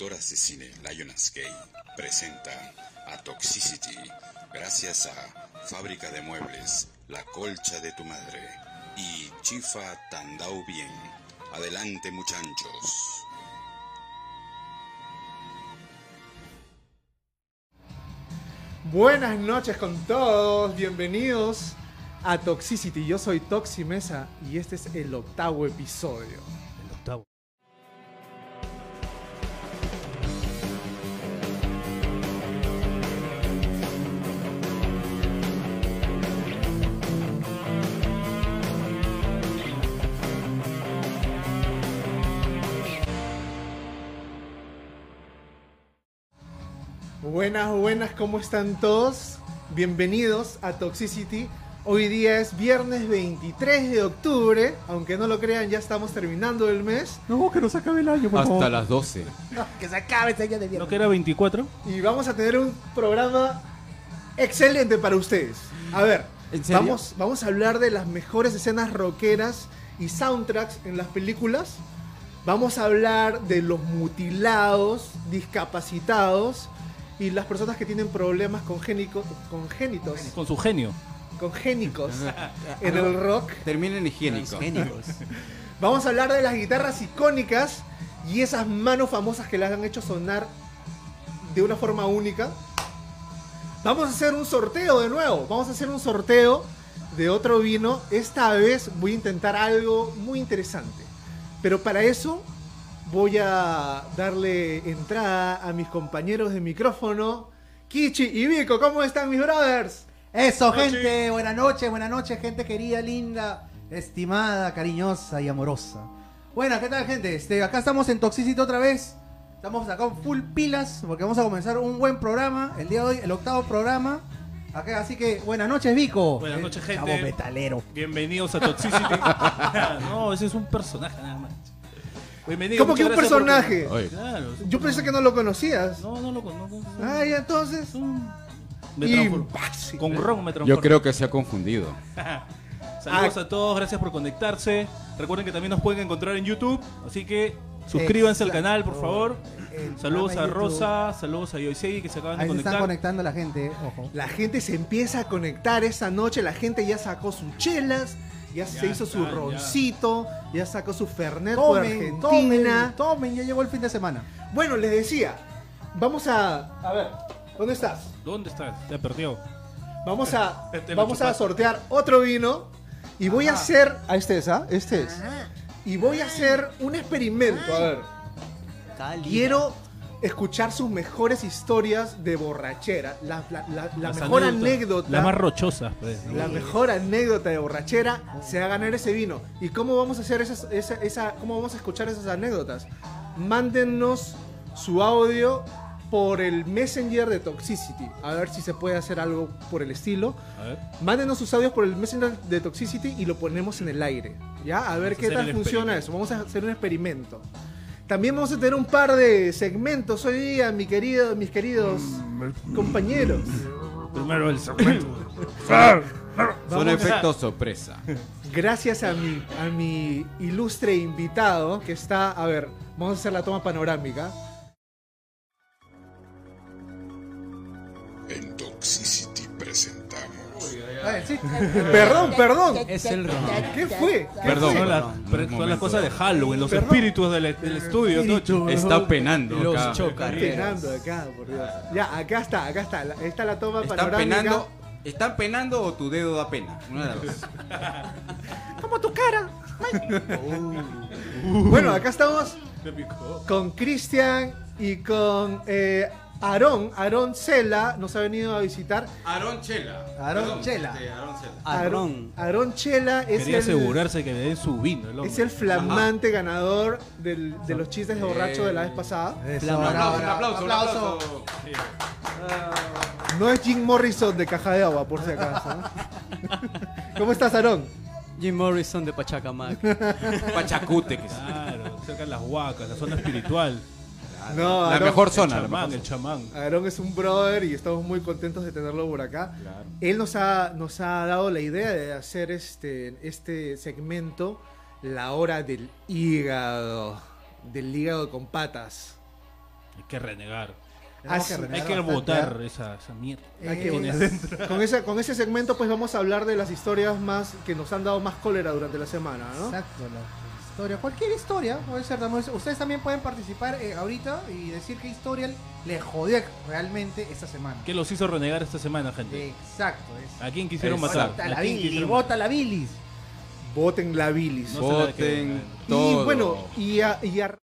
productoras de cine Lionsgate presenta a Toxicity gracias a Fábrica de Muebles, La Colcha de tu Madre y Chifa Tandau Bien. Adelante muchachos. Buenas noches con todos, bienvenidos a Toxicity. Yo soy Toxi Mesa y este es el octavo episodio. Buenas, buenas, ¿cómo están todos? Bienvenidos a Toxicity. Hoy día es viernes 23 de octubre, aunque no lo crean, ya estamos terminando el mes No, que no se acabe el año, por Hasta favor. las 12. Que se acabe este día de ¿No viernes. que era 24? y vamos a tener un programa excelente para ustedes. A ver, ¿En serio? vamos, vamos a hablar de las mejores escenas rockeras y soundtracks en las películas. Vamos a hablar de los mutilados, discapacitados y las personas que tienen problemas congénico- congénitos, Con su genio. congénicos en el rock. Terminen higiénico. Génicos. Vamos a hablar de las guitarras icónicas y esas manos famosas que las han hecho sonar de una forma única. Vamos a hacer un sorteo de nuevo. Vamos a hacer un sorteo de otro vino. Esta vez voy a intentar algo muy interesante. Pero para eso voy a darle entrada a mis compañeros de micrófono. Kichi y Vico, ¿cómo están mis brothers? Eso, gente. Buenas noches, buenas noches, gente querida, linda, estimada, cariñosa y amorosa. Bueno, ¿qué tal, gente? Este, acá estamos en Toxicity otra vez. Estamos acá con full pilas porque vamos a comenzar un buen programa. El día de hoy, el octavo programa. Acá, así que buenas noches, Vico. Buenas Eh, noches, gente. Chavo metalero. Bienvenidos a Toxicity. no, ese es un personaje nada más. Bienvenido. ¿Cómo que un por- personaje? Claro. un Yo pensé que no lo conocías. No, no lo conozco. Ah, ya entonces. Un- Me. Con ron me transformo. yo creo que se ha confundido. Saludos Ah. a todos, gracias por conectarse. Recuerden que también nos pueden encontrar en YouTube, así que suscríbanse al canal, por favor. El Saludos a. Rosa, saludos a Yoisei que se acaban de Ahí se están conectar. conectando la gente, ojo. La gente se empieza a conectar esa noche, la gente ya sacó sus chelas, ya, se hizo su está, roncito, ya. sacó su Fernet por Tomen, Argentina. tomen, tomen, ya llegó el fin de semana. Bueno, les decía, vamos a... A ver, ¿dónde estás? ¿Dónde estás? Te perdió. Vamos a, vamos a sortear otro vino y voy a hacer... Ah, este es, ¿ah? Este es. Y voy a hacer un experimento, a ver. Quiero escuchar sus mejores historias de borrachera, la, la- la- la mejor anécdota. Las más rochosas, pues. ¿no? La mejor anécdota de borrachera se va a ganar ese vino. ¿Y cómo vamos a hacer esas, esa, esa- cómo vamos a escuchar esas anécdotas? Mándennos su audio por el Messenger de Toxicity. A ver si se puede hacer algo por el estilo. A ver. Mándenos sus audios por el Messenger de Toxicity y lo ponemos en el aire. ¿Ya? A ver Vamos qué tal funciona eso. Vamos a hacer un experimento. También vamos a tener un par de segmentos hoy día, mi querido, mis queridos compañeros. Primero el segmento. Son efectos sorpresa. Gracias a mi, a mi ilustre invitado que está, a ver, vamos a hacer la toma panorámica. En A ver, sí. Perdón, perdón. Es el ron. ¿Qué fue? Perdón. son las, no, no, pero es son momento. las cosas de Halloween, los Perdón. espíritus del, del estudio. Tocho. Está penando. Los acá. choca. Penando acá, por Dios. Ya, acá está, acá está. la- Está la toma ¿Están panorámica. penando? ¿Están penando o tu dedo da pena? Una de las dos. Como tu cara. Bueno, acá estamos con Cristian y con eh, Aarón. Aarón Cela nos ha venido a visitar. Aarón Chela. Aarón Chela. este, Aarón Chela. Aarón, Chela es Quería el, asegurarse que le den su vino. El es el flamante ganador del- de los chistes de borracho de la vez pasada. Eso, Un aplauso, un bravo. aplauso, un aplauso. No es Jim Morrison de Caja de Agua, por si acaso. ¿Cómo estás, Aarón? Jim Morrison de Pachacamac. Pachacute. Que. Claro, cerca de las huacas, la zona espiritual. No, la Aarón- mejor El zona. la chamán, el chamán. Aarón es un brother y estamos muy contentos de tenerlo por acá. Claro. Él nos ha, nos ha dado la idea de hacer este, este segmento, la hora del hígado, del hígado con patas. Hay que renegar. Hay que bastante, votar ¿ah? esa, esa mierda. Hay que Eh, votar. con, ese, con ese segmento pues vamos a hablar de las historias más que nos han dado más cólera durante la semana, ¿no? Exacto, la historia. Cualquier historia puede ser. también- Ustedes también pueden participar eh, ahorita y decir qué historia les jodió realmente esta semana. ¿Qué los hizo renegar esta semana, gente? Exacto. Es. ¿A quién quisieron Exacto. matar? Vota ¿A la quién bilis, quisieron vota la bilis. Voten la bilis. No se la Voten y todo. bueno, y a, y a-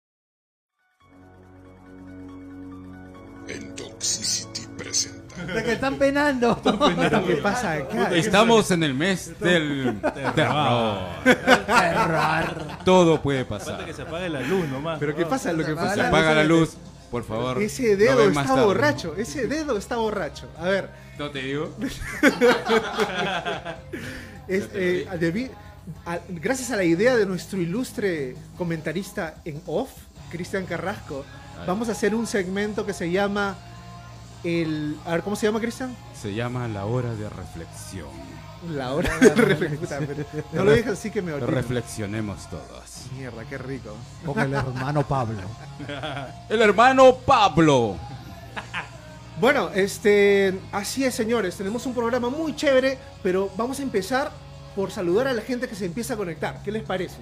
En Toxicity presenta. De que están penando. ¿qué pasa acá? Estamos en el mes del terror. Terror. Todo puede Falta pasar. que se apague la luz nomás. Pero qué pasa, lo que Se pasa Se apaga la luz, por favor. ese dedo está borracho, ese dedo está borracho. A ver, ¿No te digo? es, eh, debi- a- gracias a la idea de nuestro ilustre comentarista en off, Cristian Carrasco, vamos a hacer un segmento que se llama el, a ver, ¿cómo se llama, Cristian? Se llama la hora de reflexión. La hora de reflexión. No lo dije así que me olvidé. Reflexionemos todos. Mierda, qué rico. Con el hermano Pablo. El hermano Pablo. Bueno, este, así es, señores. Tenemos un programa muy chévere, pero vamos a empezar por saludar a la gente que se empieza a conectar. ¿Qué les parece?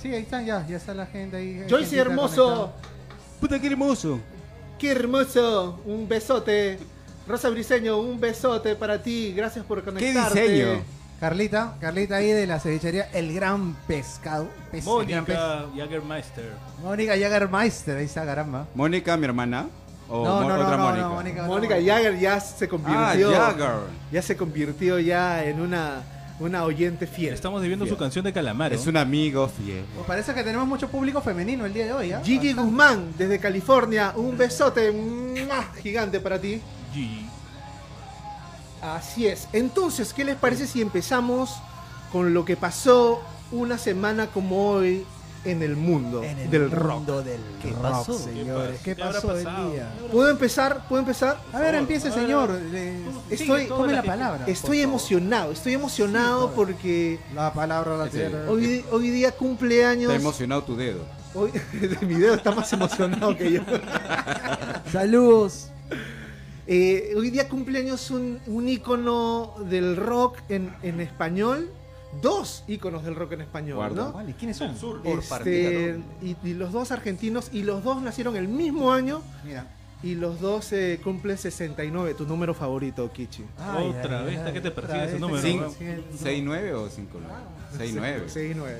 Sí, ahí están ya. Ya está la gente ahí. Joyce Hermoso. Puta, qué hermoso. Qué hermoso, un besote. Rosa Briseño, un besote para ti. Gracias por conectarte. diseño? Carlita, Carlita ahí de la cevichería El Gran Pescado. Pes- Gran Pes- Mónica Jagermeister. Mónica Jagermeister, ahí está, caramba. ¿Mónica, mi hermana? ¿O no, no, no, otra no, Mónica? no, Mónica. Mónica no. Jagger ya se Ah, convirtió. Jagger. Ya se convirtió ya en una, una oyente fiel. Estamos debiendo su canción de Calamaro. Es un amigo fiel. Pues parece que tenemos mucho público femenino el día de hoy, ¿ah? Gigi Guzmán, desde California, un besote ¡mua! gigante para ti. G. Así es. Entonces, ¿qué les parece si empezamos con lo que pasó una semana como hoy en el mundo En el del rock? mundo del ¿Qué rock, pasó? señores. ¿Qué ¿Qué habrá pasó el día? ¿Puedo empezar? ¿Puedo empezar? A ver, empiece, A ver, señor. Le- Estoy- la palabra. Estoy emocionado, estoy emocionado Sí, porque La palabra la tierra. hoy, hoy día cumpleaños. Está emocionado tu dedo. Hoy, mi dedo está más emocionado que yo. Saludos. Eh, hoy día cumpleaños un, un ícono del rock en, en español. Dos íconos del rock en español, Guarda. ¿no? Vale, ¿quiénes son? Este, y, y los dos argentinos, y los dos nacieron el mismo año, Mira. y los dos eh, cumplen 69, tu número favorito, Kichi. Ay, Otra ay, vez, ay, ¿qué te persigue ese número, sí, no? sí, sí. ¿6-9 o 5-9? 6-9. 69.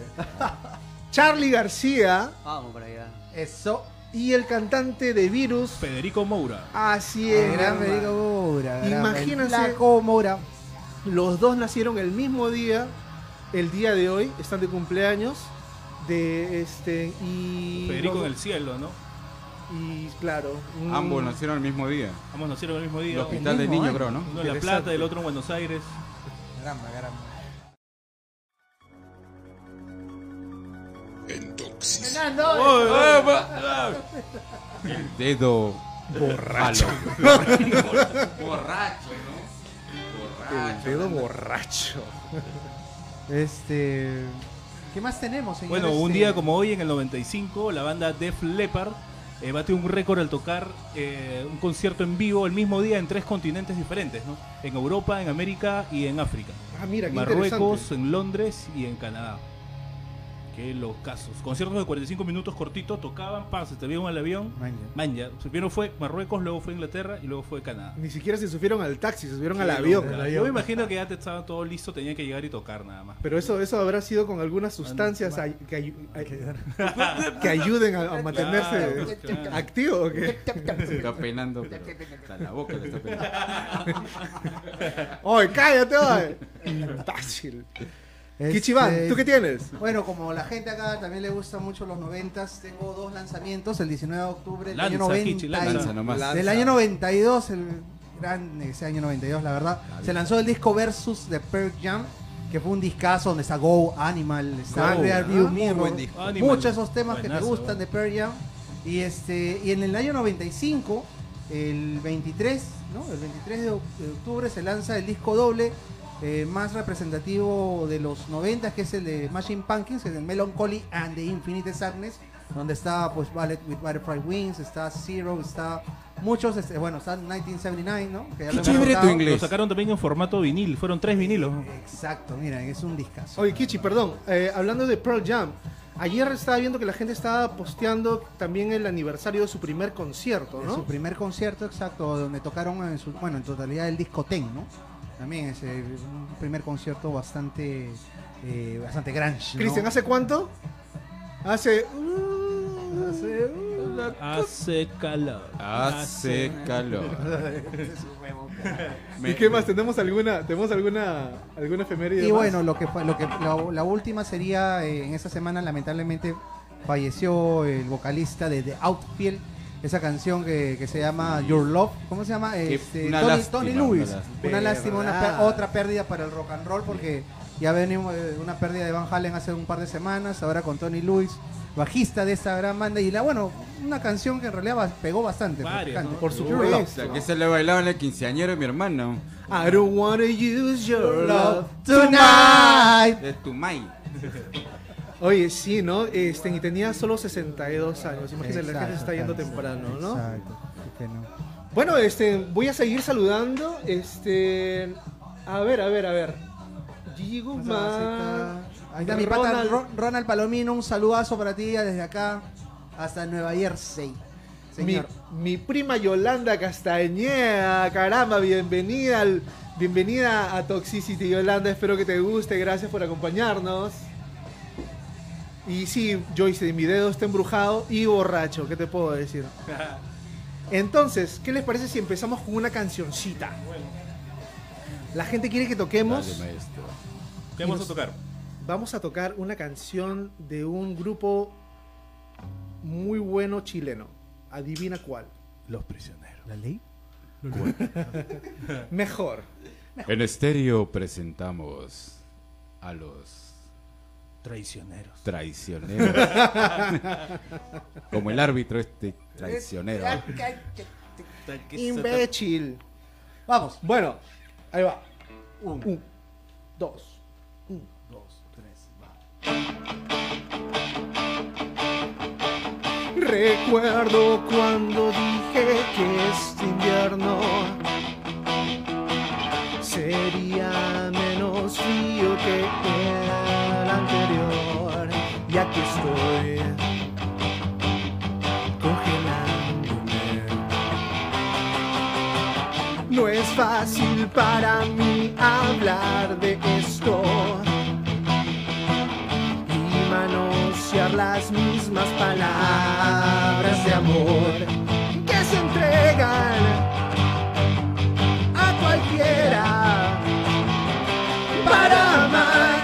Charlie García Vamos para allá. Eso. y el cantante de Virus, Federico Moura. así es. El gran. Federico Moura. Imagínense- Moura. Los dos nacieron el mismo día, el día de hoy, están de cumpleaños. De este y Federico los en el cielo, ¿no? y claro un- Ambos nacieron el mismo día. Ambos nacieron el mismo El día. hospital de mismo niños, año. creo, ¿no? Uno en La. Plata, el otro en Buenos Aires. Caramba, caramba. En Toxicity. El dedo borracho. borracho, ¿no? el dedo borracho. Este. ¿Qué más tenemos, señor? Bueno, un Este, día como hoy, en el 95, la banda Def Leppard eh, batió un récord al tocar eh, un concierto en vivo el mismo día en tres continentes diferentes, ¿no? En Europa, en América y en África. Ah, mira, qué Marruecos, interesante. en Londres y en Canadá. Qué los casos. Conciertos de 45 minutos cortitos, tocaban, pam, se te vieron al avión. Maña. Manja. Primero fue Marruecos, luego fue Inglaterra y luego fue Canadá. Ni siquiera se subieron al taxi, se subieron al avión. Yo me imagino que ya te estaba todo listo, tenía que llegar y tocar nada más. Pero eso, eso habrá sido con algunas sustancias ay- que, ay- ay- que ayuden a, a mantenerse Claro, claro. activo. ¿o qué? Está penando, pero hasta la boca le está penando. ¡Oye, cállate, oye! Imbécil. Este, Kichiban, ¿tú qué tienes? Bueno, como la gente acá también le gusta mucho los noventas, tengo dos lanzamientos, el 19 de octubre del Lanza, año 90 Kichi, y- lanza. Lanza nomás. La- del año 92, el gran ese año 92, la verdad. Se lanzó el disco Versus de Pearl Jam, que fue un discazo donde está Go, Animal, está Go, Rear View Mirror, buen disco. Animal. muchos de esos temas que te gustan bueno. de Pearl Jam. Y este y en el año 95, el 23, ¿no? El 23 de oc- de octubre se lanza el disco doble eh, más representativo de los 90, que es el de Machine Pumpkins, el de Melancholy and the Infinite Sadness, donde está pues Ballet with Butterfly Wings, está Zero, está muchos, este, bueno, está 1979, ¿no? Que ya Qué chévere tu inglés. Lo sacaron también en formato vinil, fueron tres vinilos. Exacto, mira, es un discazo. Oye, Kichi, perdón. eh, hablando de Pearl Jam, ayer estaba viendo que la gente estaba posteando también el aniversario de su primer concierto, De ¿no? Su primer concierto, exacto, donde tocaron en su, bueno, en totalidad el disco Ten, ¿no? También es eh, un primer concierto bastante, eh, bastante grande. ¿no? Cristian, ¿hace cuánto? Hace. uh, hace. uh, Hace calor. Hace calor. ¿Y qué más? ¿Tenemos alguna, tenemos alguna, alguna efeméride Y más? bueno, lo que lo que la, la última sería eh, en esta semana lamentablemente falleció el vocalista de The Outfield, esa canción que, que se llama Your Love, ¿cómo se llama? Este, una Tony, lástima, Tony una Lewis. lástima. Una lástima, una otra pérdida para el rock and roll porque ya venimos eh, una pérdida de Van Halen hace un par de semanas, ahora con Tony Lewis, bajista de esta gran banda y la bueno, una canción que en realidad pegó bastante. Varias, refrescante. ¿no? Por Your Love. sea, que se le bailaba en el quinceañero de mi hermano. I don't wanna use your love. Tonight. De Tumay. Oye, sí, ¿no? Este, y tenía solo 62 años. Imagínate, la gente se está yendo temprano, ¿no? Exacto. Bueno, este, voy a seguir saludando. Este, a ver, a ver, a ver. Gigi Guzmán. Ahí está mi pata Ronald. Ro- Ronald Palomino, un saludazo para ti desde acá hasta Nueva Jersey. Mi, Señor. mi prima Yolanda Castañeda, caramba, bienvenida al, bienvenida a Toxicity Yolanda, espero que te guste, gracias por acompañarnos. Y sí, Joyce, mi dedo está embrujado y borracho, ¿qué te puedo decir? Entonces, ¿qué les parece si empezamos con una cancioncita? La gente quiere que toquemos. Dale, maestro. ¿Qué vamos a tocar? Vamos a tocar una canción de un grupo muy bueno chileno. Adivina cuál. Los prisioneros. ¿La ley? Mejor. En estéreo presentamos a los Traicioneros. traicioneros. Como el árbitro este traicionero. Imbécil. Vamos. Bueno, ahí va. Un, Un, dos. un, dos, tres, va. Recuerdo cuando dije que este invierno sería menos frío que el fácil para mí hablar de esto. Y manosear las mismas palabras de amor que se entregan a cualquiera para amar,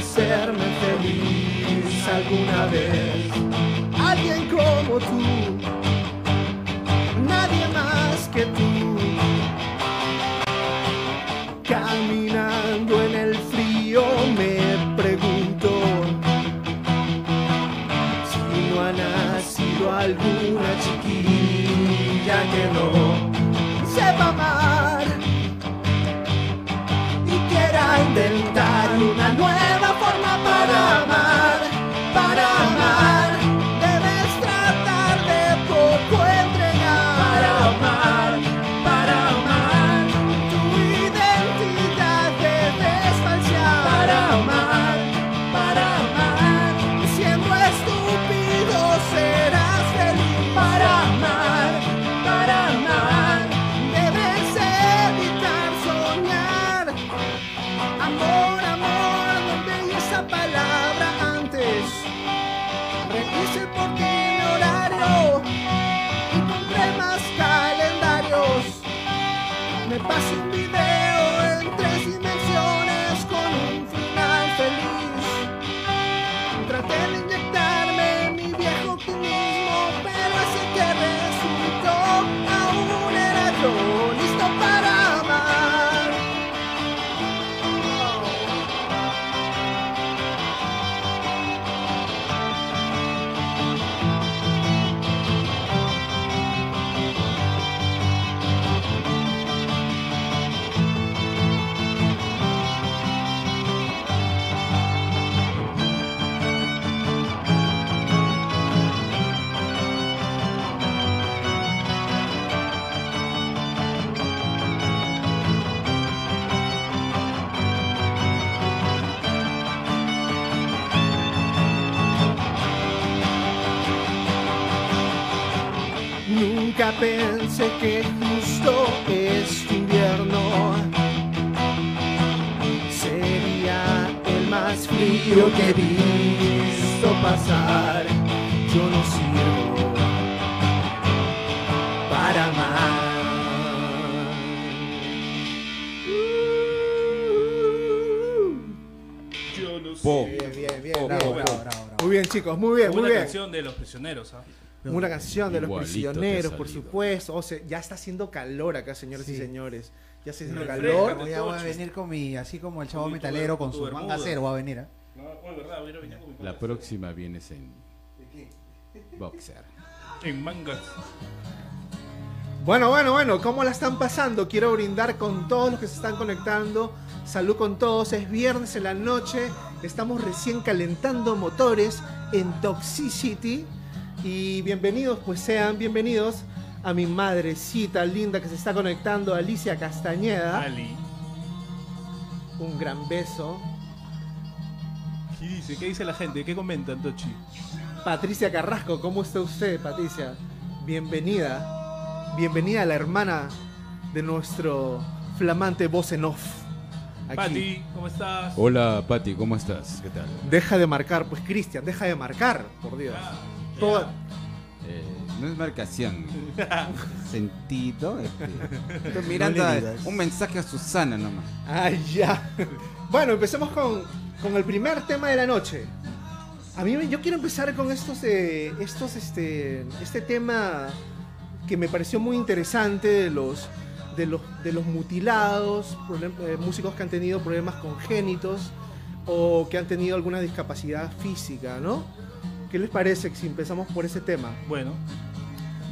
hacerme feliz alguna vez. Alguien como tú, nadie más que tú. Pensé que justo este invierno sería el más frío que he visto pasar. Yo no sirvo para amar. Yo no. Bien, bien, bien. Bravo, bravo, bravo, bravo. Muy bien, chicos, muy bien, muy Una bien. canción de los prisioneros, ¿ah? Una canción de los prisioneros, por supuesto. O sea, ya está haciendo calor acá, señores y Sí. señores. Ya está haciendo calor. Voy a, voy a venir con mi, así como el chavo Con metalero con su manga cero, va a venir. ¿eh? No, oh, verdad, hubiera venido con mi La próxima vienes en boxer. En mangas. Bueno, bueno, bueno, ¿cómo la están pasando? Quiero brindar con todos los que se están conectando. Salud con todos. Es viernes en la noche. Estamos recién calentando motores en Toxicity. Y bienvenidos, pues sean bienvenidos a mi madrecita linda que se está conectando, Alicia Castañeda. Ali. Un gran beso. ¿Qué dice? ¿Qué dice la gente? ¿Qué comentan, Tochi? Patricia Carrasco, ¿cómo está usted, Patricia? Bienvenida. Bienvenida a la hermana de nuestro flamante voz en off. Aquí. Pati, ¿cómo estás? Hola Pati, ¿cómo estás? ¿Qué tal? Deja de marcar, pues Cristian, deja de marcar, por Dios. Ah, Toda- Eh, no es marcación. Sentido. Este. Estoy mirando No le a- digas. un mensaje a Susana nomás. Ah, ya. Bueno, empecemos con, con el primer tema de la noche. A mí me- yo quiero empezar con estos, eh, estos, este, este tema que me pareció muy interesante de los, de los, de los mutilados, problem- eh, músicos que han tenido problemas congénitos o que han tenido alguna discapacidad física, ¿no? ¿Qué les parece si empezamos por ese tema? Bueno,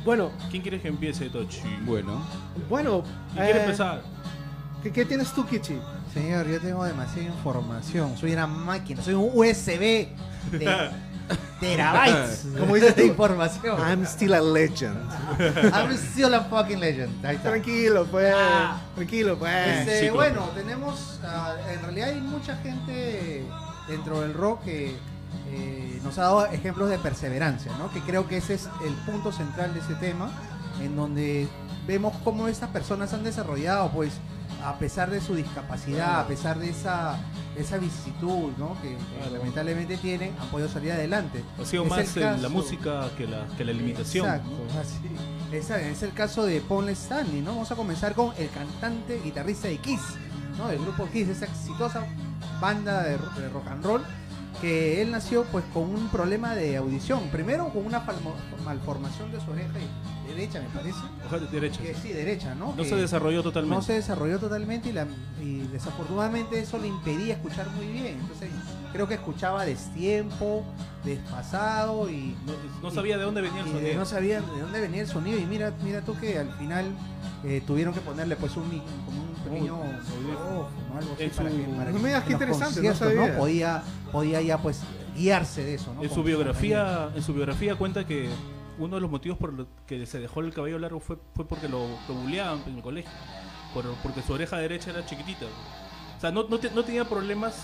Bueno, ¿quién quieres que empiece, Tochi? Bueno, bueno. ¿Quién quiere eh, empezar? ¿qué, qué tienes tú, Kichi? Señor, yo tengo demasiada información. Soy una máquina, soy un USB de terabytes Como dices de información. I'm still a legend. I'm still a fucking legend. Tranquilo, pues. Ah. Tranquilo, pues. Este, bueno, tenemos, ah, en realidad hay mucha gente dentro del rock que eh, nos ha dado ejemplos de perseverancia, ¿no? Que creo que ese es el punto central de ese tema, en donde vemos cómo estas personas han desarrollado, pues, a pesar de su discapacidad, a pesar de esa, esa vicisitud, ¿no? Que, Claro. lamentablemente tienen, han podido salir adelante. Ha sido Es más el en la música que la, que la limitación. Exacto, ¿no? así. Es el caso de Paul Stanley, ¿no? Vamos a comenzar con el cantante guitarrista de Kiss, ¿no? Del grupo Kiss, esa exitosa banda de rock and roll, que él nació pues con un problema de audición. Primero con una malformación de su oreja derecha, me parece. Ojalá de derecha. Que, sí, derecha, ¿no? No Que se desarrolló totalmente. no se desarrolló totalmente y, la- y desafortunadamente eso le impedía escuchar muy bien. Entonces creo que escuchaba destiempo, desfasado y No, no sabía de dónde venía el sonido. no sabían de dónde venía el sonido y mira mira tú que al final eh, tuvieron que ponerle pues un como un pequeño micrófono, algo así para que, para No que me digas los interesante, no sabía. podía podía ya pues guiarse de eso ¿no? En su biografía, en su biografía cuenta que uno de los motivos por los que se dejó el cabello largo fue, fue porque lo, lo bulleaban en el colegio. Por- porque su oreja derecha era chiquitita. O sea, no, no, te- no tenía problemas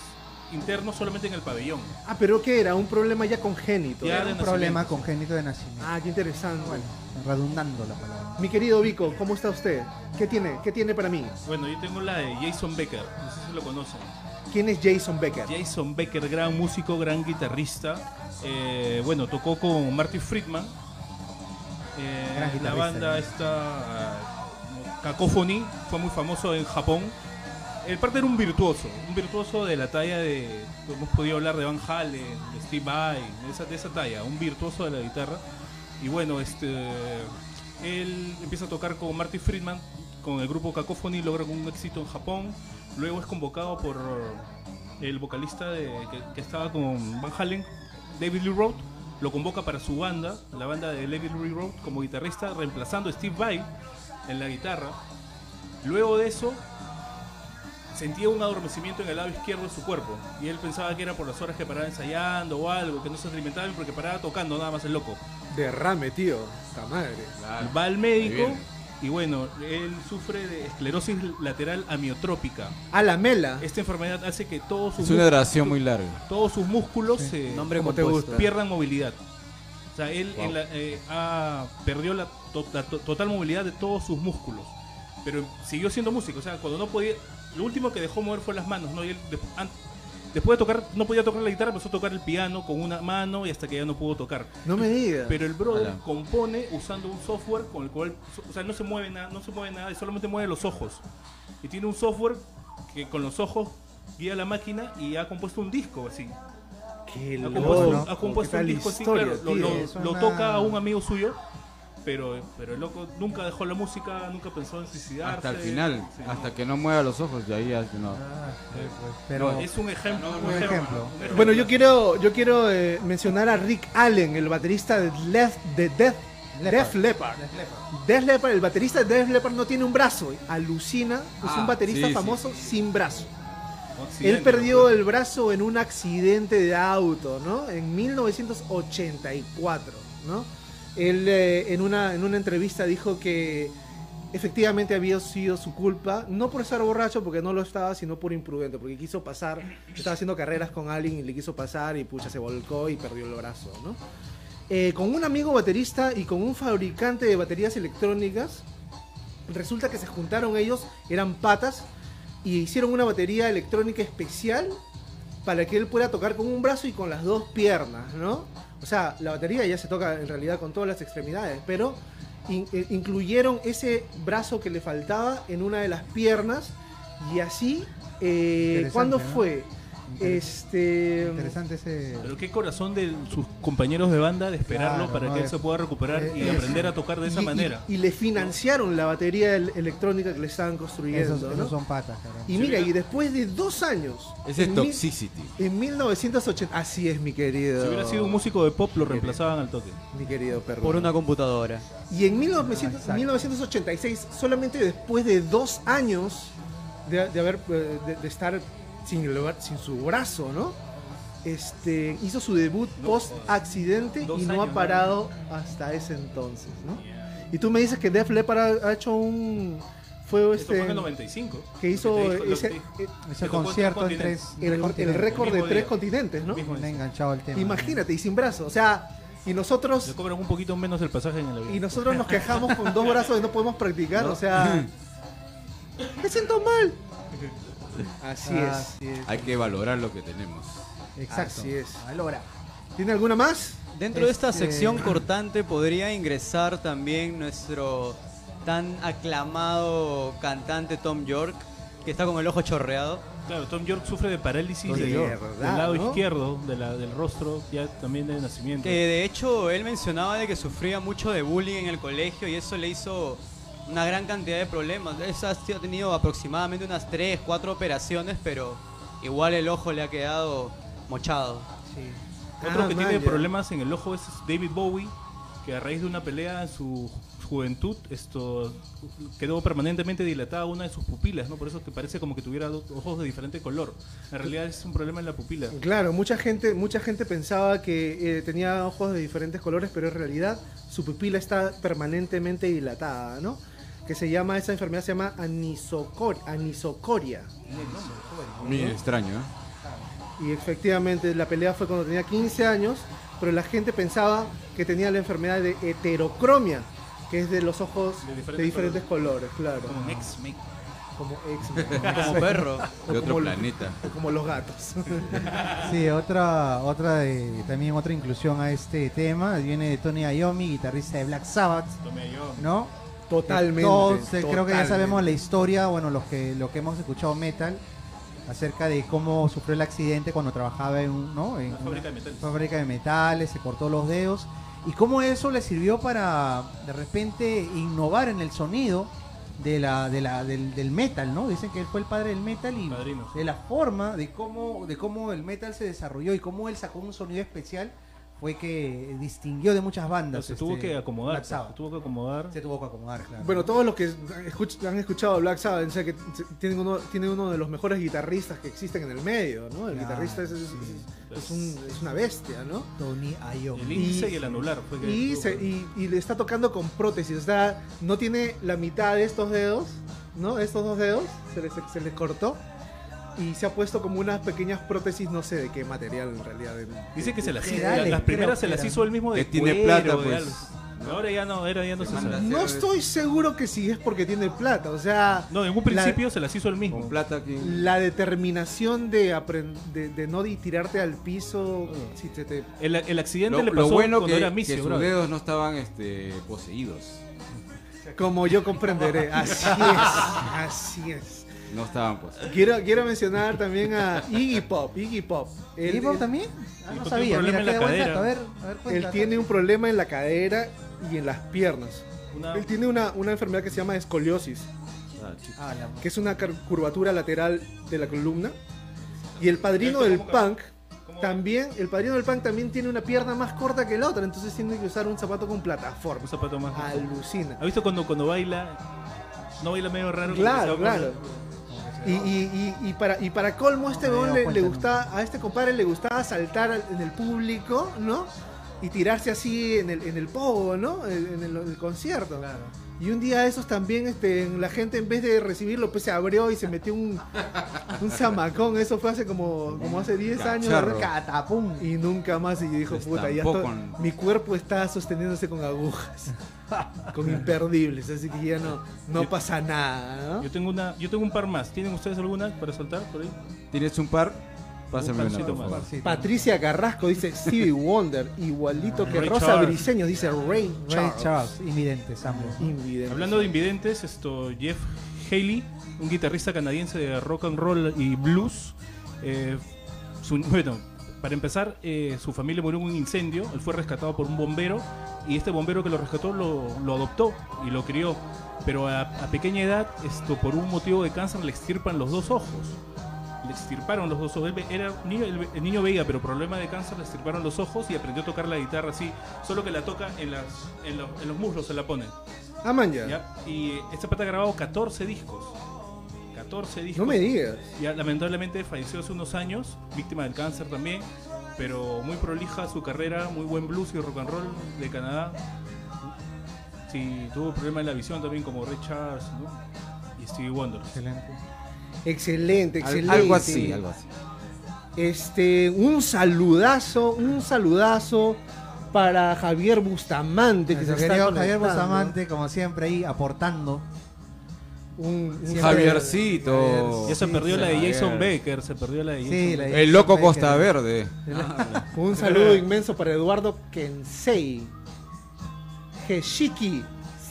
internos solamente en el pabellón. Ah, pero ¿qué era? Un problema ya congénito. Ya Era de un problema nacimiento. congénito de nacimiento. Ah, qué interesante. Bueno, redundando la palabra. Mi querido Vico, ¿cómo está usted? ¿Qué tiene? ¿Qué tiene para mí? Bueno, yo tengo la de Jason Becker. No sé si lo conocen. ¿Quién es Jason Becker? Jason Becker, gran músico, gran guitarrista. Eh, bueno, tocó con Marty Friedman. Eh, la banda ¿eh? esta Cacophony fue muy famoso en Japón. El parte era un virtuoso, un virtuoso de la talla de, hemos podido hablar de Van Halen, de Steve Vai, de esa, de esa talla, un virtuoso de la guitarra. Y bueno, este, él empieza a tocar con Marty Friedman, con el grupo Cacophony, logra un éxito en Japón. Luego es convocado por el vocalista de- que, que estaba con Van Halen, David Lee Roth, lo convoca para su banda, la banda de David Lee Roth, como guitarrista, reemplazando a Steve Vai en la guitarra. Luego de eso, sentía un adormecimiento en el lado izquierdo de su cuerpo y él pensaba que era por las horas que paraba ensayando o algo, que no se alimentaban porque paraba tocando nada más el loco. Derrame, tío. Esta madre. Va al médico Muy bien. Y bueno, él sufre de esclerosis lateral amiotrópica. A la mela. Esta enfermedad hace que todos sus, es una músculos- oración muy larga. todos sus músculos se Nombre Como te compuesto. gusta. pierdan movilidad. O sea, él en la- eh, ha- perdió la, to- la to- total movilidad de todos sus músculos. Pero siguió siendo músico. O sea, cuando no podía. Lo último que dejó mover fue las manos, ¿no? Y él, de- an- después de tocar, no podía tocar la guitarra, empezó a tocar el piano con una mano y hasta que ya no pudo tocar. No me digas. Pero el brother compone usando un software con el cual, o sea, no se mueve nada, no se mueve nada, y solamente mueve los ojos. Y tiene un software que con los ojos guía la máquina y ha compuesto un disco así. Qué Ha loco. compuesto, ¿no? ha compuesto ¿Qué un disco así, historia, claro, lo, tío? lo- toca a un amigo suyo, pero, pero el loco nunca dejó la música, nunca pensó en suicidarse. Hasta el final, Sí. hasta que no mueva los ojos, y ahí ya no. Ah, sí, pues, pero No, es un ejemplo. un ejemplo. Bueno, yo quiero, yo quiero eh, mencionar a Rick Allen, el baterista de, Lef- de Death, Leppard. Def Leppard. Def Leppard, el baterista de Def Leppard no tiene un brazo. Alucina, es Ah, un baterista sí, sí, famoso sí, sí. sin brazo. Él perdió ¿no? el brazo en un accidente de auto, ¿no? En 1984, ¿no? Él eh, en, una, en una entrevista dijo que efectivamente había sido su culpa, no por estar borracho, porque no lo estaba, sino por imprudente, porque quiso pasar, estaba haciendo carreras con alguien y le quiso pasar y pucha, se volcó y perdió el brazo, ¿no? Eh, con un amigo baterista y con un fabricante de baterías electrónicas, resulta que se juntaron ellos, eran patas, y hicieron una batería electrónica especial para que él pueda tocar con un brazo y con las dos piernas, ¿no? O sea, la batería ya se toca en realidad con todas las extremidades, pero in- eh, incluyeron ese brazo que le faltaba en una de las piernas y así, eh, ¿cuándo ¿no? fue? Este... interesante ese. Pero qué corazón de sus compañeros de banda de esperarlo Claro, para no, que él es- se pueda recuperar y es- aprender a tocar de esa y- y- manera. Y, le financiaron la batería el- electrónica que le estaban construyendo, Esos, ¿no? esos son patas. Y mira, y después de dos años, Ese es en, mil- Toxicity. en 1980, así es mi querido. Si hubiera sido un músico de pop, lo reemplazaban al toque. Mi querido perro. Por una computadora. Y en 1900 exacto. 1986, solamente después de dos años de, de haber eh, de, de estar sin, el sin su brazo, ¿no? Este, hizo su debut No, post accidente y no ha ¿no? parado hasta ese entonces, ¿no? Y tú me dices que Def Leppard ha, hecho un fue Esto este fue en el 95. que hizo que ese, eh, Ese en concierto en tres el, récord de tres día. continentes, ¿no? Me enganchado el tema. Imagínate, y sin brazo, o sea, y nosotros Le cobran un poquito menos el pasaje en el avión. Y nosotros nos quejamos con dos brazos y no podemos practicar, o sea. Me siento mal. Así es. Así es. Hay que valorar lo que tenemos. Exacto. Así es. Valora. ¿Tiene alguna más? Dentro de esta Este- sección cortante podría ingresar también nuestro tan aclamado cantante Tom York, que está con el ojo chorreado. Claro, Tom York sufre de parálisis De del, verdad, del lado ¿no? izquierdo de la- del rostro, ya también de nacimiento. Que de hecho él mencionaba de que sufría mucho de bullying en el colegio y eso le hizo una gran cantidad de problemas. Él ha tenido aproximadamente unas 3, 4 operaciones, pero igual el ojo le ha quedado mochado. Otro Ah, que man, tiene ya. problemas en el ojo es David Bowie, que a raíz de una pelea en su juventud esto quedó permanentemente dilatada una de sus pupilas, ¿no? Por eso te parece como que tuviera dos ojos de diferente color. En realidad es un problema en la pupila. Claro, mucha gente, mucha gente pensaba que eh, tenía ojos de diferentes colores, pero en realidad su pupila está permanentemente dilatada, ¿no? Que se llama, esa enfermedad se llama anisocor- anisocoria. Muy extraño, ¿eh? Y efectivamente la pelea fue cuando tenía 15 años, pero la gente pensaba que tenía la enfermedad de heterocromia, que es de los ojos De de diferentes colores, claro. Como ex-make. Como X-Men. Como perro. O De otro como- planeta. como los gatos. Sí, otra, otra de, también otra inclusión a este tema viene de Tony Iommi, guitarrista de Black Sabbath, Tomé yo. ¿no? Totalmente. Todos, creo que ya sabemos la historia, bueno, los que, lo que hemos escuchado metal, acerca de cómo sufrió el accidente cuando trabajaba en, un- ¿no? en Una fábrica de metales. fábrica de metales, se cortó los dedos, y cómo eso le sirvió para de repente innovar en el sonido de la, de la, del, del metal, ¿no? Dicen que él fue el padre del metal y Padrino. de la forma de cómo, de cómo el metal se desarrolló y cómo él sacó un sonido especial fue que distinguió de muchas bandas. se tuvo este, que acomodar. Black Sabbath. Se tuvo que acomodar. Se tuvo que acomodar, claro. Bueno, todos los que han escuchado Black Sabbath, o sea, que tienen uno, tiene uno de los mejores guitarristas que existen en el medio, ¿no? El Claro, guitarrista es, es- sí. es- es un- es una bestia, ¿no? Tony El Iommi. índice Y- y, el anular. Fue que Y, se- y, y le está tocando con prótesis, o sea, no tiene la mitad de estos dedos, ¿no? Estos dos dedos, se les, se les cortó. Y se ha puesto como unas pequeñas prótesis, no sé de qué material en realidad. de- Dice que se las hizo. Generales, Las primeras se que las hizo él mismo de Que tiene cuero, plata, de pues. algo. Ahora ya no, ahora ya no se manda sabe. No estoy seguro que si es porque tiene plata, o sea... No, en un la- principio se las hizo él mismo. Con plata aquí. La determinación de, de, de no tirarte al piso si te, te- El, el accidente Lo, le lo pasó bueno cuando que, era que misio, sus bro. dedos no estaban este, poseídos. como yo comprenderé. Así es, así es. No estaban poseídos. Quiero, quiero mencionar también a Iggy Pop. Iggy Pop. Él, ¿Y vos él- también? Ah, Iggy no Pop sabía. tiene un Mira, problema en qué la buen cadera. dato. A ver, a ver, él cuenta. tiene un problema en la cadera y en las piernas. Una- Él tiene una, una enfermedad que se llama escoliosis, Ah, la- que es una curvatura lateral de la columna. Y el padrino ¿Esto del punk cómo- también, el padrino del punk también tiene una pierna más corta que la otra, entonces tiene que usar un zapato con plataforma. Un zapato más. Alucina. ¿Has visto cuando, cuando baila? No baila medio raro. Claro, claro. por- Y, y, y, y para, y para colmo, a este No le, gustaba, a este compadre le gustaba saltar al- en el público, ¿no? Y tirarse así en el, en el pogo, ¿no? En, en el, en el concierto. Y un día esos también, este, la gente en vez de recibirlo, pues se abrió y se metió un, un zamacón. Eso fue hace como, como hace 10 años. Catapum. Y nunca más. Y dijo, puta, ya con- mi cuerpo está sosteniéndose con agujas. con imperdibles. Así que ya no, no Yo- pasa nada, ¿no? Yo tengo una, yo tengo un par más. ¿Tienen ustedes alguna para soltar por ahí? ¿Tienes un par? Parcito por favor. Patricia Carrasco dice Stevie Wonder, igualito que Ray Rosa Charles. Briseño, dice Ray Ray Charles. Charles, invidentes ambos. Invidente. Hablando de invidentes, esto Jeff Haley, un guitarrista canadiense de rock and roll y blues. eh, su- bueno, para empezar, eh, su familia murió en un incendio. Él fue rescatado por un bombero y este bombero que lo rescató lo, lo adoptó y lo crió. Pero a, a pequeña edad, esto por un motivo de cáncer, le extirpan los dos ojos. Le extirparon los dos ojos. Él ve- era un niño, el, el niño veía, pero problema de cáncer le extirparon los ojos y aprendió a tocar la guitarra así. Solo que la toca en, las, en, los, en los muslos, se la pone. Ah, man, ya. ¿ya? Y este pata ha grabado 14 discos. 14 discos. No me digas. Ya lamentablemente falleció hace unos años, víctima del cáncer también, pero muy prolija su carrera, muy buen blues y rock and roll de Canadá. Sí, tuvo problemas en la visión también como Ray Charles ¿no? y Stevie Wonder. Excelente. Excelente, Al- excelente. algo así, algo así. Este, un saludazo, un saludazo para Javier Bustamante, que se está Javier. Bustamante, como siempre, ahí aportando. Un, un- Javiercito. Ya se Sí, perdió la de Javier. Jason Baker, se perdió la de Jason Sí, la Baker. de- El loco Baker. Costa Verde. un saludo inmenso para Eduardo Kensei. Heshiki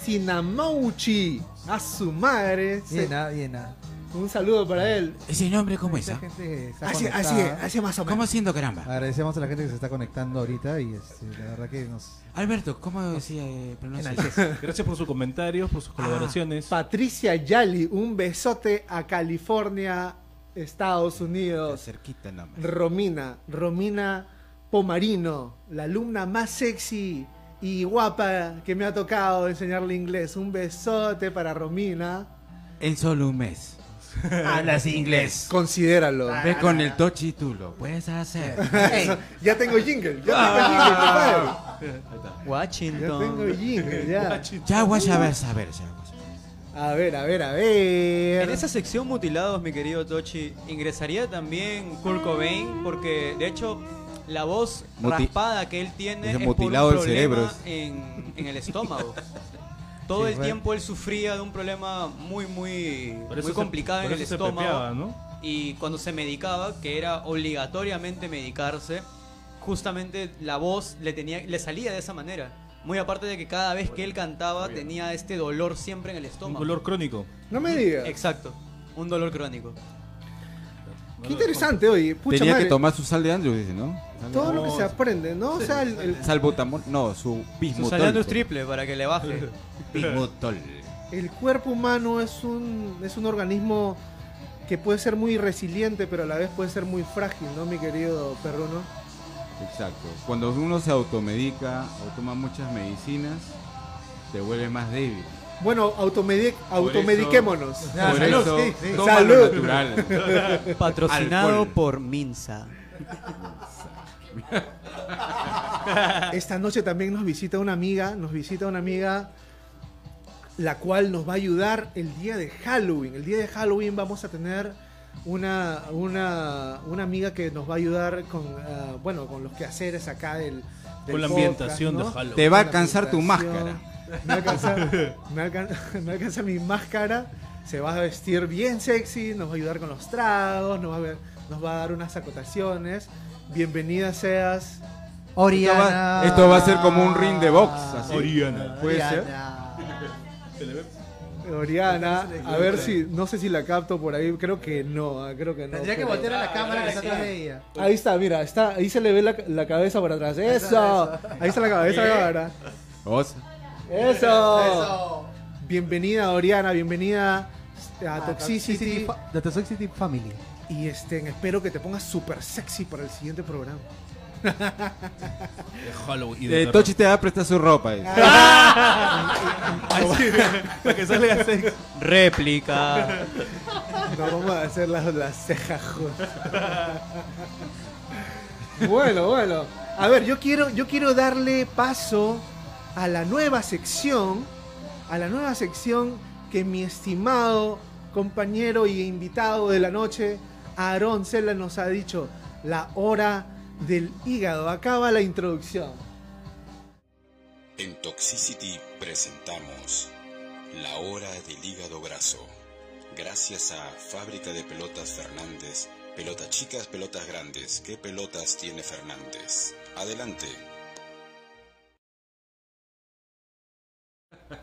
Sinamouchi. A su madre. Se- Bien, ah, bien. Ah. Un saludo para él. ¿Ese nombre cómo es? Ah? está Así, así así más o ¿Cómo menos. haciendo caramba? Agradecemos a la gente que se está conectando ahorita y este, la verdad que nos... Alberto, ¿cómo decía eh? Gracias por sus comentarios, por sus colaboraciones. Patricia Yali, un besote a California, Estados Unidos. Cerquita nomás. Romina, Romina Pomarino, la alumna más sexy y guapa que me ha tocado enseñarle inglés. Un besote para Romina. En solo un mes. Hablas inglés. Considéralo. Ve con el tochi tú lo puedes hacer. ya tengo jingle, ya tengo jingle, compadre. Ya tengo Washington. jingle, ya. Ya voy a ver, saber, ya. A ver, a ver, a ver. En esa sección mutilados, mi querido Tochi, ingresaría también Kurt Cobain, porque de hecho la voz Muti- raspada que él tiene Dice es mutilado por el un problema cerebro. en, en el estómago. Todo Sí, el fue. tiempo él sufría de un problema muy, muy, muy complicado en el estómago. pepeaba, ¿no? Y cuando se medicaba, que era obligatoriamente medicarse, justamente la voz le, tenía, le salía de esa manera. Muy aparte de que cada vez que él cantaba tenía este dolor siempre en el Un estómago. color crónico. No me digas. Exacto, un dolor crónico. Qué interesante, oye. Pucha Tenía madre, que tomar su sal de Andrew, dice, ¿no? Todo lo que se aprende, ¿no? O sea, el, el- Salbutamol, no, su Su bismutol. es triple para que le baje. Bismutol. el cuerpo humano es un, es un organismo que puede ser muy resiliente, pero a la vez puede ser muy frágil, ¿no, mi querido perruno? Exacto. Cuando uno se automedica o toma muchas medicinas, te vuelve más débil. Bueno, automedi- Por automediquémonos. eso- por salud, eso, sí, sí. toma Salud. lo natural. Patrocinado Alcohol. por Minsa. Esta noche también nos visita una amiga, nos visita una amiga la cual nos va a ayudar el día de Halloween. El día de Halloween vamos a tener una, una, una amiga que nos va a ayudar con, ah, bueno, con los quehaceres acá del, del Con la podcast, ambientación ¿no? de Halloween. Te va a alcanzar tu máscara. Me alcanza, me alcanza, me alcanza mi máscara. Se va a vestir bien sexy, nos va a ayudar con los tragos, nos va a, ver- nos va a dar unas acotaciones. Bienvenida seas. Oriana. Esto va- esto va a ser como un ring de box, así. Oriana. Puede ser. Oriana. Oriana, a ver si, no sé si la capto por ahí, creo que no, creo que no. Tendría que voltear a la cámara que está atrás de ella. Ahí está, mira, está, ahí se le ve la, la cabeza por atrás. Eso, ahí está la cabeza ahora. Eso. Eso. Bienvenida Oriana, bienvenida a Toxicity. The Toxicity Family. Y este, espero que te pongas súper sexy para el siguiente programa. De Halloween. y de Eh, terror. Tochi te va a prestar su ropa. eh. Ay, sí, para que salga sexy. Réplica. No vamos a hacer las, las cejas juntas. Bueno, bueno. A ver, yo quiero, yo quiero darle paso a la nueva sección. A la nueva sección que mi estimado compañero y invitado de la noche, Aarón Cela, nos ha dicho. La hora del hígado. Acaba la introducción. En Toxicity presentamos La Hora del Hígado Graso. Gracias a Fábrica de Pelotas Fernández. Pelotas chicas, pelotas grandes. ¿Qué pelotas tiene Fernández? Adelante.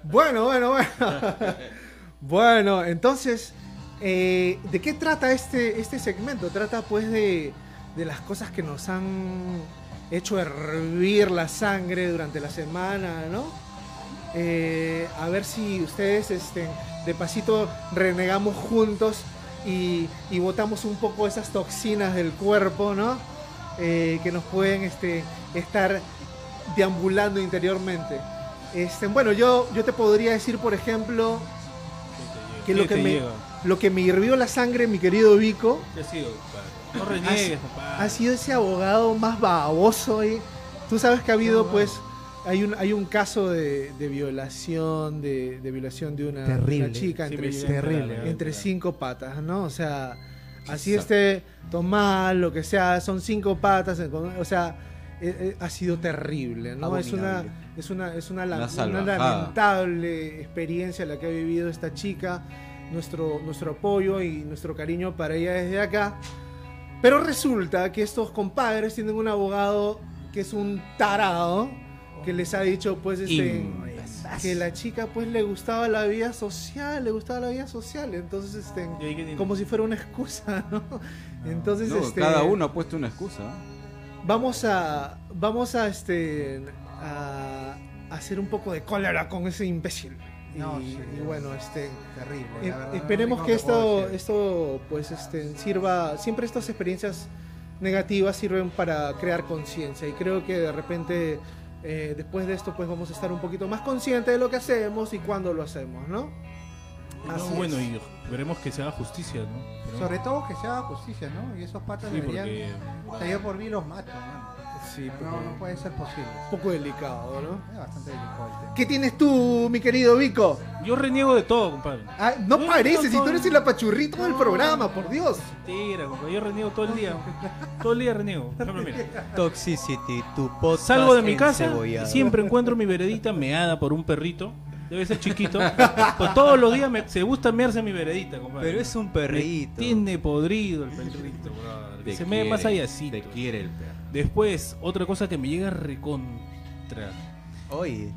Bueno, bueno, bueno. bueno, entonces, eh, ¿de qué trata este, este segmento? Trata pues de, de las cosas que nos han hecho hervir la sangre durante la semana, ¿no? Eh, a ver si ustedes este, de pasito renegamos juntos y, y botamos un poco esas toxinas del cuerpo, ¿no? Eh, que nos pueden este, estar deambulando interiormente. Este, bueno, yo, yo te podría decir, por ejemplo, que lo ¿Qué que, me, llega? Lo que me hirvió la sangre, mi querido Vico, ¿Qué ha sido, compadre? No reniegues, papá. ha sido ese abogado más baboso. ¿eh? Tú sabes que ha habido, pues, hay un, hay un caso de, de violación, de, de violación de una, Terrible. una chica Sí, entre, terrible. entre cinco patas, ¿no? O sea, así Exacto. esté tomar, lo que sea, son cinco patas, o sea, eh, eh, ha sido terrible, ¿no? Es una, es una, es una, lamentable experiencia la que ha vivido esta chica. Nuestro, nuestro apoyo y nuestro cariño para ella desde acá. Pero resulta que estos compadres tienen un abogado que es un tarado que les ha dicho pues este que la chica pues le gustaba la vida social, le gustaba la vida social, entonces este como si fuera una excusa, ¿no? Entonces No, este Cada uno ha puesto una excusa. vamos a vamos a este a hacer un poco de cólera con ese imbécil. Y, No, sí, y bueno, este Terrible. eh, verdad, esperemos no que esto, decir. esto pues este, sirva, siempre estas experiencias negativas sirven para crear conciencia y creo que de repente eh, después de esto pues vamos a estar un poquito más conscientes de lo que hacemos y cuándo lo hacemos, ¿no? No, bueno, es. y veremos que se haga justicia, ¿no? Pero- Sobre todo que se haga justicia, ¿no? Y esos patas Sí, deberían. porque... O sea, yo por mí los mato, ¿no? Sí, No, no puede ser posible. un poco delicado, ¿no? Es bastante delicado el tema. ¿Qué tienes tú, mi querido Vico? Yo reniego de todo, compadre. Ah, no No, parece, si tú eres el apachurrito del programa, por Dios. Mentira, compadre. Yo reniego todo el día. Todo el día reniego. Ejemplo, mira. Toxicity, tu podcast Salgo de mi casa encebollado. y siempre encuentro mi veredita meada por un perrito. Debe ser chiquito. Pues todos los días me- se gusta mearse mi veredita, compadre. Pero es un perrito. Me Tiene podrido el perrito, brother. Se me más quiere, allá Te quiere el perro. Después, otra cosa que me llega recontra. Oye,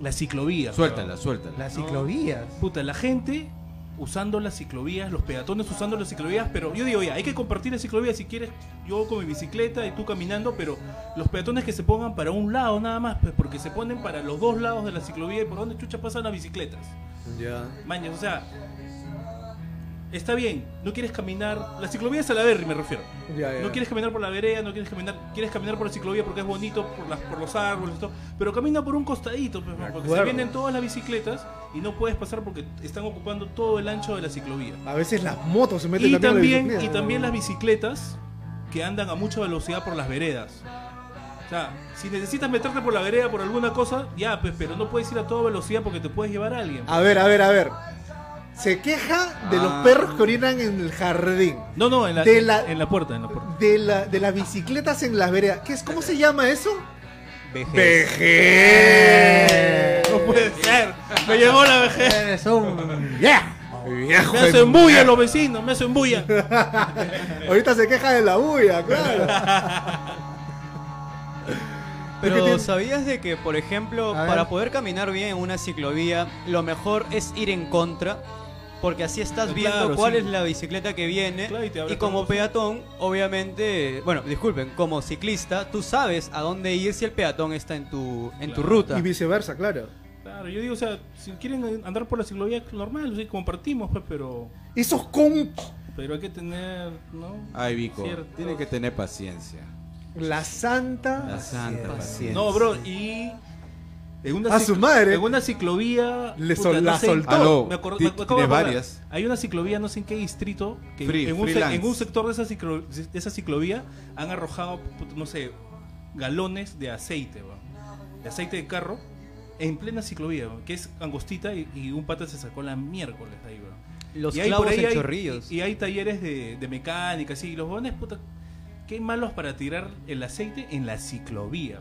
La ciclovía. Suéltala, suéltala. Las ciclovías. Puta, la gente usando las ciclovías, los peatones usando las ciclovías, pero yo digo, ya, hay que compartir la ciclovía si quieres, yo con mi bicicleta y tú caminando, pero los peatones que se pongan para un lado nada más, pues porque se ponen para los dos lados de la ciclovía y por donde chucha pasan las bicicletas. Ya. Mañas, o sea, está bien, no quieres caminar, la ciclovía es a la verga, me refiero. Ya, ya. No quieres caminar por la vereda, no quieres caminar, quieres caminar por la ciclovía porque es bonito, por las, por los árboles y todo, pero camina por un costadito, pues, porque se vienen todas las bicicletas y no puedes pasar porque están ocupando todo el ancho de la ciclovía. A veces las motos se meten Y también, también, y también las bicicletas que andan a mucha velocidad por las veredas. O sea, si necesitas meterte por la vereda por alguna cosa, ya, pues, pero no puedes ir a toda velocidad porque te puedes llevar a alguien. A ver, a ver, a ver. Se queja de los Ah. perros que orinan en el jardín. No, no, en la, De en, la- en la puerta, en la puerta. De, la, de las bicicletas en las veredas. ¿Qué es? ¿Cómo se llama eso? Vejez. Vejez. No puede ser. Me llegó la vejez. Eres un. ¡Yeah! Viejo Me hacen bulla los vecinos, me hacen bulla. Ahorita se queja de la bulla, claro. Pero. ¿sabías de que, por ejemplo, para poder caminar bien en una ciclovía, lo mejor es ir en contra? Porque así estás Claro, viendo cuál sí. es la bicicleta que viene. Claro, y como peatón, obviamente, bueno, disculpen, como ciclista, tú sabes a dónde ir si el peatón está en tu, en tu ruta. Y viceversa, claro. Claro, yo digo, o sea, si quieren andar por la ciclovía normal, sí, compartimos, pues, pero Esos con pero hay que tener, ¿no? Ay, Vico, tiene que tener paciencia. la santa. La santa paciencia. No, bro, y en una A su madre. En una ciclovía Le puta, sol- la sé- soltó. Aló, me acuerdo- ti- me acabo de varias. Hay una ciclovía, no sé en qué distrito, que Free- en, un en un sector de esa, ciclo- de esa ciclovía han arrojado, no sé, galones de aceite, de aceite de carro, en plena ciclovía, que es angostita y, y un pata se sacó la miércoles ahí, weón. Los Y hay clavos por ahí en hay- chorrillos. Y, y hay talleres de, de mecánica, así, y los jóvenes, puta, qué malos para tirar el aceite en la ciclovía.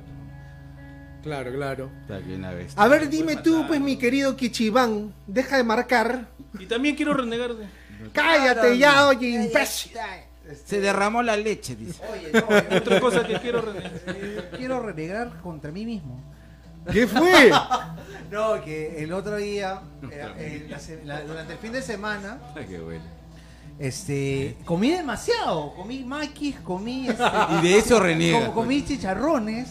Claro, claro. Está bien la bestia. A ver, dime tú, pues, mi querido Kichibán, deja de marcar. Y también quiero renegar de... Cállate ya, oye, imbécil. Se derramó la leche, dice. Oye, no, yo- Otra cosa que quiero renegar. yo quiero renegar contra mí mismo. ¿Qué fue? No, que el otro día, eh, eh, la se- la- durante el fin de semana, Ay, qué bueno. este, comí demasiado. Comí maquis, comí. Este, Y de eso reniega. como comí chicharrones,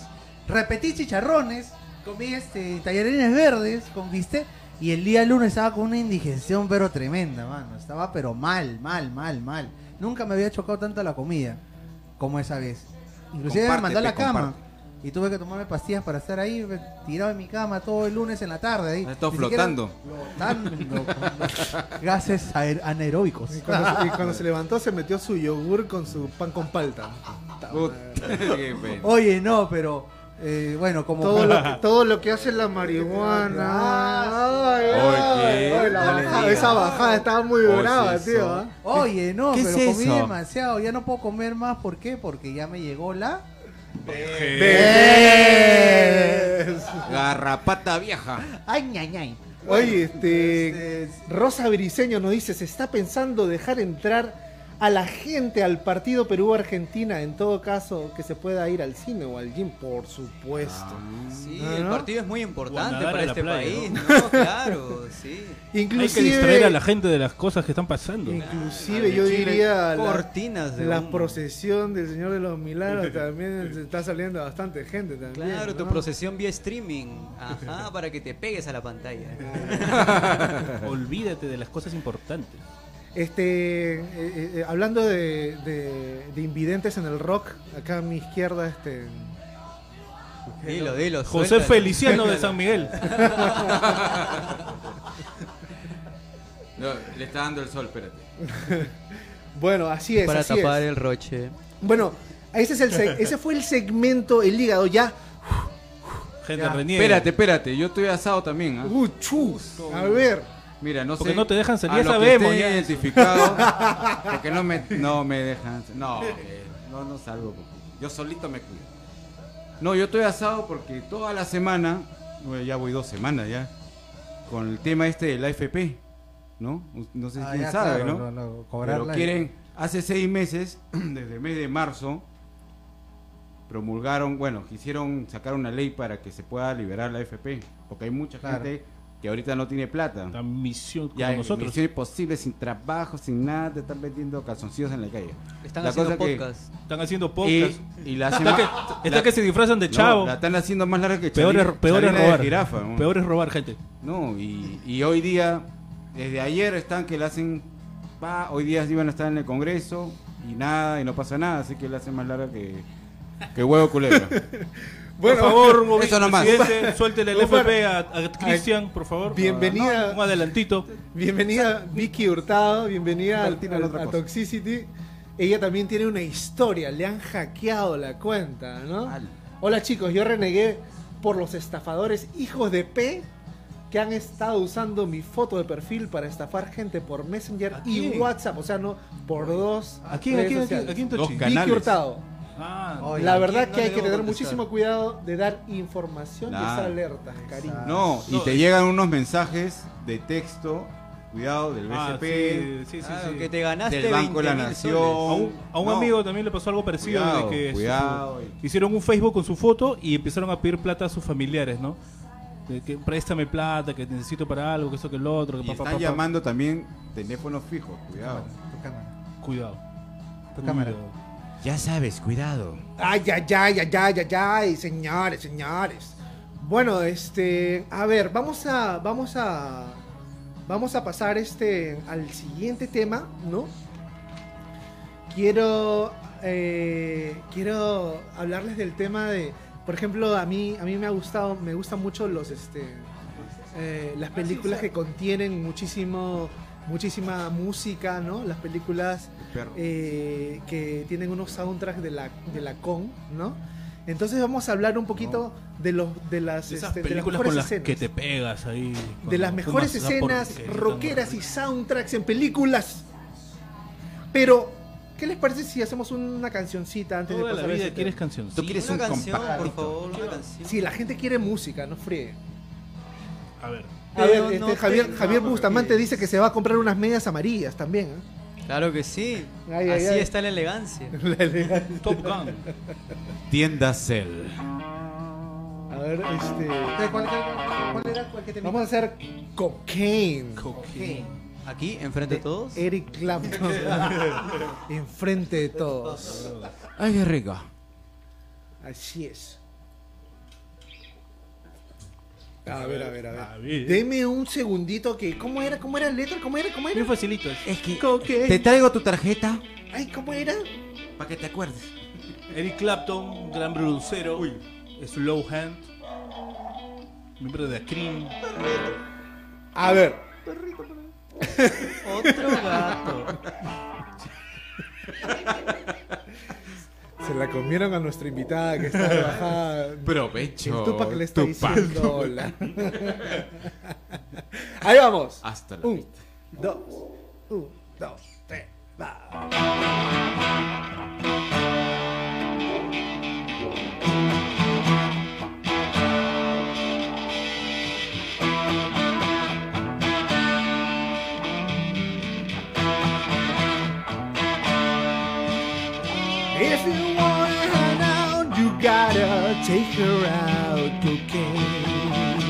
repetí chicharrones, comí este, tallarines verdes con bistec. Y el día lunes estaba con una indigestión, pero tremenda, mano. Estaba, pero mal, mal, mal, mal. Nunca me había chocado tanto la comida como esa vez. Inclusive me mandó a la cama. Y tuve que tomarme pastillas para estar ahí, me- tirado en mi cama todo el lunes en la tarde. Ahí. Siquiera- flotando. Flotando. con gases aer- anaeróbicos. Y cuando, y cuando se levantó se metió su yogur con su pan con palta. Oye, no, pero eh, bueno, como Todo lo, que, todo lo que hace la marihuana. Ay, ay, Oye, ay, la no le bajada, digas. esa bajada estaba muy Oye, brava, tío. ¿ah? Oye, no, ¿Qué pero es comí eso? demasiado, ya no puedo comer más, ¿por qué? Porque ya me llegó la Vez. Garrapata vieja. ay ñay ñay. Oye, este. Rosa Briseño nos dice: se está pensando dejar entrar a la gente al partido Perú-Argentina. En todo caso, que se pueda ir al cine o al gym, por supuesto. Sí, Ah, el ¿no? partido es muy importante para este playa, país, ¿no? ¿no? Claro, sí. Inclusive, Hay que distraer a la gente de las cosas que están pasando. Inclusive yo diría Cortinas de la humo. procesión del Señor de los Milagros también está saliendo bastante gente también. Claro, tu ¿no? procesión vía streaming. Ajá, para que te pegues a la pantalla. Olvídate de las cosas importantes. Este, eh, eh, eh, hablando de, de- de invidentes en el rock, acá a mi izquierda, este, Dilo, dilo. José. Feliciano de San Miguel. No, le está dando el sol, espérate. bueno, así es, Para así tapar es. el roche. Bueno, ese es el, ese fue el segmento, el hígado ya. Gente. Espérate, espérate, yo estoy asado también, ¿ah? Uh, chus. A ver, Mira, no Porque sé. no te dejan salir, a ya que sabemos, estén ya. identificados, porque no me, no me dejan. No, que no, no salgo. porque yo solito me cuido. No, yo estoy asado porque toda la semana, bueno, ya voy dos semanas ya, con el tema este del AFP, ¿no? No sé si Ah, quién sabe, claro, ¿no? lo- lo- Pero quieren, hace seis meses, desde el mes de marzo, promulgaron, bueno, quisieron sacar una ley para que se pueda liberar la AFP, porque hay mucha Claro. gente que ahorita no tiene plata. La misión como Ya, nosotros. misión imposible, sin trabajo, sin nada, te están vendiendo calzoncillos en la calle. Están La haciendo que- podcast. Están haciendo podcast. y la Está semana... que, está que se disfrazan de chavo. la están haciendo más larga que peor es, peor es robar. jirafa, ¿no? Peor es robar gente. No, y, y hoy día, desde ayer están que le hacen... Pa, hoy día iban a estar en el Congreso y nada, y no pasa nada, así que le hacen más larga que, que huevo culebra. Bueno, por favor, un eso nomás. presidente, suéltele el FP a, a Cristian, por favor. Bienvenida. Un adelantito. bienvenida Vicky Hurtado, bienvenida al- a. Toxicity. Ella también tiene una historia, le han hackeado la cuenta, ¿no? Hola chicos, yo renegué por los estafadores hijos de P que han estado usando mi foto de perfil para estafar gente por Messenger ¿A y? WhatsApp. O sea, no, por dos ¿A quién? ¿A quién? ¿A quién? Vicky Hurtado. Ah, Oye, La ¿a verdad no que hay que tener contestar? muchísimo cuidado de dar información de esa Claro. alerta, cariño. No, y No, te es- llegan unos mensajes de texto, cuidado, del Ah, BCP, sí, sí, sí, Claro, sí. que te ganaste del Banco de la 20.000 Nación. A un, a un No. amigo también le pasó algo parecido Cuidado, de que cuidado. su- hicieron un Facebook con su foto y empezaron a pedir plata a sus familiares, ¿no? De que préstame plata, que necesito para algo, que eso que el otro, que Y pa, están pa, pa. llamando también teléfonos fijos, cuidado. Tu cámara. Cuidado. Tu cámara. Cuidado. Ya sabes, cuidado. Ay, ay, ay, ay, ay, ay, ay, señores, señores. Bueno, este, a ver, vamos a, vamos a, vamos a pasar este al siguiente tema, ¿no? Quiero, eh, quiero hablarles del tema de, por ejemplo, a mí, a mí me ha gustado, me gustan mucho los, este, eh, las películas que contienen muchísimo, muchísima música, ¿no? Las películas eh, que tienen unos soundtracks de la, de la con, ¿no? Entonces vamos a hablar un poquito de los de las, De esas este, de las con las escenas. que te pegas ahí. de las mejores escenas rockeras y soundtracks en películas. Pero, ¿qué les parece si hacemos una cancioncita antes Toda de la pasar a vida ese quieres canción. Tú quieres una un canción, por compactito. favor, una canción. Si la gente quiere música, no fríe. A ver. A ver, Pero este, no Javier, tengo- Javier Bustamante dice que se va a comprar unas medias amarillas también. ¿eh? Claro que sí. Ay, Así ay. está la elegancia. La elegancia. Top Gun. Tienda Cell. A ver, este. ¿Cuál, cuál, cuál- cuál era? ¿Cuál que te Vamos a hacer cocaine. Cocaine. Aquí, enfrente de todos. Eric Clapton. Enfrente de todos. Ay, qué rico. Así es. A ver, a ver, a ver. A ver. Deme un segundito que. ¿Cómo era? ¿Cómo era la letra? ¿Cómo era? ¿Cómo era? Muy facilito. Es que Cocaine. te traigo tu tarjeta Ay, ¿cómo era? para que te acuerdes. Eric Clapton, gran producero. Slow Hand. Miembro de Cream. A ver. Otro gato. Se la comieron a nuestra invitada que está de bajada. Provecho. El Tupac le está Tupac. diciendo hola. Ahí vamos. Hasta la Un, vista. dos, un, dos, tres, va. Take her out, cocaine.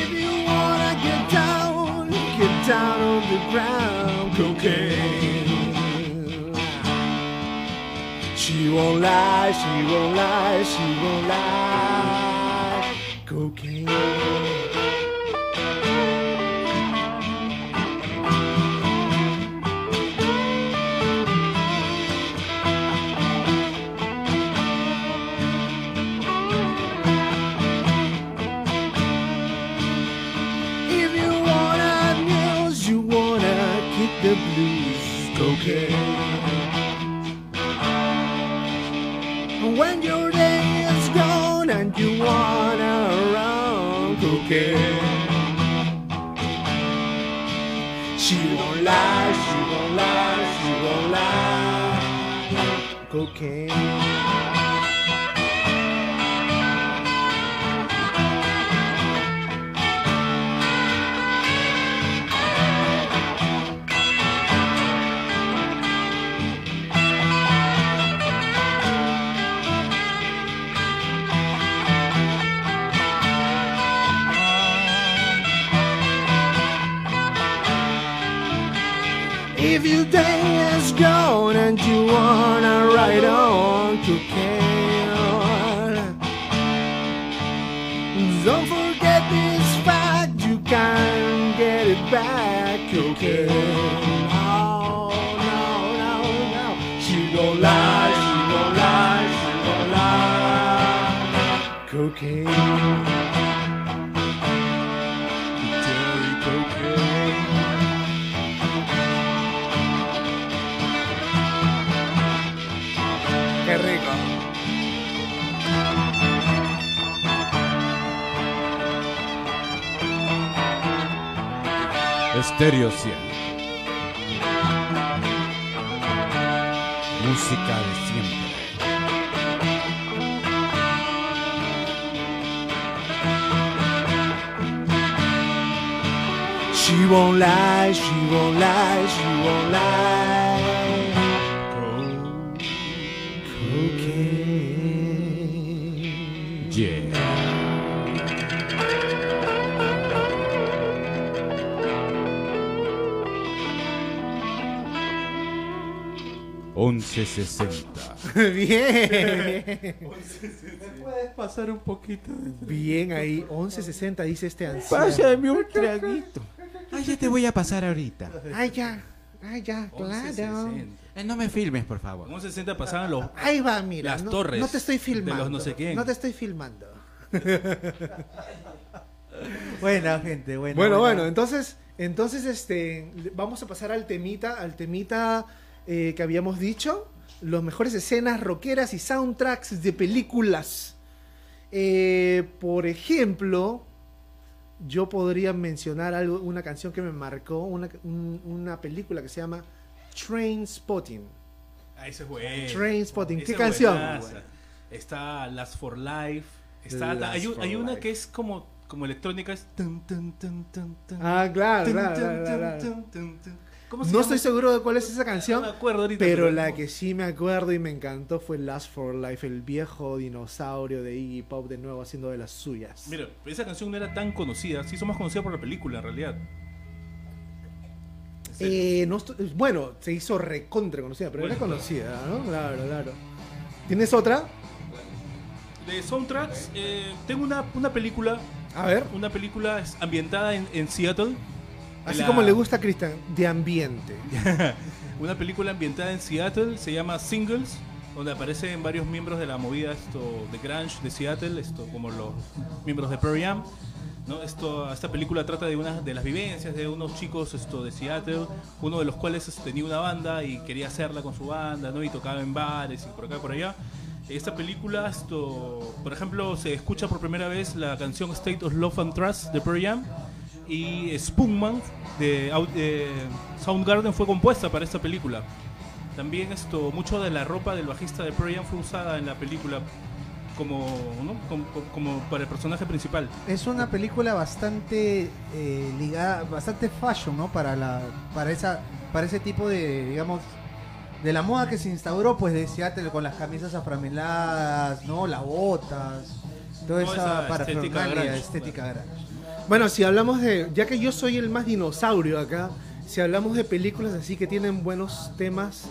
If you wanna get down, get down on the ground, cocaine. She won't lie, she won't lie, she won't lie, cocaine. Okay. Stereo 100. Música de siempre. She won't lie, she won't lie, she won't lie. Cocaine. 1160. bien, bien. ¿Me puedes pasar un poquito? Bien ahí, 1160 dice este anciano. Pásame un traguito. Ay, ya te voy a pasar ahorita. Ay, ya. Ay, ya, claro. Eh, no me filmes, por favor. 1160 pasaban los. Ahí va, mira. Las torres. No te estoy filmando. No te estoy filmando. Buena gente, bueno, bueno. Bueno, bueno, entonces, entonces este, vamos a pasar al temita, al temita eh, que habíamos dicho, los mejores escenas rockeras y soundtracks de películas. Eh, por ejemplo, yo podría mencionar algo, una canción que me marcó, una, un- una película que se llama Train Spotting. Ah, ese es bueno. Trainspotting, Esa ¿qué canción? buenaza. Está Last for Life. Está, Last hay, un- for hay una que es como, como electrónica. Es. Ah, claro, claro. Tun, tun, tun. ¿Cómo se No llama? estoy seguro de cuál es esa canción. No me acuerdo ahorita. Pero la que sí me acuerdo y me encantó fue Last for Life, el viejo dinosaurio de Iggy Pop de nuevo haciendo de las suyas. Mira, esa canción no era tan conocida. Sí, hizo más conocida por la película en realidad. Eh, no estoy- bueno, se hizo recontra conocida, pero era conocida, ¿no? Claro, claro. ¿Tienes otra? De soundtracks, eh, tengo una, una película. A ver. Una película ambientada en, en Seattle. Así La- como le gusta a Cristian, de ambiente. Una película ambientada en Seattle, se llama Singles, donde aparecen varios miembros de la movida esto de grunge de Seattle, esto como los miembros de Pearl Jam. ¿no? Esto, esta película trata de una de las vivencias de unos chicos esto de Seattle, uno de los cuales este, tenía una banda y quería hacerla con su banda, ¿no? Y tocaba en bares y por acá por allá. Esta película, esto, por ejemplo, se escucha por primera vez la canción State of Love and Trust de Pearl Jam y Spoonman de eh, Soundgarden fue compuesta para esta película. También esto, mucho de la ropa del bajista de Pearl Jam fue usada en la película como, ¿no? como, como para el personaje principal. Es una película bastante eh, ligada, bastante fashion, ¿no? Para la, para esa, para ese tipo de, digamos, de la moda que se instauró, pues de Seattle con las camisas aframeladas, ¿no? Las botas, toda Toda esa esa parafernalia, estética grunge. Bueno, si hablamos de. Ya que yo soy el más dinosaurio acá, si hablamos de películas así que tienen buenos temas,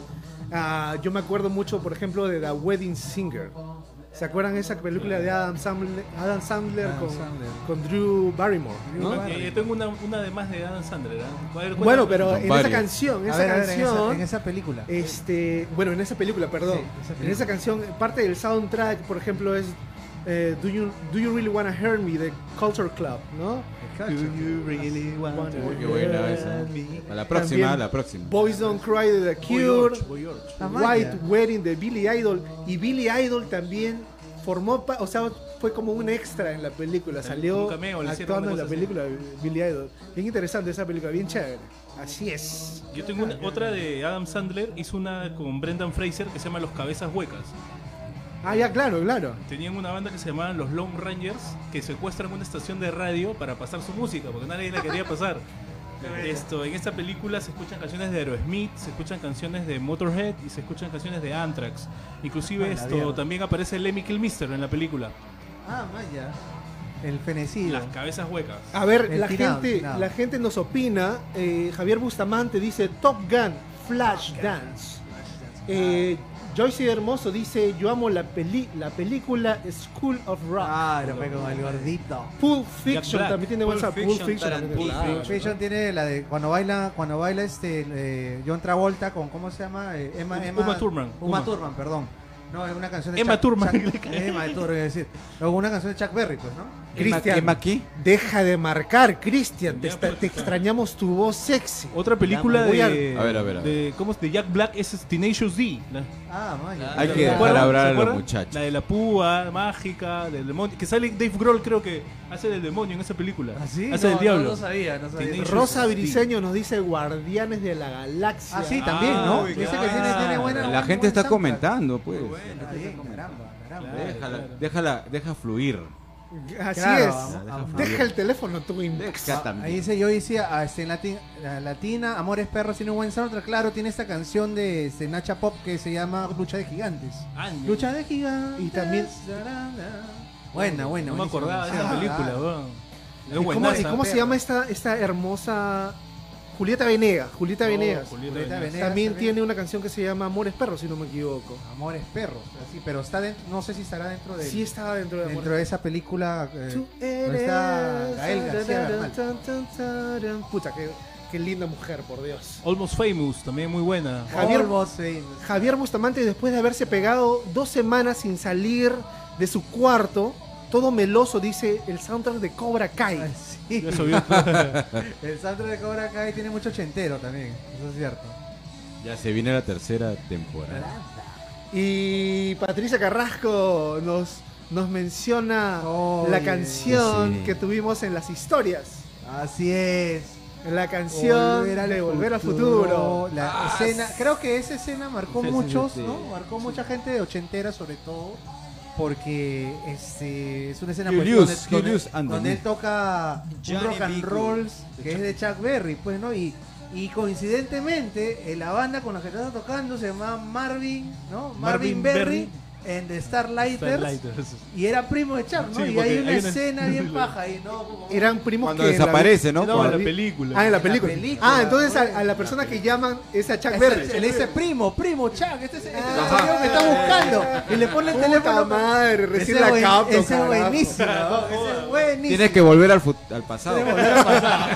ah, yo me acuerdo mucho, por ejemplo, de The Wedding Singer. ¿Se acuerdan de esa película de Adam Sandler, Adam Sandler, Adam con, Sandler. con Drew Barrymore? ¿no? Eh, Barrymore. tengo una, una de más de Adam Sandler. ver, Bueno, pero en esa canción, esa ver, a ver, en esa, canción, en esa película. este, bueno, en esa película, perdón, Sí, esa en esa canción, parte del soundtrack, por ejemplo, es eh, Do you Do you really wanna hear me de Culture Club, ¿no? Do you really want Wanna buena esa. A la próxima, También a la próxima. Boys Don't Cry de The Boy Cure, George, Boy George. Ah, vaya. White Wedding de Billy Idol y Billy Idol también formó, pa- o sea, fue como un extra en la película, salió cameo, actuando en la película Billy Idol. Bien interesante esa película, bien chévere. Así es. Yo tengo una- otra de Adam Sandler, hizo una con Brendan Fraser que se llama Los Cabezas Huecas. Ah, ya, claro, claro. Tenían una banda que se llamaban los Lone Rangers que secuestran una estación de radio para pasar su música porque nadie la quería pasar. Esto, en esta película se escuchan canciones de Aerosmith, se escuchan canciones de Motorhead y se escuchan canciones de Anthrax. Inclusive Ah, esto mierda. también aparece Lemmy Kilmister en la película. Ah, vaya. El fenecido. Las cabezas huecas. A ver, El la finado, gente, finado. la gente nos opina. eh, Javier Bustamante dice Top Gun, Flash Dance. Eh, Joyce Hermoso dice yo amo la peli la película School of Rock. Ah, lo fue el gordito. Pulp Fiction Black. también tiene Pulp WhatsApp. Pulp Fiction, Fiction también. Claro. Fiction tiene la de cuando baila, cuando baila este eh, John Travolta con cómo se llama Eh, Emma, Emma Uma Thurman. Uma, Uma. Thurman, perdón. No, es una canción de Emma Chuck- Thurman. Chuck- Emma Thurman, es decir. Luego una canción de Chuck Berry, pues, ¿no? Cristian, deja de marcar, Cristian. Te, pues, te extrañamos tu voz sexy. Otra película a- de, A ver, a ver, a ver. de ¿cómo es? de Jack Black es Tenacious D. La- Ah, vaya. Hay ¿se que dejar hablar ¿Se a los muchachos. La de la púa mágica, del demonio. Que sale Dave Grohl, creo que hace del demonio en esa película. ¿Ah, sí? Hace No, del diablo. No, no sabía, no sabía. Teenage- Rosa. Briseño nos dice Guardianes de la Galaxia. Ah, sí, también, Ah, ¿no? uy, Dice claro. que tiene, tiene buena. La gente buen está soundtrack. comentando, pues. Está bien, caramba, caramba. Claro. Déjala, déjala, deja fluir. Así Claro, es. vamos, vamos. Deja el teléfono. Deja también. Ahí dice, yo decía, ah, este, en latin- la Latina, Amores Perros tiene un buen soundtrack. Claro, tiene esta canción de este, Nacha Pop que se llama Lucha de Gigantes. Ah. Lucha de Gigantes. Y también- Buena, buena. No me acordaba de esa película, Ah, weón. ¿Y Es cómo, cómo se llama esta, esta hermosa Julieta Venegas? Julieta Oh, Venegas. Julieta Julieta Venegas. Venegas. También también. tiene una canción que se llama Amores Perros, si no me equivoco. Amores Perros, así, pero está dentro, no sé si estará dentro de Sí estaba dentro de dentro Amores de esa película. eh, está Gael García Bernal. Puta, qué, qué linda mujer, por Dios. Almost Famous, también muy buena. Javier- Almost Famous. Javier Bustamante, después de haberse pegado dos semanas sin salir de su cuarto, todo meloso, dice el soundtrack de Cobra Kai. Ay, sí. El soundtrack de Cobra Kai tiene mucho ochentero también, eso es cierto. Ya se viene la tercera temporada. Y Patricia Carrasco nos, nos menciona Oye, la canción sí. que tuvimos en las historias. Así es. La canción de Volver al Futuro. La escena, creo que esa escena marcó Sí, sí, muchos, sí, sí. ¿no? Marcó mucha gente de ochentera sobre todo. Porque este, es una escena pues, donde, donde- donde él toca un rock and roll que es de Chuck Berry, pues, ¿no? Y, y coincidentemente, eh, la banda con la que estaba tocando se llama Marvin, ¿no? Marvin, Marvin Berry, Berry. En The Starlighters. Starlighters. Y era primo de Chuck, ¿no? Sí, y hay una hay una- escena bien paja ahí, ¿no? Como- Eran primos Cuando que la- desaparece, ¿no? No, en la película. Ah, en la En la película. ah, entonces a, a la persona que llaman es a Chuck Berry. Se le dice primo, primo, Chuck, este es, este es el señor que está buscando. Y le pone el Puta teléfono. madre, recién Ese la capto, Ese es buenísimo, ese es buenísimo. Tienes que volver al, fut- al pasado. Tiene que volver a pasar.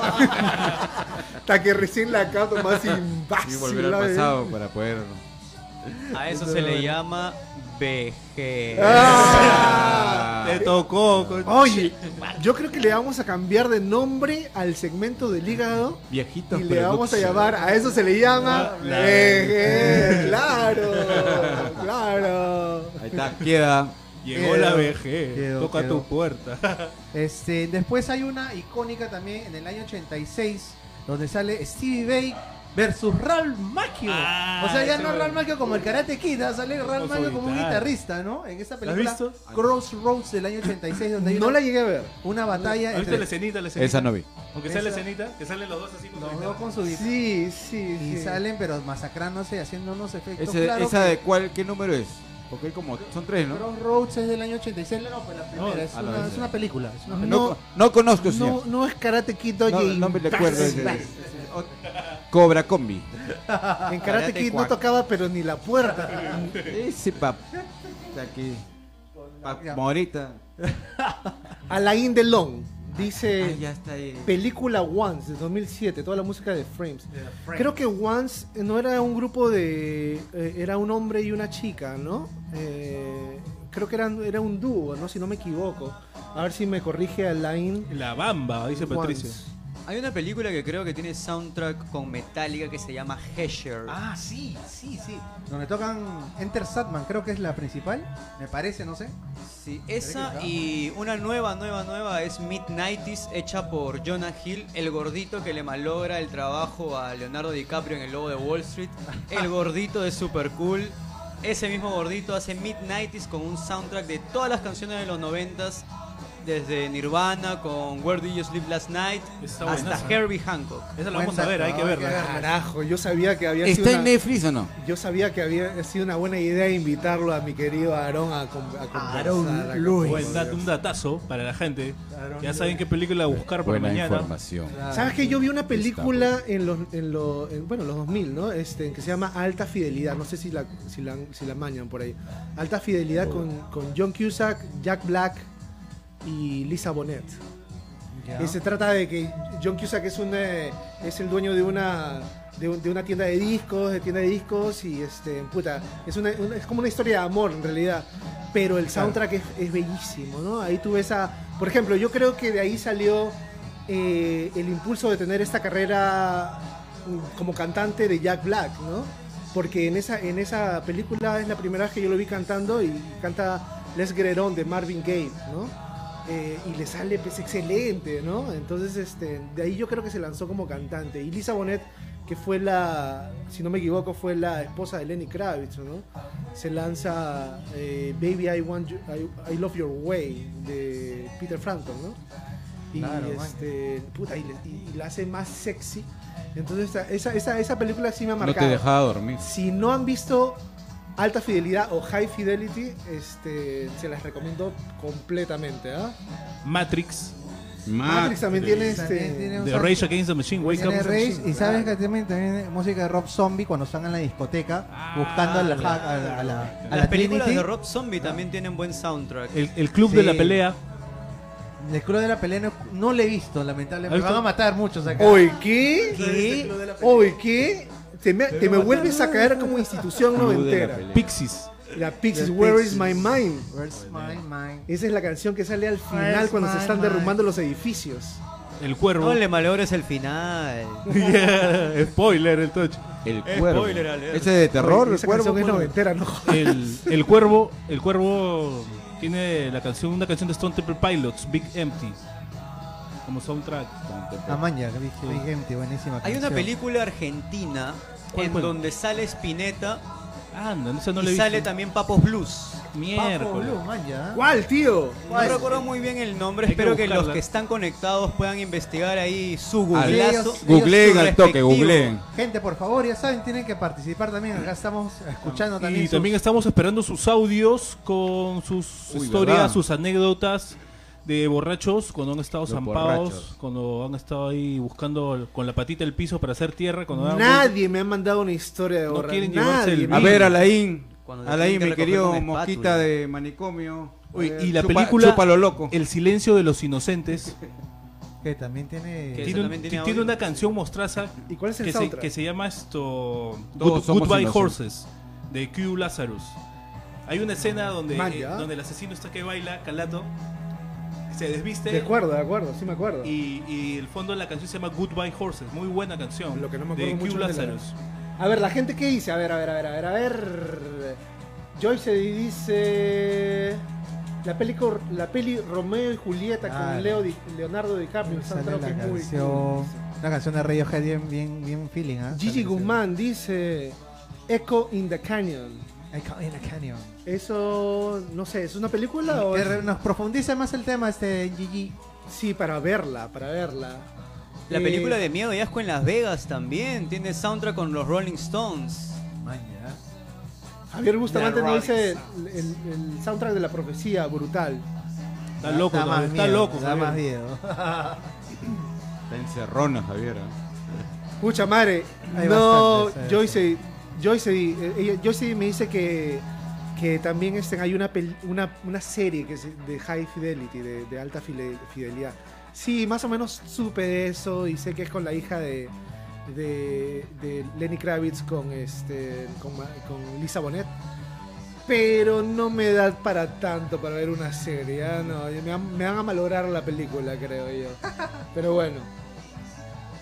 Hasta que recién la capto más Y imbácil. volver al pasado para poder. A eso se le llama vejez. Ah. Te tocó. Oye, yo creo que le vamos a cambiar de nombre al segmento del hígado Viejitos y le vamos a llamar, a eso se le llama Ah, la- vejez. Claro, claro. Ahí está, queda. Llegó Quedó, la vejez. quedó, Toca quedó. tu puerta. Este, después hay una icónica también en el año 86 donde sale Stevie Bay versus Ralph Macchio. Ah, o sea, ya no. Ralph Macchio como el Karate Kid, ¿ah? sale Ralph Macchio como un guitarrista, ¿no? En esta has película? Crossroads del año 86 donde hay No una, la llegué a ver. una batalla ¿Has visto entre la escenita? La escenita? Esa no vi. Aunque sea la Esa- escenita, que salen los dos así con su los guitarra. dos con su guitarra. Sí, sí, Y sí. salen pero masacrándose, haciendo unos efectos. Ese- claro ¿Esa que de cuál, qué número es? Porque hay como, son tres, ¿no? Crossroads es del año 86, no, pues la primera, No, es, una, esa. es una película. Es una No, película. No, no conozco, No, señor. no es Karate Kid, no me recuerdo. Cobra Combi. En Karate Kid no tocaba, pero ni la puerta. Ese pap. Aquí. Pap Morita. Alain Delon dice Ah, ya está ahí. película Once de 2007, toda la música de Frames. Creo que Once no era un grupo de. eh, era un hombre y una chica, ¿no? Eh, creo que eran, era un dúo, ¿no? Si no me equivoco. A ver si me corrige Alain. La bamba, dice Patricia. Once. Hay una película que creo que tiene soundtrack con Metallica que se llama Hesher. Ah, sí, sí, sí. Donde tocan Enter Satman, creo que es la principal. Me parece, no sé. Sí, esa y una nueva, nueva, nueva es Midnighties hecha por Jonah Hill, el gordito que le malogra el trabajo a Leonardo DiCaprio en el lobo de Wall Street, el gordito de Super Cool. Ese mismo gordito hace Midnighties con un soundtrack de todas las canciones de los noventas, desde Nirvana con Where Did You Sleep Last Night Está hasta. Herbie Hancock. Esa la vamos a ver, hay que verla. verla. Carajo, yo sabía que había sido ¿Está en una, Netflix o no? yo sabía que había sido una buena idea invitarlo a mi querido Aarón a, con- a conversar. Aarón a Luis. Buen dato, un datazo para la gente. Ya saben qué película buscar para Buena mañana. información. ¿Sabes que yo vi una película en los, en los en- bueno, los 2000, ¿no? Este, que se llama Alta Fidelidad, no sé si la, si la, si la mañan por ahí. Alta Fidelidad con, con John Cusack, Jack Black y Lisa Bonet. Y se trata de que John Cusack es un eh, es el dueño de una de, un- de una tienda de discos, de tienda de discos y este puta, es una, una- es como una historia de amor en realidad. pero el soundtrack es, es bellísimo, ¿no? Ahí tú ves a... Por ejemplo, yo creo que de ahí salió eh, el impulso de tener esta carrera mm, como cantante de Jack Black, ¿no? Porque en esa, en esa película es la primera vez que yo lo vi cantando y canta Les On de Marvin Gaye, ¿no? Eh, y le sale pues excelente, ¿no? Entonces, este, de ahí yo creo que se lanzó como cantante. Y Lisa Bonet, que fue la, si no me equivoco, fue la esposa de Lenny Kravitz, ¿no? Se lanza eh, Baby I Want You- I, I Love Your Way de Peter Frampton, ¿no? Y, Claro, este, puta, y, y- y la hace más sexy. Entonces, esa, esa, esa, película sí me ha No marcado. te dejaba dormir. Si no han visto Alta Fidelidad o High Fidelity, este, se las recomiendo completamente. ¿ah? Matrix, Matrix también tiene este. tiene un The Rage Against the Machine, Wake Tiene Up. Rage, y sabes claro. que también, también música de Rob Zombie cuando están en la discoteca Ah, buscando a la, claro. a la, a la, a Las la películas Trinity. de Rob Zombie también tienen buen soundtrack. El, el club de Sí. la pelea. El club de la pelea no, no le he visto, lamentablemente. Me ¿Has van a matar muchos acá. Oye, ¿qué? ¿Qué? Oye, ¿qué? Te me, te me vuelves a caer como institución noventera. Pixies. La Pixies, The Where is. My Mind? Where's my mind? Esa es la canción que sale al final Where's cuando se están mind? derrumbando los edificios. El cuervo. No le malogres el final. Yeah, Spoiler, el touch. El cuervo. Spoiler. Ese de terror, Oye, el esa cuervo. canción es noventera, ¿no? El, el cuervo. El cuervo tiene la canción, una canción de Stone Temple Pilots, Big Empty. Como soundtrack. Ah, maña, que dije, Big Empty, buenísima Hay una película argentina ¿Cuál, en cuál? donde sale Spinetta Anda, esa no le y he sale visto. también Papos Blues. Papo Miércoles. Blue, maña. ¿Cuál, tío? No recuerdo muy bien el nombre, Hay espero que, los que están conectados puedan investigar ahí su googleazo. Googleen al toque, googleen. Gente, por favor, ya saben, tienen que participar también. Acá estamos escuchando también. Y sus- también estamos esperando sus audios con sus Uy, historias, ¿verdad? sus anécdotas de borrachos cuando han estado Los zampados, borrachos. cuando han estado ahí buscando con la patita el piso para hacer tierra. Cuando Nadie me ha mandado una historia de No borrar. quieren llevarse Nadie. el A ver, Alain. Alain, que mi querido mosquita de manicomio. Uy, Eh, y la chupa- película loco. El silencio de los inocentes Que también tiene. Que- tiene, un- también tiene tiene audio. una canción mostraza ¿Y cuál es el que se, que se llama esto Good- Goodbye inocentes. Horses de Q Lazarus. Hay una escena donde, eh, donde el asesino está que baila, calato, se desviste De acuerdo, de acuerdo, sí me acuerdo. y, y el fondo de la canción se llama Goodbye Horses. Muy buena canción. Lo que no me de acuerdo Q mucho de la- Lazarus. A ver, la gente qué dice, a ver, a ver, a ver, a ver, a ver. Joyce dice la peli, cor- la peli Romeo y Julieta Ah, con Leo Di- Leonardo DiCaprio, es muy canción. cool. Una canción de Radiohead bien, bien, bien feeling, ¿ah? Gigi Guzmán dice Echo in the Canyon. In a Canyon. Eso, no sé, ¿es una película o es- Nos profundiza más el tema este Gigi. Sí, para verla, para verla. La Eh, película de Miedo y Asco en Las Vegas también tiene soundtrack con los Rolling Stones. Maña. Javier Bustamante nos dice el, el- el soundtrack de la profecía, brutal. Está loco, más está miedo, loco. Da Javier. más miedo. Está encerrona, Javier. ¿eh? Pucha madre, Hay no, bastantes, Joyce, Joyce, eh, Joyce me dice que, que también este, hay una, una, una serie que es de High Fidelity, de, alta fide- fidelidad. Sí, más o menos supe de eso y sé que es con la hija de, de, de Lenny Kravitz con, este, con, Lisa Bonet. Pero no me da para tanto para ver una serie. ah, No, me, me van a malograr la película, creo yo. Pero bueno.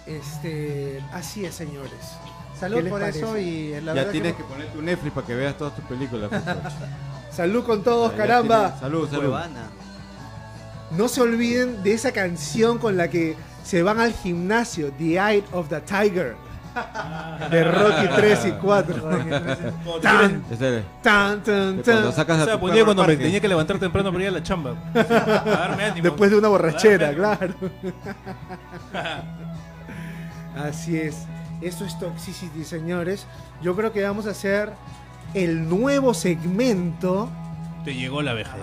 Este, así es, señores. ¿Qué Salud por parece? eso y la ya verdad tienes que que poner tu Netflix para que veas todas tus películas. Salud con todos, Ya caramba. tienes- Salud, salud. Cuevana. No se olviden de esa canción con la que se van al gimnasio, The Eye of the Tiger. De Rocky 3 y 4. Tan, tan, tan, tan. sacas O sea, ponía cuando me tenía que levantar temprano para ir a la chamba. A darme ánimo. Después de una borrachera, claro. Así es. Esto es Toxicity, señores. Yo creo que vamos a hacer el nuevo segmento. Te llegó la vejez.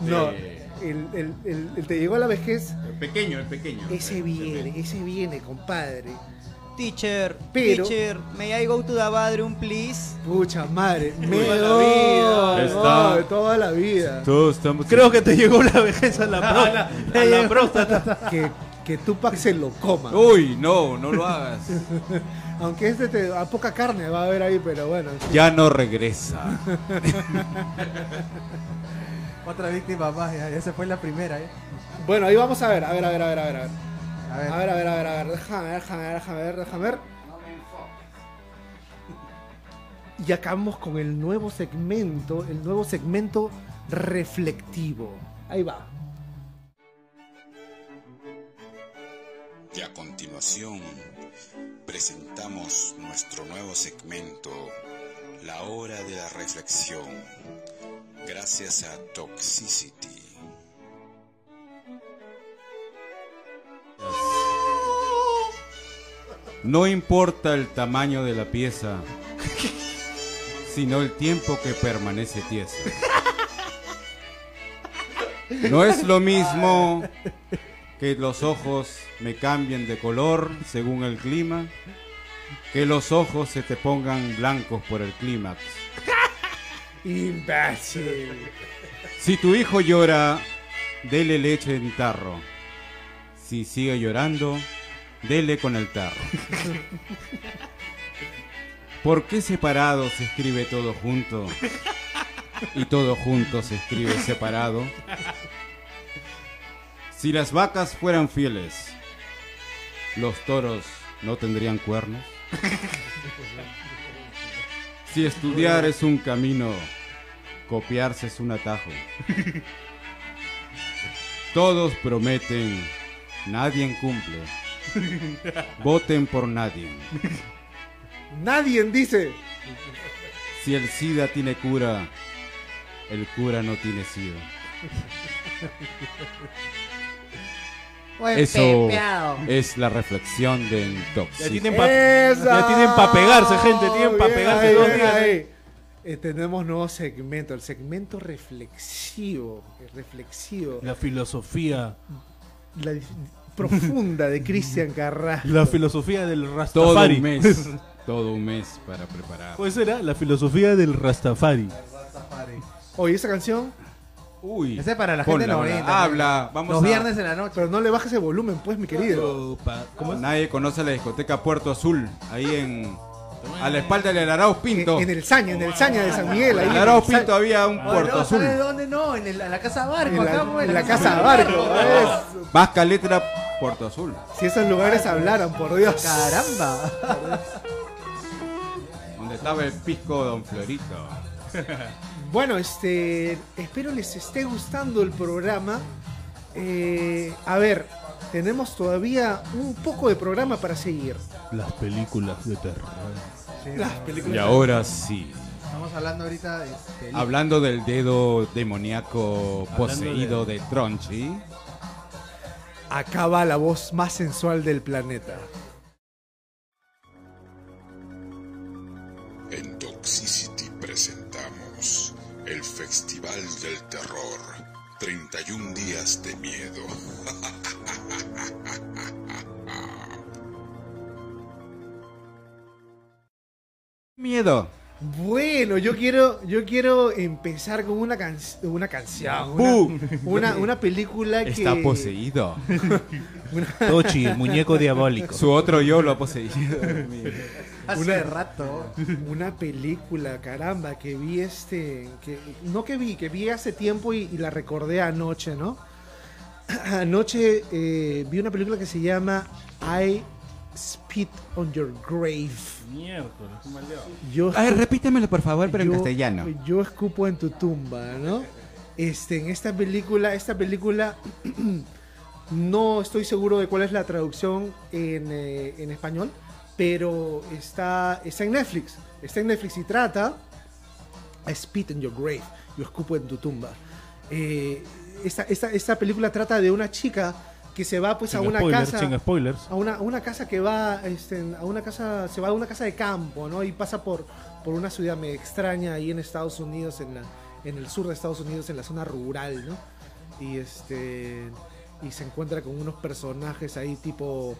No, Sí. el, el- el- el Te llegó la vejez. El pequeño, el pequeño. Ese viene, ese viene, compadre. Teacher, Pero- teacher, may I go to the bathroom, please? Pucha madre, me Toda la oh, vida. Está- no, toda la vida. Todos estamos. Creo que te llegó la vejez a la, a la próstata. Que, que Tupac se lo coma. Uy, no, no lo hagas. Aunque es de te- a poca carne va a haber ahí, pero bueno. sí. Ya no regresa. Otra víctima más, ya, ya se fue la primera. ¿eh? Bueno, ahí vamos a ver, a ver, a ver, a ver, a ver. A ver, A ver, a ver, a ver, a ver, a ver. Déjame ver, déjame ver, déjame ver, déjame ver. Y acabamos con el nuevo segmento, el nuevo segmento reflectivo. Ahí va. Y a continuación presentamos nuestro nuevo segmento, La Hora de la Reflexión, gracias a Toxicity. No importa el tamaño de la pieza, sino el tiempo que permanece tiesa. No es lo mismo que los ojos me cambien de color según el clima, que los ojos se te pongan blancos por el clímax. Imbécil. Si tu hijo llora, dele leche en tarro. Si sigue llorando, dele con el tarro. ¿Por qué separado se escribe todo junto? Y todo junto se escribe separado. Si las vacas fueran fieles, los toros no tendrían cuernos. Si estudiar es un camino, copiarse es un atajo. Todos prometen, nadie cumple. Voten por nadie. Nadie dice. Si el SIDA tiene cura, el cura no tiene SIDA. Buen Eso pepeao. es la reflexión de Ya tienen ¡Esa! ya tienen pa' pegarse, gente, tienen pa' Bien pegarse ahí, dos días. ahí. Eh, tenemos nuevo segmento, el segmento reflexivo. el reflexivo. La filosofía, La profunda de Cristian Carrasco. la filosofía del Todo Rastafari. un mes, todo un mes para preparar. Pues era la filosofía del Rastafari. Oye, esa canción, Uy, Ese es para la gente ponla, ponla. 90, Habla, vamos Los a- viernes en la noche. pero no le bajes el volumen, pues, mi querido. Opa, ¿Cómo es? Nadie conoce la discoteca Puerto Azul, ahí en a la espalda del Arauz Pinto. En, en el Saña, en el Saña de San Miguel. Ahí En en el Arauz el Sa- Pinto había un Puerto no, Azul. ¿sabes dónde no? En, el- en la casa Barco. En acá, la, pues, en la casa Barco. ¿ves? Vasca letra Puerto Azul. Si esos lugares hablaran, por Dios. Caramba. Donde estaba el pisco Don Florito. Bueno, este, espero les esté gustando el programa. Eh, a ver, tenemos todavía un poco de programa para seguir. Las películas de terror. Las películas. Y ahora sí. Estamos hablando ahorita de... Hablando del dedo demoníaco poseído de Tronchi. Acaba la voz más sensual del planeta. En presentamos el Festival del Terror. 31 días de miedo. Miedo. Bueno, yo quiero, yo quiero empezar con una, can- una canción. Bu. Una, una, una película que. Está poseído. Tochi, el muñeco diabólico. Su otro yo lo ha poseído. Hace una- rato. Una película, caramba, que vi este. Que, no que vi, que vi hace tiempo y, y la recordé anoche, ¿no? Anoche eh, vi una película que se llama I Spit on Your Grave. Miércoles. Yo A ver, repítemelo por favor, pero en castellano. Yo escupo en tu tumba, ¿no? Este, en esta película, esta película no estoy seguro de cuál es la traducción en, eh, en español, pero está, está en Netflix. Está en Netflix y trata I spit in your grave. Yo escupo en tu tumba. Eh, esta, esta, esta película trata de una chica que se va pues a Sin una spoilers, casa sin spoilers. a una, a una casa que va este, a una casa se va a una casa de campo no y pasa por por una ciudad medio extraña ahí en Estados Unidos en la en el sur de Estados Unidos en la zona rural no y este y se encuentra con unos personajes ahí tipo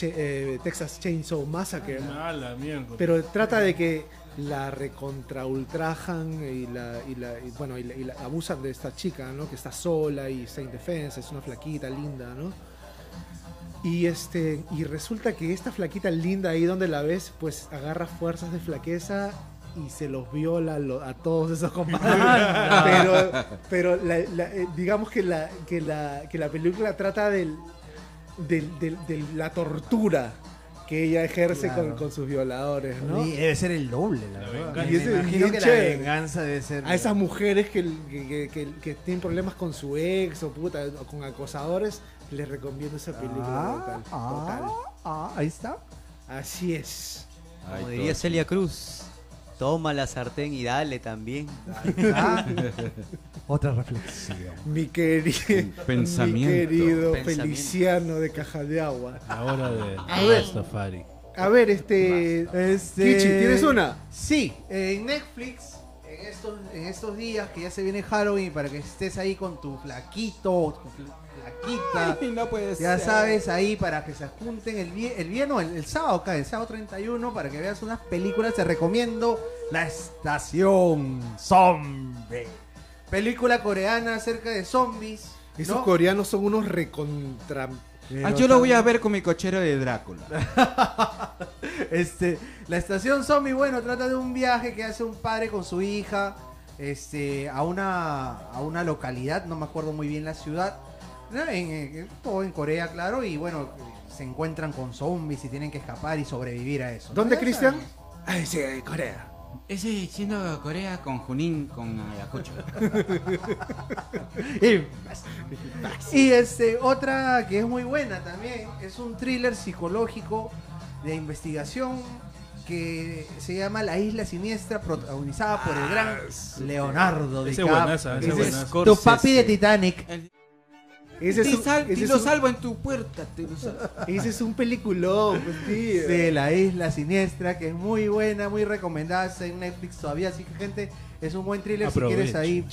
Che- eh, Texas Chainsaw Massacre ¿no? Ah, la pero trata de que la recontra ultrajan y la, y la y bueno y la, y la abusan de esta chica no que está sola y está indefensa es una flaquita linda no Y este y resulta que esta flaquita linda ahí donde la ves, pues agarra fuerzas de flaqueza y se los viola a, lo- a todos esos compadres. pero pero la- la- eh, digamos que la, que, la, que la película trata del, del- del- de la tortura que ella ejerce Claro. con, con sus violadores, ¿no? Y debe ser el doble, la, La verdad. venganza. Y ese Me es imagino bien que chévere. la venganza debe ser. A esas mujeres que, que, que- que- que tienen problemas con su ex o puta, o con acosadores, les recomiendo esa película. Ah, total, ah, total. ah, ahí está. Así es. Ay, Como diría todo. Celia Cruz, toma la sartén y dale también. Otra reflexión. Mi, queri- mi querido Pensamiento. Feliciano de Caja de Agua. La hora de A ver. Rastafari. A ver, este. Este... Kichi, ¿tienes una? Sí, en Netflix, en estos, en estos días que ya se viene Halloween, para que estés ahí con tu flaquito tu flaquita. Ay, no puede Ya ser. sabes, ahí para que se junten el viernes, el, viernes no, el, el sábado acá, el sábado 31, para que veas unas películas, te recomiendo La Estación Zombie. Película coreana acerca de zombies. Esos ¿no? coreanos son unos recontra. Pero Ah, yo lo voy a ver con mi cochero de Drácula. Este, la estación zombie, bueno, trata de un viaje que hace un padre con su hija este, a, una, a una localidad, no me acuerdo muy bien la ciudad. En, en- todo en Corea, claro, y bueno, se encuentran con zombies y tienen que escapar y sobrevivir a eso. ¿Dónde, Cristian? Ay, sí, Corea. Ese siendo Corea con Junín, con Ayacucho. Y este, otra que es muy buena también, es un thriller psicológico de investigación que se llama La Isla Siniestra, protagonizada por el gran Leonardo Ese DiCaprio. buenaza, ese es buenaza. tu papi de Titanic. Ese es un, sal- ese y es lo un- salvo en tu puerta. te lo salvo. ese es un peliculón, pues, tío. de La Isla Siniestra, que es muy buena, muy recomendada está en Netflix todavía, así que gente, es un buen thriller si quieres ahí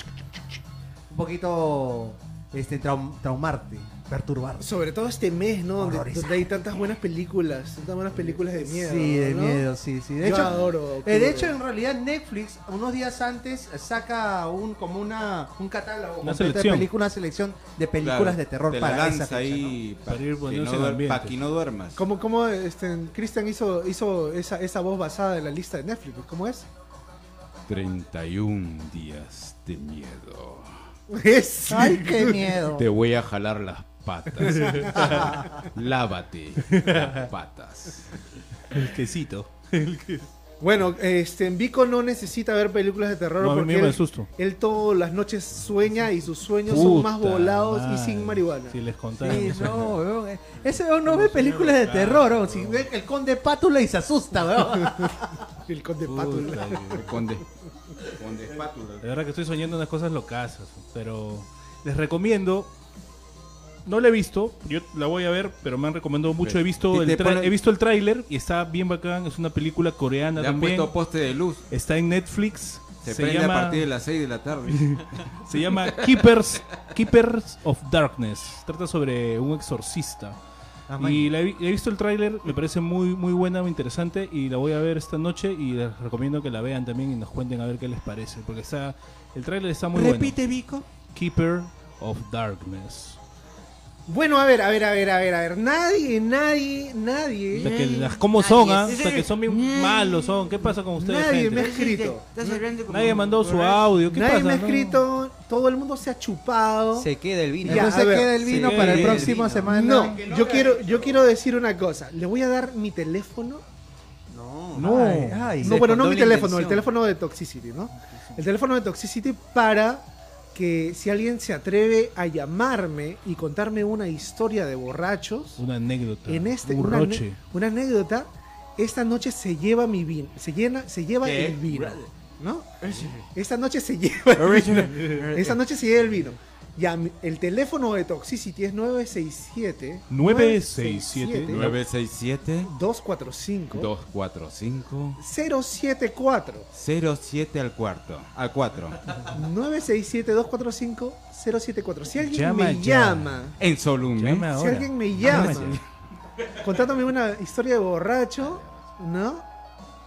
un poquito este traum- traumarte, perturbarte. Sobre todo este mes, ¿no? Donde, hay tantas buenas películas, tantas buenas películas de miedo. Sí, de ¿no? miedo, sí, sí. De Yo hecho, adoro. eh, de hecho, en realidad Netflix unos días antes saca un como una un catálogo Una completo de selección. películas, una selección de películas Claro, de terror te la para esa fecha, ahí ¿no? para Para ir que, no, en duer- ambiente. pa' que no duermas. ¿Cómo, cómo este, Cristian hizo, hizo esa, esa voz basada en la lista de Netflix? ¿Cómo es? 31 días de miedo. Es. Ay, qué miedo. Te voy a jalar las patas. Lávate las patas. El quesito. Bueno, este, Vico no necesita ver películas de terror No, a mí porque él, susto. él todas las noches sueña y sus sueños son más volados y sin marihuana. Si les contara. Sí, eso. no, weón. eh. Ese weón no ve películas de terror, weón. Si ve el conde pátula y se asusta, weón. El conde Puta, Pátula. que- Con, de, con de espátula. De verdad que estoy soñando unas cosas locasas, pero les recomiendo. No la he visto, yo la voy a ver, pero me han recomendado mucho. He visto el ponen- he visto el tráiler y está bien bacán. Es una película coreana Le han también. puesto poste de luz. Está en Netflix. Se, Se, prende a llama, partir de las 6 de la tarde. se llama Keepers, Keepers of Darkness. Trata sobre un exorcista. Y la he, vi- he visto el tráiler, me parece muy muy buena, muy interesante y la voy a ver esta noche y les recomiendo que la vean también y nos cuenten a ver qué les parece, porque está el tráiler está muy Repite, Vico. bueno. Keeper of Darkness. Bueno, a ver, a ver, a ver, a ver, a ver. Nadie, nadie, O nadie. sea, que las cómo son, ¿ah? O sea, que son bien malos son. ¿Qué pasa con ustedes? Nadie gente? me ha escrito. Nadie mandó su audio. ¿Qué Nadie pasa? me ha no? escrito. Todo el mundo se ha chupado. Se queda el vino. Ya, a ver, queda el vino para el próximo semana. No, yo quiero, yo quiero decir una cosa. Le voy a dar mi teléfono. No. No. Ay, ay. No, bueno, no mi teléfono, el teléfono de Toxicity, ¿no? El teléfono de Toxicity para que si alguien se atreve a llamarme y contarme una historia de borrachos, Una anécdota. en este un una, roche. ane- una anécdota, esta noche se lleva mi vino, se llena, se lleva ¿Qué? el vino, ¿no? Esta noche se lleva el vino. Esta noche se lleva el vino. Mi- el teléfono de Toxicity es 967 967 967 245 245 074 07 al cuarto. Al 4. 967-245-074. Si alguien Llama me ya. llama, En Solume. Llama si ahora. alguien me llama, Llama contándome una historia de borracho, ¿no?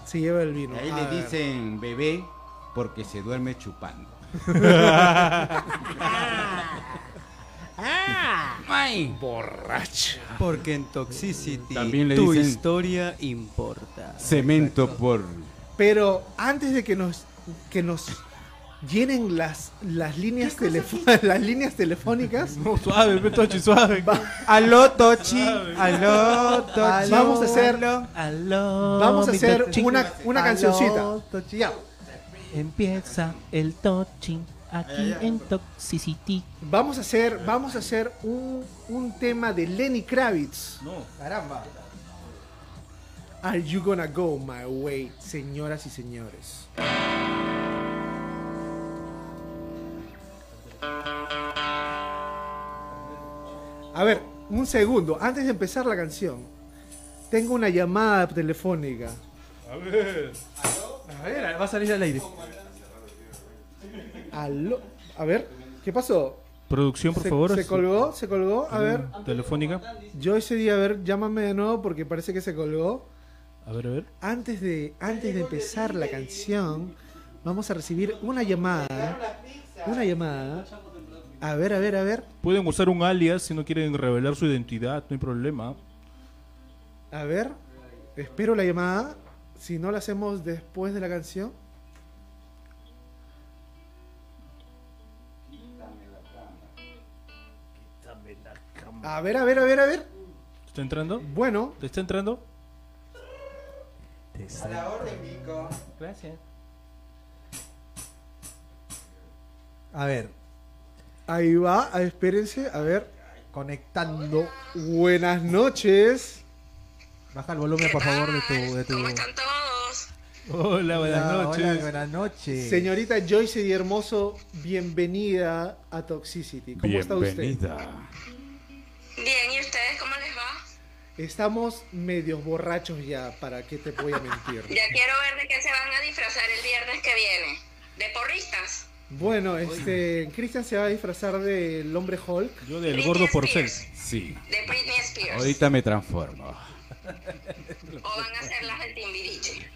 Se lleva el vino. Ahí A le ver. dicen bebé porque se duerme chupando. Ay. Borracha. Porque en Toxicity También le tu dicen- historia importa. Cemento por. Pero antes de que nos que nos llenen las las líneas telefónicas las líneas telefónicas, No, suave, pe, Tochi, suave. Aló, Tochi. Aló, Tochi. Vamos a hacer- Aló, vamos a hacer una- una Aló, cancioncita. Tochi, ya. Empieza el touching aquí en Toxicity. vamos a hacer vamos a hacer un, un tema de Lenny Kravitz. No. Caramba. Are you gonna go my way, señoras y señores? A ver, un segundo, antes de empezar la canción, tengo una llamada telefónica. A ver. A ver, va a salir al aire. Aló, a ver, ¿qué pasó? Producción, por ¿Se, favor. ¿Se colgó? ¿Se colgó? A ver, Telefónica. yo ese día, a ver, llámame de nuevo porque parece que se colgó. A ver, a ver. Antes de, antes de empezar la canción, vamos a recibir una llamada. Una llamada. A ver, a ver, a ver. Pueden usar un alias si no quieren revelar su identidad, no hay problema. A ver. Espero la llamada. Si no la hacemos después de la canción. A ver, a ver, a ver, a ver. ¿Está entrando? Bueno, ¿Te está entrando? Gracias. A ver, ahí va. Espérense, a ver. conectando. Buenas noches. Baja el volumen, por favor, de tu. De tu... ¿Cómo están todos? Hola, buenas Hola, noches. hola, buenas noches. Señorita Joyce Di Hermoso, bienvenida a Toxicity. ¿Cómo está usted? Bienvenida. Bien, ¿y ustedes cómo les va? Estamos medios borrachos ya, ¿para qué te voy a mentir? Ya quiero ver de qué se van a disfrazar el viernes que viene. ¿De porristas? Bueno, este, Christian se va a disfrazar del hombre Hulk. Yo del Britney gordo porcel. Spears. Sí. De Britney Spears. Ahorita me transformo. O van a ser las del Timbiriche.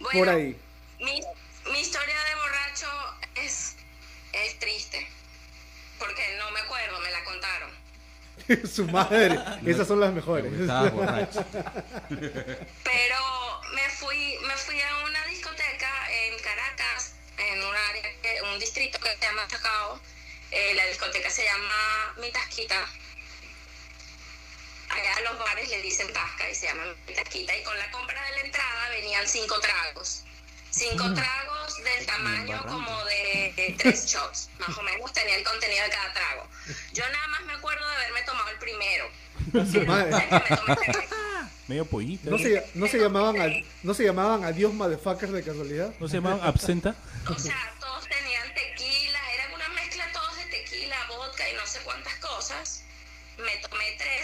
Bueno, Por ahí. Mi, mi historia de borracho es, es triste. Porque no me acuerdo, me la contaron. Su madre. Esas son las mejores. Estaba borracho. Pero me fui, me fui a una discoteca en Caracas, en un área, un distrito que se llama Chacao. Eh, la discoteca se llama Mi Tasquita. Allá a los bares le dicen tasca y se llama Mi Tasquita. Y con la compra de la entrada venían cinco tragos. Cinco tragos del tamaño como de, de tres shots, más o menos tenía el contenido de cada trago. Yo nada más me acuerdo de haberme tomado el primero. Medio pollita. No se, no se llamaban a, no se llamaban adiós motherfuckers de casualidad. ¿No se llamaban absenta? O sea,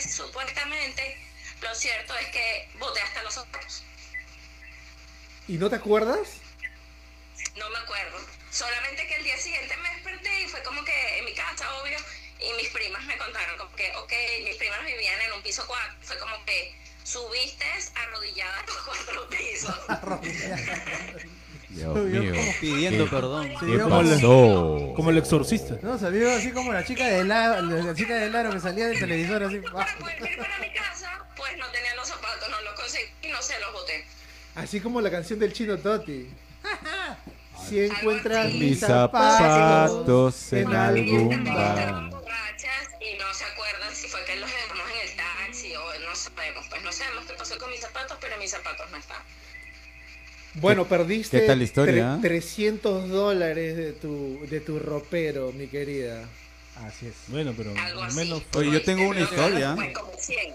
supuestamente. Lo cierto es que boté hasta los ojos. ¿Y no te acuerdas? No me acuerdo. Solamente que el día siguiente me desperté y fue como que en mi casa, obvio, y mis primas me contaron como que, ok, mis primas vivían en un piso cuatro. Fue como que subiste arrodillada a los cuatro pisos. Dios mío. como Pidiendo ¿Qué- perdón. Sí, ¿Qué yo como la- pasó? Como el exorcista. No, salió así como la chica de la, la chica del aro que salía del televisor así. Para poder ir para mi casa, pues no tenía los zapatos, no los conseguí y no se los boté. Así como la canción del chino Toti. Si encuentras mis Mis zapatos zapatos en algún Estaban bar. borrachas y no se acuerdan si fue que los dejamos en el taxi o no sabemos. Pues no sabemos qué pasó con mis zapatos, pero mis zapatos no están. Bueno, perdiste qué tal la historia, tre- ah? 300 dólares de tu, de tu ropero, mi querida. Así es. Bueno, pero Algo al así. menos. Oye, yo tengo una historia. Fue como 100.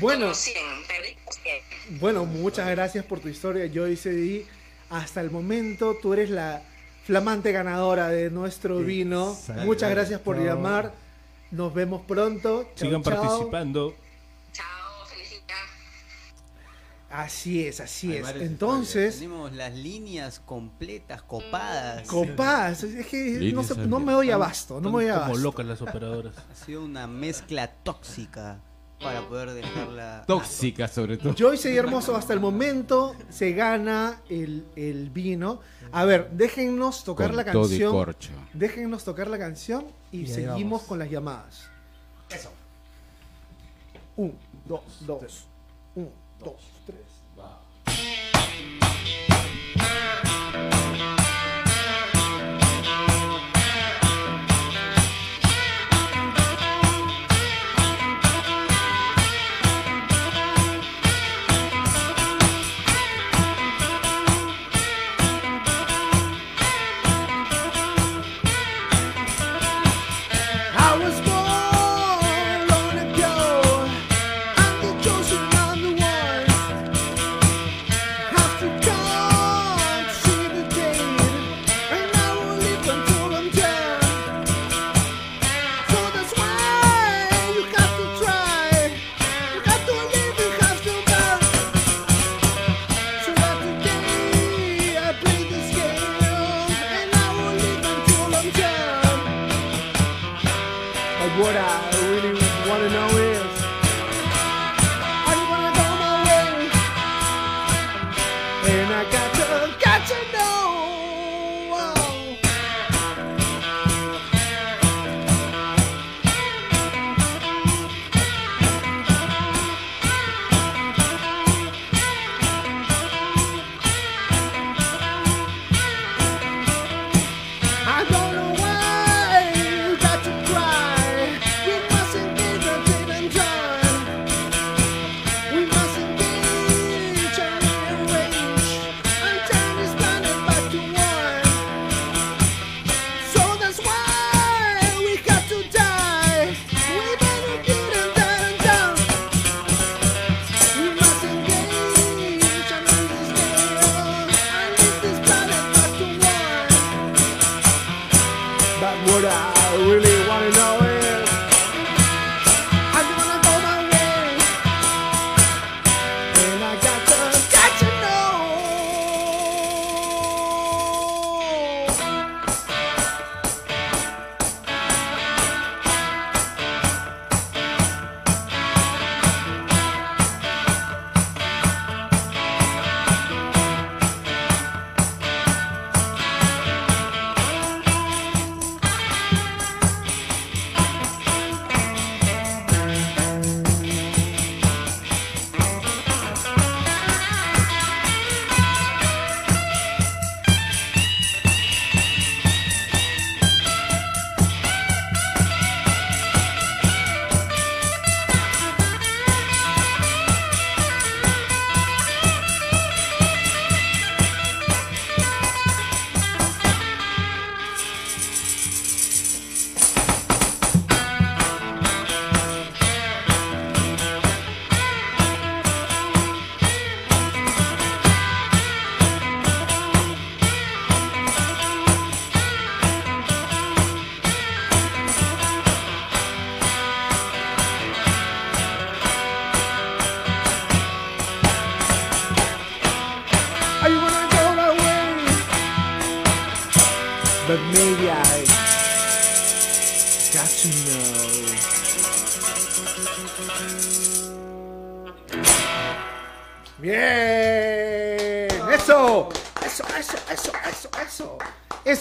Bueno, Como 100, perdí como 100. bueno, muchas gracias por tu historia, Joyce D. Hasta el momento tú eres la flamante ganadora de nuestro vino. Muchas gracias por llamar. Nos vemos pronto. Sigan participando. Así es, así Hay es. Entonces, Tenemos las líneas completas, copadas. compás, es que no, Líneas se- no me doy abasto, no me doy Están abasto. como locas las operadoras. Ha sido una mezcla tóxica. para poder dejarla. Tóxica, sobre todo. Joyce y Hermoso hasta el momento se gana el, el vino. A ver, déjennos tocar Con la todo y canción. corcho. Déjennos tocar la canción y, seguimos vamos. con las llamadas. Eso. Un, dos, dos. Un, dos,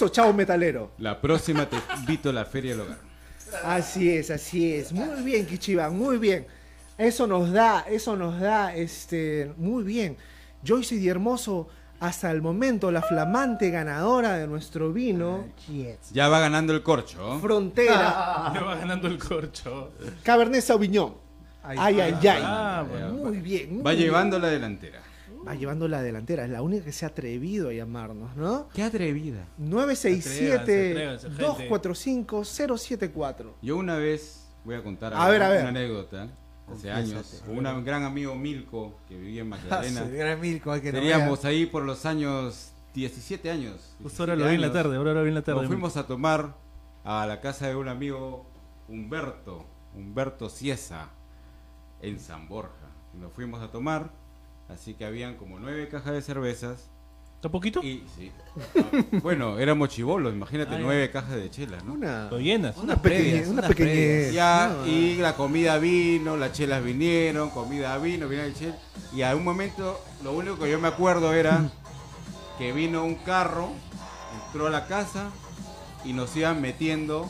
eso, chavo metalero. La próxima te invito a la Feria del Hogar. Así es, así es. Muy bien, Kichiban, muy bien. Eso nos da, eso nos da, este, muy bien. Joyce y Hermoso, hasta el momento, la flamante ganadora de nuestro vino, Ya va ganando el corcho. Frontera, Le va ganando el corcho. Cabernet Sauvignon. Ay, ay, ay. Ah, bueno. Muy bien. muy Va bien. llevando la delantera. Va llevando la delantera. Es la única que se ha atrevido a llamarnos, ¿no? Qué atrevida. Atrévanse, atrévanse, gente. 967-245-074. Yo una vez voy a contar A ver, a ver. una anécdota. Hace años, con un gran amigo Milko que vivía en Magdalena. Sí, gran Milko, hay que no Teníamos ahí por los años 17 años. Justo ahora lo vi en la 17 tarde, ahora lo vi en la tarde. Nos fuimos a tomar a la casa de un amigo Humberto, Humberto Ciesa, en San Borja. Nos fuimos a tomar, así que habían como nueve cajas de cervezas ¿Está poquito? Y, sí. Ah, bueno, éramos chivolos, imagínate, nueve cajas de chela, ¿no? Una, Lo llenas. una pequeñez, una unas pequeñez. Ya, No, y la comida vino, las chelas vinieron, comida vino, vino el chel. Y a un momento, lo único que yo me acuerdo era que vino un carro, entró a la casa y nos iban metiendo.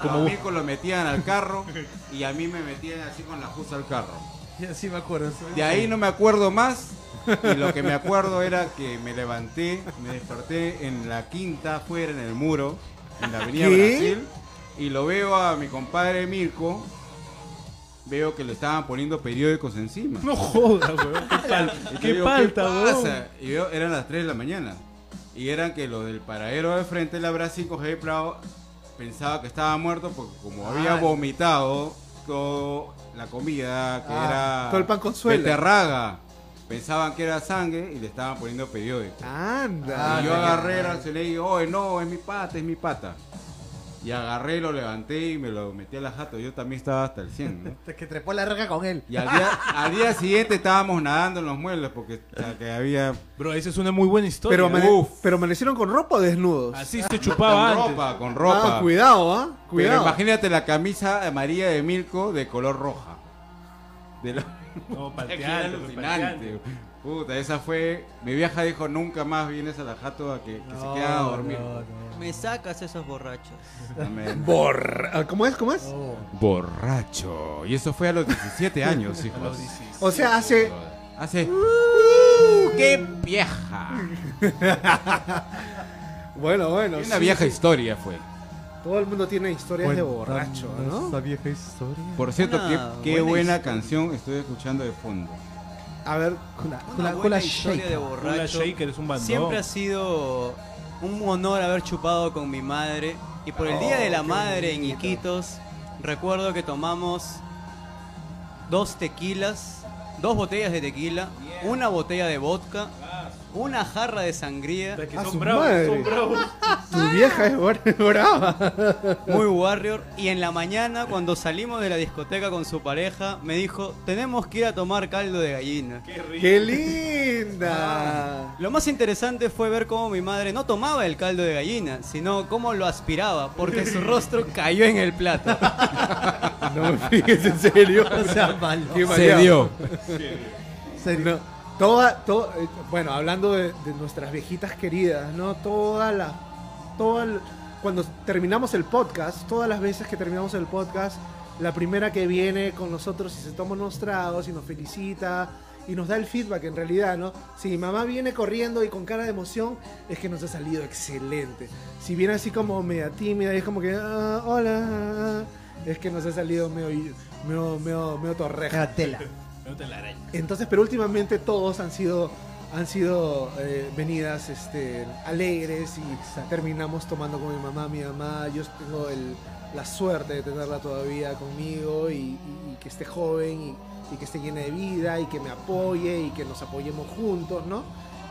Como Mirko lo metían al carro y a mí me metían así con la justa al carro. Ya sí me acuerdo. De ahí no me acuerdo más. Y lo que me acuerdo era que me levanté, me desperté en la quinta, afuera en el muro, en la avenida ¿Qué? Brasil. Y lo veo a mi compadre Mirko. Veo que le estaban poniendo periódicos encima. No jodas, weón. Qué, pal- Y qué digo, palta, ¿qué weón. pasa? Y yo, eran las 3 de la mañana. Y eran que los del paradero de frente de la Brasil Javier Prado pensaba que estaba muerto porque como había vomitado la comida que Ah, era todo el pan con suela. beterraga, pensaban que era sangre y le estaban poniendo periódico. Anda. y yo agarré, se le dije, oye, no, es mi pata, es mi pata. Y agarré, lo levanté y me lo metí a la jato. Yo también estaba hasta el 100, ¿no? Que trepó la reja con él. Y al día, al día siguiente estábamos nadando en los muebles porque o sea, que había Bro, esa es una muy buena historia. Pero, amane- Uf. pero amanecieron con ropa o desnudos. Así se chupaba con antes. ropa, con ropa. Ah, cuidado, ¿ah? Pero Cuidado. imagínate la camisa amarilla de Milko de color roja. De lo... No, palteante, alucinante. palteante. Puta, esa fue. Mi vieja dijo: Nunca más vienes a la jato a que, que se quedan a dormir. Me sacas esos borrachos. Amén. Borra- ah, ¿Cómo es? ¿Cómo es? Borracho. Y eso fue a los 17 años, hijos. O sea, hace. Hace. ¡Uh, ¡Qué vieja! Bueno, bueno. Una sí, vieja sí. historia fue. Todo el mundo tiene historias de borracho, ¿no? Esa vieja historia. Por cierto, Una qué, qué buena canción estoy escuchando de fondo. A ver, Con la, Una con la, con buena la historia shake. de borracho. Shaker es un bandón. Siempre ha sido un honor haber chupado con mi madre. Y por el Día de la Madre en Iquitos, recuerdo que tomamos dos tequilas, dos botellas de tequila, una botella de vodka, una jarra de sangría, Que son su bravos, madre. son bravos. tu vieja es bra- brava. muy warrior. Y en la mañana, cuando salimos de la discoteca con su pareja, me dijo, tenemos que ir a tomar caldo de gallina. Qué rico. ¡Qué linda! Lo más interesante fue ver cómo mi madre no tomaba el caldo de gallina, sino cómo lo aspiraba, porque su rostro cayó en el plato. No me fijes, en serio. O sea, malo. Qué Se dio. No, toda, to- eh, bueno, hablando de, nuestras viejitas queridas, ¿no? Toda la, toda el- cuando terminamos el podcast, todas las veces que terminamos el podcast, la primera que viene con nosotros y se toma unos tragos y nos felicita y nos da el feedback en realidad, ¿no? Si mamá viene corriendo y con cara de emoción, es que nos ha salido excelente. Si viene así como media tímida y es como que, "Ah, hola, ah", es que nos ha salido medio, medio, medio, medio torreja. Tela. No te la araña. Entonces, pero últimamente todos han sido han sido eh, venidas este, alegres y terminamos tomando con mi mamá, mi mamá. Yo tengo el- la suerte de tenerla todavía conmigo y, y- y que esté joven y, y que esté llena de vida y que me apoye y que nos apoyemos juntos, ¿no?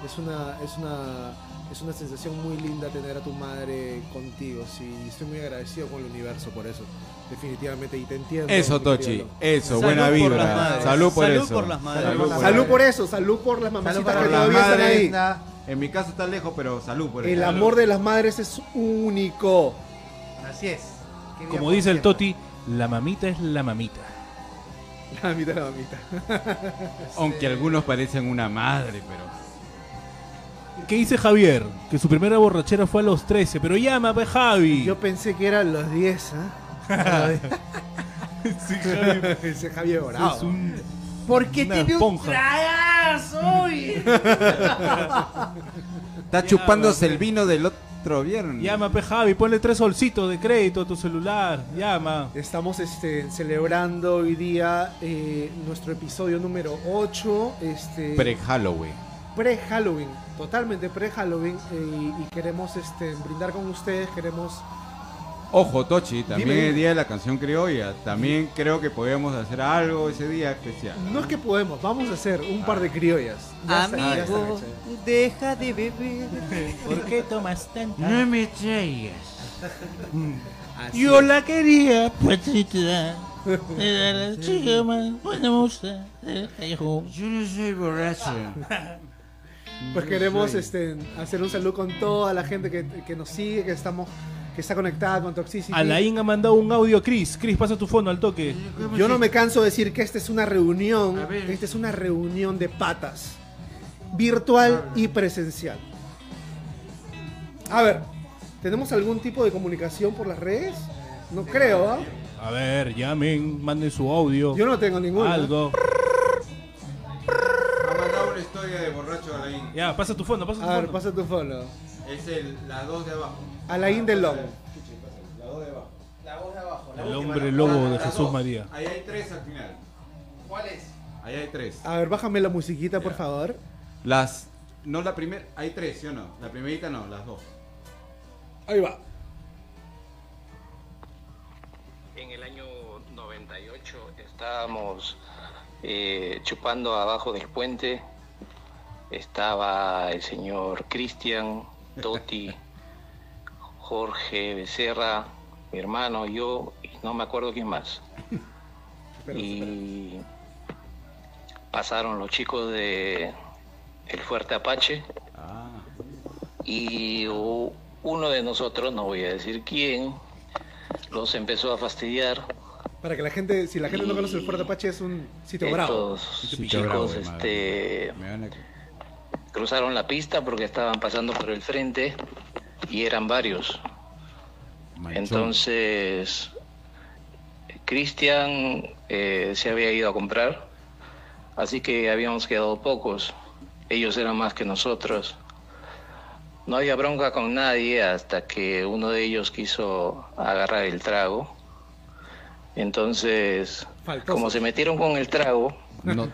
Es una, es una, es una sensación muy linda tener a tu madre contigo, sí. Estoy muy agradecido con el universo por eso, definitivamente, y te entiendo. Eso, Tochi. Eso, Salud buena por vibra. Salud por Salud eso. por las madres. Salud por, Salud por eso, salud por las mamacitas Salud que por las todavía están ahí. En mi caso está lejos, pero salud por El eso. amor de las madres es único. Así es. Como por dice el. Toti, la mamita es la mamita. La mamita, la mamita. Aunque algunos parecen una madre, pero. ¿Qué dice Javier? Que su primera borrachera fue a los 13, pero llama, pe Javi. Yo pensé que eran los 10, ¿ah? Sí, Javi. Ese Javier Bravo. Es un... Porque Una tiene un esponja. tragazo hoy. Está chupándose el vino del otro viernes. Llama, pe Javi, ponle tres solcitos de crédito a tu celular. Llama. Estamos este, celebrando hoy día eh, nuestro episodio número 8. Este, Pre-Halloween. pre-Halloween, totalmente pre-Halloween. eh, y, y queremos este, brindar con ustedes, queremos... Ojo, Tochi, también Dime. el día de la canción criolla. También creo que podemos hacer algo ese día especial. No es que podemos, vamos a hacer un par de criollas. Ya está- Amigo, hechas. deja de beber. ¿Por qué tomas tanta? me traigas. Así Yo es. la quería, patita. Era la chica más buena moza del callejón. Yo no soy borracho. pues No queremos este, hacer un saludo con toda la gente que, que nos sigue, que estamos que está conectada con Toxicity. Alain ha mandado un audio a Chris. Chris, pasa tu fondo al toque. Yo no me canso de decir que esta es una reunión, esta es una reunión de patas, virtual y presencial. A ver, ¿tenemos algún tipo de comunicación por las redes? No creo, ¿ah? A ver, llamen, manden su audio. Yo no tengo ninguna. Algo. Ha mandado una historia de borracho Alain. Ya, pasa tu fondo, pasa tu A ver, fondo. pasa tu follow. Es el, la 2 de abajo. Alain del Lobo. La 2 de abajo. La voz de abajo. El hombre lobo de Jesús dos. María. Ahí hay tres al final. ¿Cuál es? Ahí hay tres. A ver, bájame la musiquita, por Ya. favor. Las. No la primera. Hay tres, ¿sí o no? La primerita no, las dos. Ahí va. En el año 98 estábamos eh, chupando abajo del puente. Estaba el señor Cristian, Toti, Jorge Becerra, mi hermano, yo y no me acuerdo quién más. Y pasaron los chicos de El Fuerte Apache Ah. y uno de nosotros, no voy a decir quién, los empezó a fastidiar. Para que la gente, si la gente no conoce el Fuerte Apache, es un sitio bravo. Estos Sitio chicos bravo, este, Me van a- cruzaron la pista porque estaban pasando por el frente y eran varios. Entonces, Cristian eh, se había ido a comprar, así que habíamos quedado pocos. Ellos eran más que nosotros. No había bronca con nadie hasta que uno de ellos quiso agarrar el trago. Entonces, Faltoso. como se metieron con el trago, No,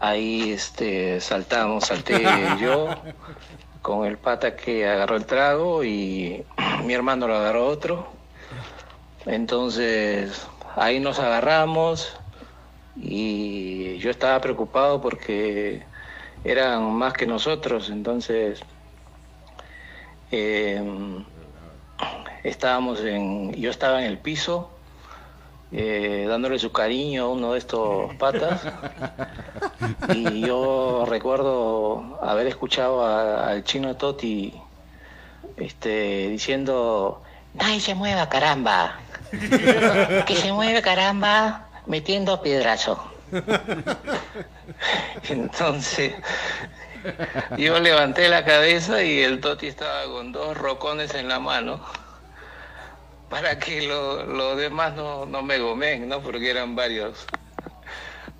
Ahí este, saltamos, salté yo con el pata que agarró el trago y mi hermano lo agarró otro. Entonces ahí nos agarramos y yo estaba preocupado porque eran más que nosotros, entonces em, estábamos en, yo estaba en el piso eh, dándole su cariño a uno de estos patas. Y yo recuerdo haber escuchado al chino Toti este, diciendo, nadie se mueva, caramba. Que se mueve, caramba, metiendo piedrazo. Entonces, yo levanté la cabeza y el Toti estaba con dos rocones en la mano para que lo- los demás no, no me gomen, ¿no? Porque eran varios.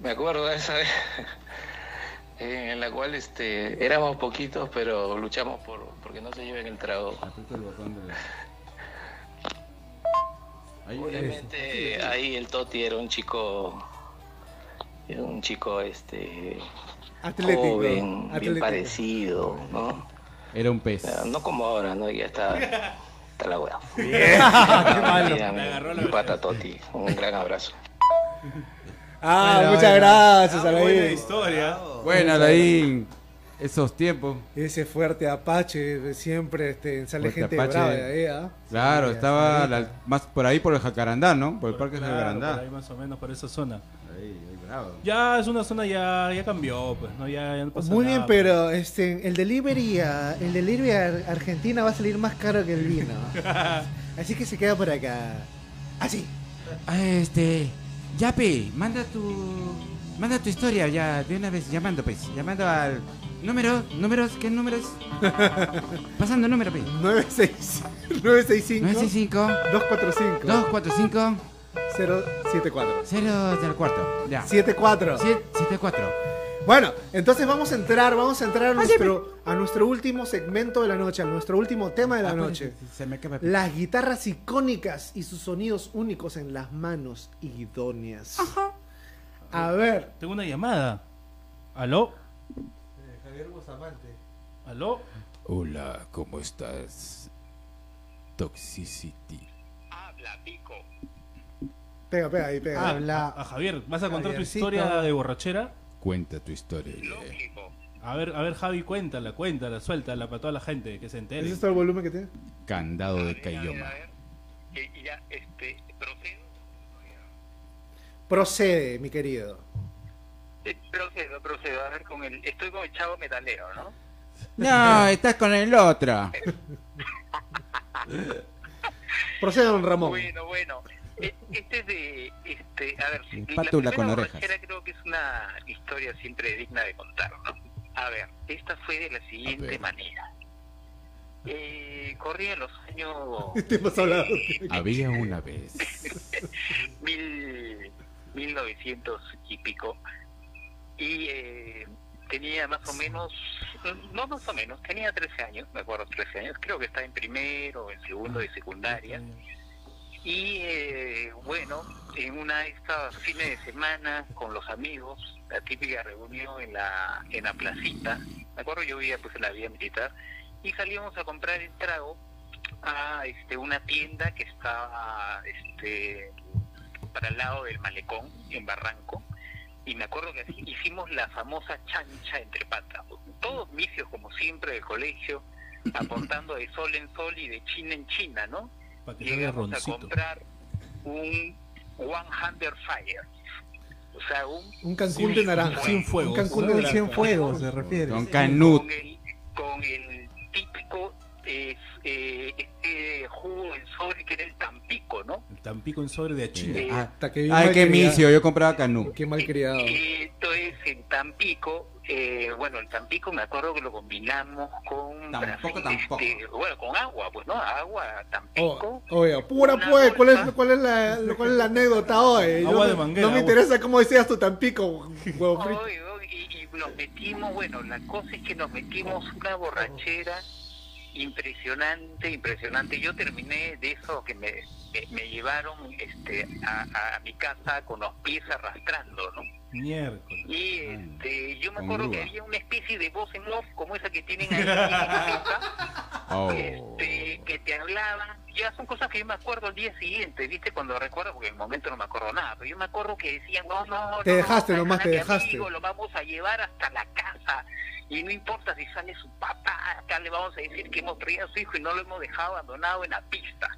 Me acuerdo de esa vez en la cual este, éramos poquitos, pero luchamos por porque no se lleven el trago. aprieta el botón de la- Ahí, Obviamente ahí el Toti era un chico, era un chico este Atlético. joven, bien parecido, ¿no? Era un pez. No como ahora, ¿no? Ya está, está la hueá. Qué pata Toti, un gran abrazo. Ah, Bueno, muchas bueno. gracias, buena Alain. historia. Bueno, Alain, esos tiempos. Ese fuerte Apache, siempre este, sale Fuerte gente Apache. brava de ahí, ¿ah? Claro, Sí, estaba la- más por ahí por el Jacarandá, ¿no? Por el parque Claro, Jacarandá. por ahí más o menos, por esa zona. Ahí, ahí, bravo. Ya es una zona ya, ya cambió, pues, ¿no? Ya, ya no pasa Muy bien, nada. pero este, el delivery a, el delivery a Argentina va a salir más caro que el vino. Así que se queda por acá. Así. Ah, este. Yape, manda tu. Manda tu historia ya de una vez, llamando, pues. Llamando al. Número, números, ¿qué números? Pasando número, pues. 96 965 965 245 245 074 0 del cuarto. Ya. 74. 74. Bueno, entonces vamos a entrar, vamos a entrar a nuestro, a nuestro último segmento de la noche, a nuestro último tema de la Ah, pues, noche. Se me acaba. Las guitarras icónicas y sus sonidos únicos en las manos idóneas. A ver. Tengo una llamada. ¿Aló? Javier Bustamante. ¿Aló? Hola, ¿cómo estás? Toxicity. Pega, pega ahí, pega. Habla. A Javier, ¿vas a contar tu historia de borrachera? Cuenta tu historia. A ver, a ver, Javi, cuéntala, cuéntala, suéltala para toda la gente que se entere. ¿Ese es todo el volumen que tiene? Candado de Cayoma. ya, este, procedo. Procede, mi querido. procedo, procedo. A ver, con el, estoy con el chavo metalero, ¿no? No, estás con el otro. Proceda, don Ramón. Bueno, bueno. E- Este es de, este, a ver, Sí, la pátula primera con orejas. creo que es una historia siempre digna de contar, ¿no? A ver, esta fue de la siguiente manera. Eh, corría los años Este. Había una vez. mil, 1900 y pico. Y eh, tenía más o menos, no más o menos, tenía 13 años, me acuerdo, 13 años, creo que estaba en primero en segundo de secundaria. Y eh, bueno, en una de estas fines de semana con los amigos, la típica reunión en la, en la placita, me acuerdo yo vivía pues en la vía militar, y salíamos a comprar el trago a este, una tienda que estaba este, para el lado del malecón, en Barranco, y me acuerdo que así hicimos la famosa chancha entre patas, todos vicios como siempre del colegio, aportando de sol en sol y de china en china, ¿no? Para que salga llegamos a comprar un One Hundred Fire. O sea, un, Un Cancún de naranja. Sin fuego. Un Cancún de cien fuegos se refiere. Con Canut. con el, con el típico eh, eh, este jugo en sobre que era el Tampico, ¿no? El Tampico en sobre de achina. Eh, Ah, Hasta que Ay, qué malcriado. misio, yo compraba Canut. Qué mal criado. Esto es en Tampico. eh, bueno, el Tampico me acuerdo que lo combinamos con Tampoco, Brasil, tampoco. este, bueno, con agua, pues no, agua, Oh, Tampico. oye, pura pues, ¿cuál es, cuál es la, cuál es la anécdota hoy? Agua no- de manguera, No me agua. interesa cómo decías tu Tampico, huevo frito. Oye, oye, y, y nos metimos, bueno, la cosa es que nos metimos una borrachera impresionante, impresionante. Yo terminé de eso que me, me, me llevaron este, a, a mi casa con los pies arrastrando, ¿no? Miércoles. Y este, yo me acuerdo que había una especie de voz en off como esa que tienen ahí en la Oh. este, que te hablaban. Ya son cosas que yo me acuerdo al día siguiente, ¿viste? Cuando recuerdo, porque en el momento no me acuerdo nada, pero yo me acuerdo que decían, no, no, Te no, dejaste nomás, te a mi dejaste. amigo Lo vamos a llevar hasta la casa. Y no importa si sale su papá, acá le vamos a decir que hemos traído a su hijo y no lo hemos dejado abandonado en la pista.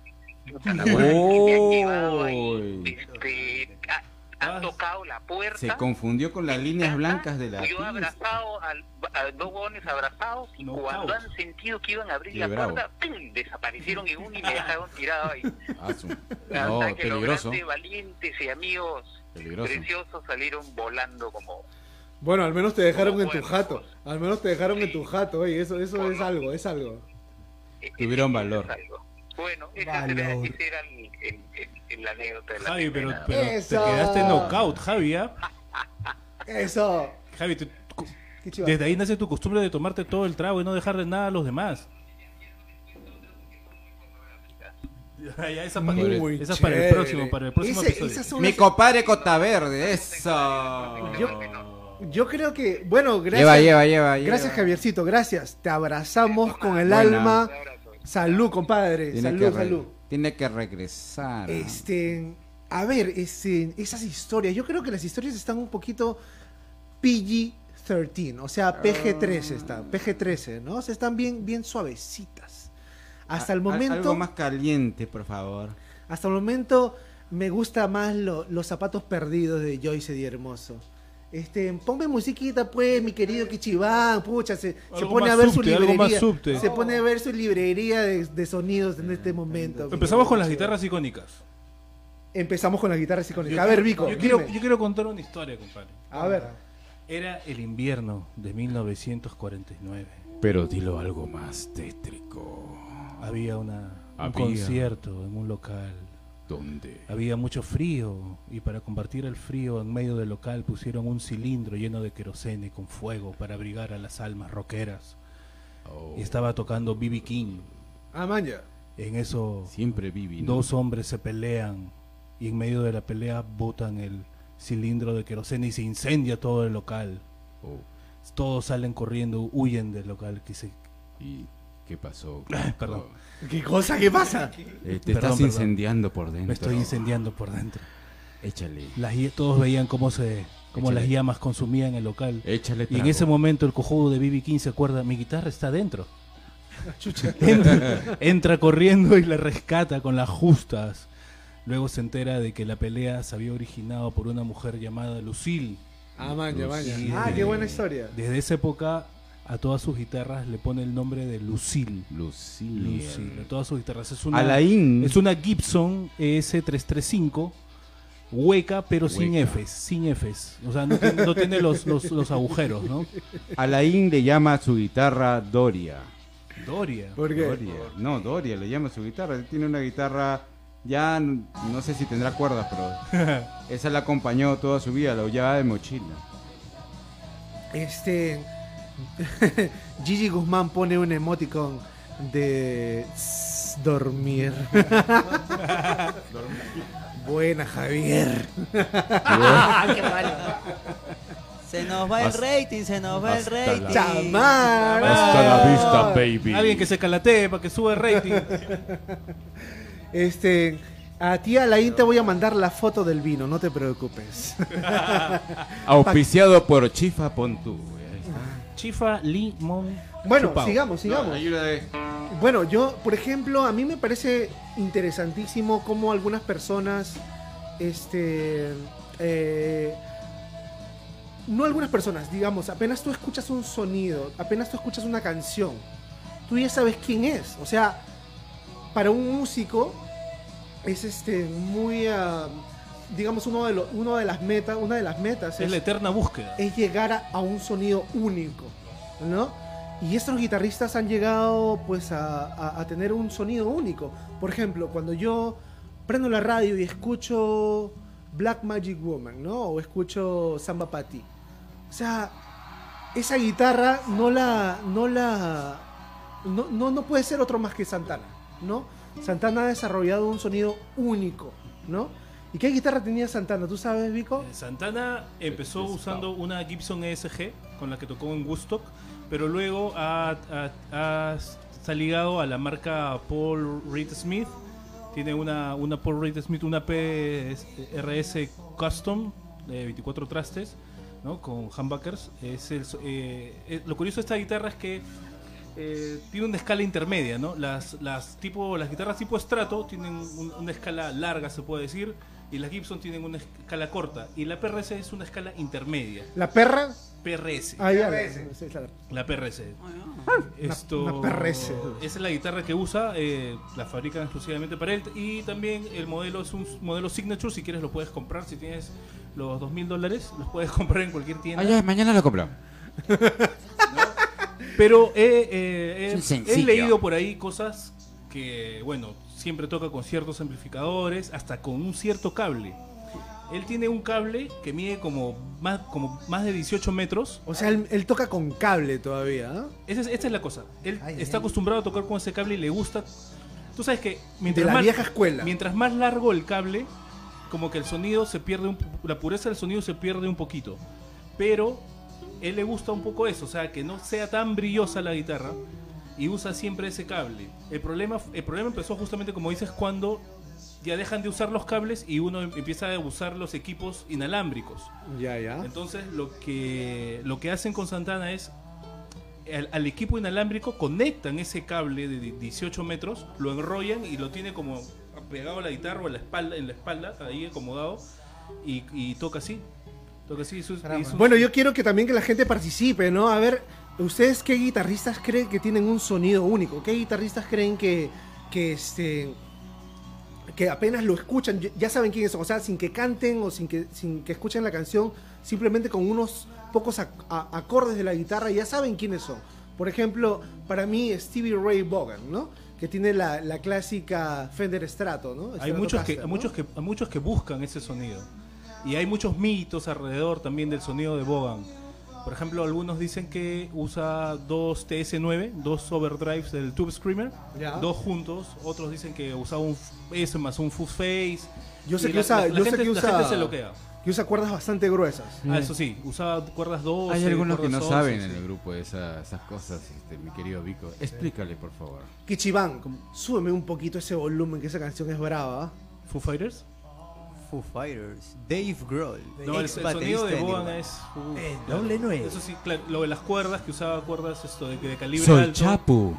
La me han ahí, este, ha- han tocado la puerta. Se confundió con las líneas blancas de la Yo pista. abrazado al, a dos huevones abrazados y No, cuando caos. han sentido que iban a abrir Qué la bravo. puerta, ¡pum! desaparecieron en uno y me dejaron tirado ahí. Ah, Hasta No, que los peligroso. grandes valientes y amigos Peligroso. preciosos salieron volando como... Bueno, al menos te dejaron en tu jato. Al menos te dejaron en tu jato, oye, eso, eso es algo, es algo. eh, Tuvieron eh, valor. es algo. Bueno, esa Valor. era, el, el- el- el- la anécdota de la Javi, pero, pero te quedaste knockout, Javi, ¿ah? Eso. Javi, te- Qué chiva. desde ahí nace tu costumbre de tomarte todo el trago y no dejarle nada a los demás. Ya, ya, esa, para, Muy esa es para el próximo, para el próximo Ese- episodio. Mi compadre Cota Verde, eso. Yo creo que, bueno, gracias. Lleva, lleva, lleva, lleva. Gracias, Javiercito, gracias. Te abrazamos con el Buena. alma. Salud, compadre. Tiene, salud, salud. tiene que regresar. Este, a ver, este, esas historias. Yo creo que las historias están un poquito PG-13, o sea, PG-13 están, PG-13, ¿no? O sea, están bien, bien suavecitas. Hasta el momento, Algo más caliente, por favor. hasta el momento me gusta más lo- los zapatos perdidos de Joyce Di Hermoso. Este, ponme musiquita pues, mi querido Kichibán, pucha, se, pone a ver su subte, algo más librería, subte. se pone a ver su librería de, de sonidos en este momento. Empezamos con las guitarras icónicas. Empezamos con las guitarras icónicas. A ver, Vico, yo quiero, yo quiero contar una historia, compadre. A ver. Era el invierno de 1949. Pero dilo algo más tétrico. Había una, un Había. concierto en un local. ¿Dónde? Había mucho frío y para combatir el frío en medio del local pusieron un cilindro lleno de querosene con fuego para abrigar a las almas roqueras. Oh, Y estaba tocando B.B. King. Ah, manja. En eso Siempre. ¿no? dos hombres se pelean y en medio de la pelea botan el cilindro de querosene y se incendia todo el local. Oh, Todos salen corriendo, huyen del local. Que se... ¿Y qué pasó? Perdón. ¿Qué cosa? ¿Qué pasa? Eh, te Perdón, estás perdón. incendiando por dentro. Me estoy incendiando por dentro. Échale. Las, todos veían cómo se cómo Échale. las llamas consumían el local. Échale Y en trago. ese momento el cojudo de BB King se acuerda, mi guitarra está adentro. entra, entra corriendo y la rescata con las justas. Luego se entera de que la pelea se había originado por una mujer llamada Lucille. Ah, manja. Sí, Ah, qué buena historia. Desde esa época a todas sus guitarras le pone el nombre de Lucille. Lucille. Lucille, a todas sus guitarras. Es una, Alain. es una Gibson ES335 hueca, pero sin Hueca. Fs, sin Fs. O sea, no tiene, no tiene los, los, los agujeros, ¿no? Alain le llama a su guitarra Doria. Doria. ¿Por qué? Doria. No, Doria le llama a su guitarra. Él tiene una guitarra, ya no sé si tendrá cuerdas, pero esa la acompañó toda su vida, la llevaba de mochila. Este. Gigi Guzmán pone un emoticon de dormir. Buena, Javier. Qué malo. Se nos va el Hasta- rating, se nos va el hasta la- rating. ¡Chamán! Hasta la vista, baby. Alguien que se calatee para que sube el rating. Este. A ti, Alain, te voy a mandar la foto del vino, no te preocupes. Auspiciado por Chifa Pontú. Chifa Limón. Bueno, Chupao. sigamos, sigamos. Bueno, yo, por ejemplo, a mí me parece interesantísimo cómo algunas personas, este, eh, no algunas personas, digamos, apenas tú escuchas un sonido, apenas tú escuchas una canción, tú ya sabes quién es. O sea, para un músico es este muy, ah, digamos, uno de los, uno de las metas, una de las metas Es la eterna búsqueda. es llegar a, a un sonido único, ¿no? Y estos guitarristas han llegado pues a, a- a tener un sonido único. Por ejemplo, cuando yo prendo la radio y escucho Black Magic Woman, ¿no? O escucho Samba Pati. O sea, esa guitarra no la no la no, no, no puede ser otro más que Santana, ¿no? Santana ha desarrollado un sonido único, ¿no? ¿Y qué guitarra tenía Santana? ¿Tú sabes, Vico? Santana empezó usando una Gibson ESG con la que tocó en Woodstock, pero luego ha, ha- ha- ha ligado a la marca Paul Reed Smith. Tiene una, una Paul Reed Smith, una PRS Custom de 24 trastes, ¿no? con humbuckers. Es el eh, eh, lo curioso de esta guitarra es que eh, tiene una escala intermedia, ¿no? Las, las, tipo, las guitarras tipo estrato tienen un- una escala larga, se puede decir, y las Gibson tienen una escala corta, y la PRS es una escala intermedia. ¿La perra? PRS. Ah, ya, PRS. La PRS. Esto, una PRS. Esa es la guitarra que usa, eh, la fabrican exclusivamente para él. Y también el modelo es un modelo Signature, si quieres lo puedes comprar. Si tienes los dos mil dólares, los puedes comprar en cualquier tienda. Ah, ya, mañana lo compramos. Pero he, eh, he leído por ahí cosas que, bueno, siempre toca con ciertos amplificadores, hasta con un cierto cable. Él tiene un cable que mide como más, como más de 18 metros. O sea, él, él toca con cable todavía, ¿ah? Esa es, esta es la cosa. Él Ay, está ay. acostumbrado a tocar con ese cable y le gusta. Tú sabes que De mientras la más, vieja escuela. mientras más largo el cable, como que el sonido se pierde, un, la pureza del sonido se pierde un poquito. Pero él le gusta un poco eso, o sea, que no sea tan brillosa la guitarra y usa siempre ese cable. El problema, el problema empezó justamente, como dices, cuando ya dejan de usar los cables y uno em- empieza a usar los equipos inalámbricos. Ya, ya. Entonces lo que lo que hacen con Santana es al, al equipo inalámbrico conectan ese cable de di- 18 metros, lo enrollan y lo tiene como pegado a la guitarra o en la espalda, en la espalda ahí acomodado y, y toca así. Toca así. es un- Bueno, yo quiero que también que la gente participe, ¿no? A ver, ¿ustedes qué guitarristas creen que tienen un sonido único? ¿Qué guitarristas creen que, que este que apenas lo escuchan, ya- saben quiénes son, o sea, sin que canten o sin que, sin que escuchen la canción, simplemente con unos pocos a- acordes de la guitarra ya saben quiénes son. Por ejemplo, para mí Stevie Ray Vaughan, ¿no? Que tiene la, la clásica Fender Strato, ¿no? hay muchos que, ¿no? muchos que hay muchos que buscan ese sonido. Y hay muchos mitos alrededor también del sonido de Bogan. Por ejemplo, algunos dicen que usa dos TS9, dos overdrives del Tube Screamer, Ya. dos juntos. Otros dicen que usaba un f- ese más un fuzz face. Yo sé que la- usa, la- la yo sé gente- que la usa, gente se loquea. que usa cuerdas bastante gruesas. Ah, eso sí, usaba cuerdas 12. Hay algunos que no cuerdas saben 11, en sí. el grupo esa- esas cosas, este, mi querido Vico. Explícale, por favor. Kichiban, súbeme un poquito ese volumen que esa canción es brava. ¿ah? Foo Fighters. Foo Fighters, Dave Grohl. No, el, el sonido de Bogan es. uh, Eh, claro. doble nueve. Eso sí, claro, lo de las cuerdas, que usaba cuerdas esto de, de calibre Soy alto. Chapu.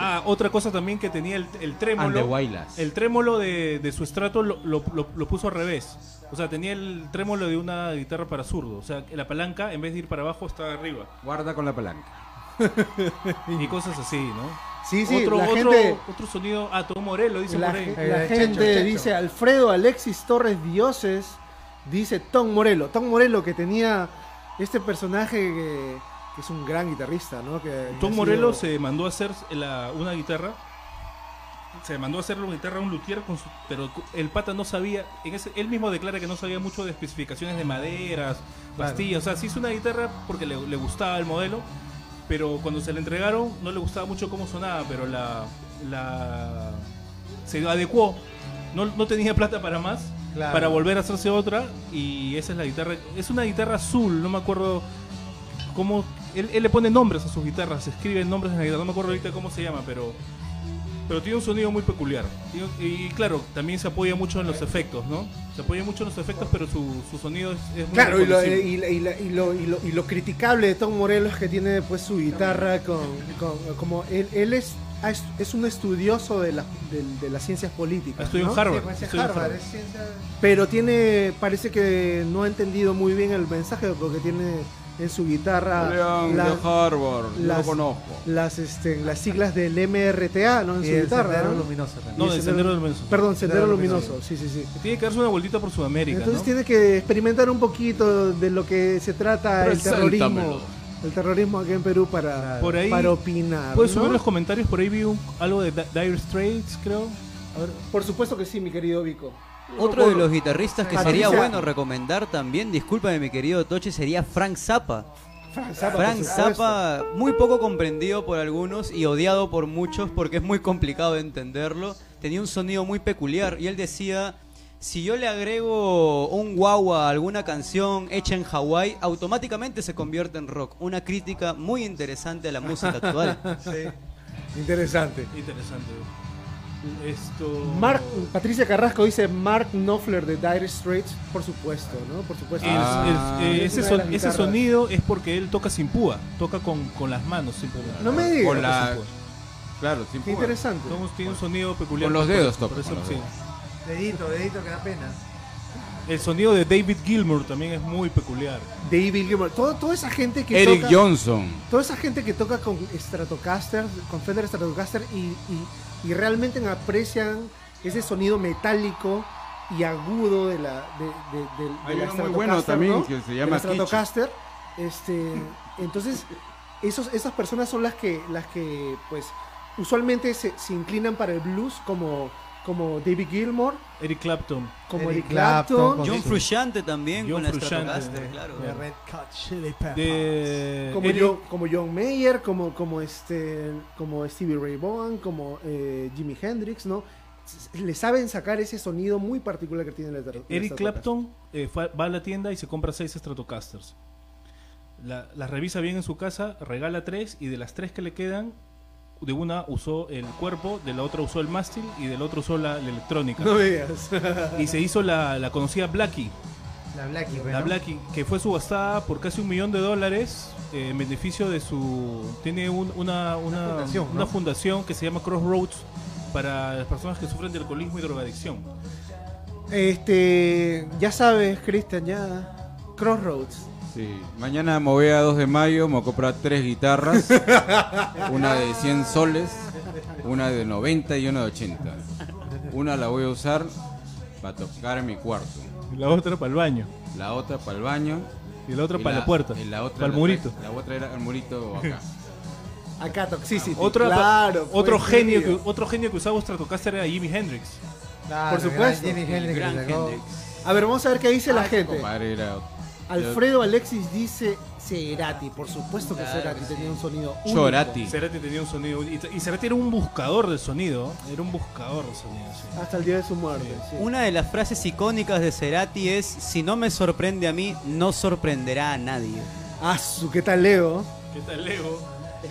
Ah, otra cosa también que tenía el, el trémolo. El trémolo de, de su estrato lo, lo- lo- lo puso al revés. O sea, tenía el trémolo de una guitarra para zurdo. O sea, la palanca, en vez de ir para abajo, está arriba. Guarda con la palanca. Y cosas así, ¿no? Sí, sí, otro, la otro, gente- otro sonido. Ah, Tom Morello, dice La, por ahí. ge- Eh, Checho, gente Checho. dice Alfredo Alexis Torres Dioses, dice Tom Morello. Tom Morello que tenía este personaje que, que es un gran guitarrista, ¿no? Que, Tom Morello sido- se mandó a hacer la- una guitarra. Se mandó a hacer una guitarra a un luthier, con su- pero el pata no sabía. En ese, él mismo declara que no sabía mucho de especificaciones de maderas, pastillas. O sea, sí hizo una guitarra porque le, le gustaba el modelo, pero cuando se le entregaron no le gustaba mucho cómo sonaba, pero la, la se adecuó. No, no tenía plata para más, Claro. para volver a hacerse otra y esa es la guitarra. Es una guitarra azul, no me acuerdo cómo él, él le pone nombres a sus guitarras, escribe nombres en la guitarra, no me acuerdo ahorita cómo se llama, pero pero tiene un sonido muy peculiar. Y, claro, también se apoya mucho en los efectos, ¿no? Se apoya mucho en los efectos, pero su, su sonido es, es muy Claro, y lo, reconocible. y, la- y la- y lo, y lo- y lo criticable de Tom Morello es que tiene pues su guitarra con, con- como él, él es, ah, es es un estudioso de, la- de, de las ciencias políticas. Estudió en. Harvard. Sí, pues, estudió Harvard, Harvard. es ciencia- Pero tiene, parece que no ha entendido muy bien el mensaje porque tiene en su guitarra León la- de Harvard, las- lo conozco. las, este, las siglas del MRTA, ¿no? En y su el guitarra. sendero ¿no? luminoso también. No, del el Sendero Luminoso. Perdón, Sendero Sendero Luminoso, Luminoso. sí, sí, sí. Tiene que darse una vueltita por Sudamérica, Entonces ¿no? tiene que experimentar un poquito de lo que se trata el terrorismo, el terrorismo aquí en Perú para, Por ahí para opinar. Puedes ¿no? subir los comentarios, por ahí vi un- algo de Di- Dire Straits, creo. A ver, por supuesto que sí, mi querido Vico. Otro de los guitarristas que sería bueno recomendar también, discúlpame mi querido Toche, sería Frank Zappa. Frank Zappa, Frank muy poco comprendido por algunos y odiado por muchos porque es muy complicado de entenderlo. Tenía un sonido muy peculiar y él decía, si yo le agrego un guau a alguna canción hecha en Hawái, automáticamente se convierte en rock. Una crítica muy interesante a la música actual. Interesante. Interesante. Esto. Mark, Patricia Carrasco dice Mark Knopfler de Dire Straits, por supuesto, ¿no? Por supuesto. El- el- Ah, eh, es ese, son- sonido es porque él toca sin púa, toca con, con las manos simplemente. No me digas. Con la- Sin púa. Claro, sin Qué púa. interesante. Tiene un sonido peculiar. Con los dedos por toca, eso, con los sí. dedos. Dedito, dedito que da pena. El sonido de David Gilmour también es muy peculiar. David Gilmour, todo- toda esa gente que Eric toca, Johnson. toda esa gente que toca con Stratocaster, con Fender Stratocaster y, y, y realmente aprecian ese sonido metálico y agudo de la de, de- de- de Hay la uno muy bueno también ¿no? que se llama la Stratocaster. Este, entonces esos, esas personas son las que las que pues usualmente se, se inclinan para el blues como como David Gilmour, Eric Clapton. como Eric Eric Clapton, John su- Frusciante también John con la Frusciante. Stratocaster, claro. De Red Hot Chili Peppers. De como, Eric- John, como John Mayer, como, como, este, como Stevie Ray Vaughan, como eh, Jimi Hendrix, ¿no? Le saben sacar ese sonido muy particular que tiene la la Eric. Clapton eh, va a la tienda y se compra seis Stratocasters. La- Las revisa bien en su casa, regala tres y de las tres que le quedan, de una usó el cuerpo, de la otra usó el mástil y del otro usó la, la electrónica. No veas. Y se hizo la, la conocida Blackie, La Blackie, la bueno. Blackie, que fue subastada por casi un millón de dólares eh, en beneficio de su... Tiene un- una, una, Una fundación, ¿no? una fundación que se llama Crossroads para las personas que sufren de alcoholismo y drogadicción. Este, ya sabes, Christian, ya. Crossroads. Sí. Mañana me voy a 2 de mayo, me voy a comprar tres guitarras. una de 100 soles, una de 90 y una de 80. Una la voy a usar para tocar en mi cuarto. Y la otra para el baño. La otra para el baño. Y la otra y para la puerta. y la otra para el murito. La otra era el murito acá. Acá, Toxicity. Otra, claro. otro, pues, genio que, otro genio que usaba Stratocaster era Jimi Hendrix. Claro, Por supuesto. Jimi Hendrix. A ver, vamos a ver qué dice la gente. compadre, era- Alfredo Alexis dice Cerati. Por supuesto que Claro Cerati que tenía un sonido único. Chorati. Cerati tenía un sonido. Y, y Cerati era un buscador de sonido. Era un buscador de sonido. sí. Hasta el día de su muerte. sí. Una de las frases icónicas de Cerati es, si no me sorprende a mí, no sorprenderá a nadie. Ah, su, ¿qué tal Leo? ¿Qué tal, Lego?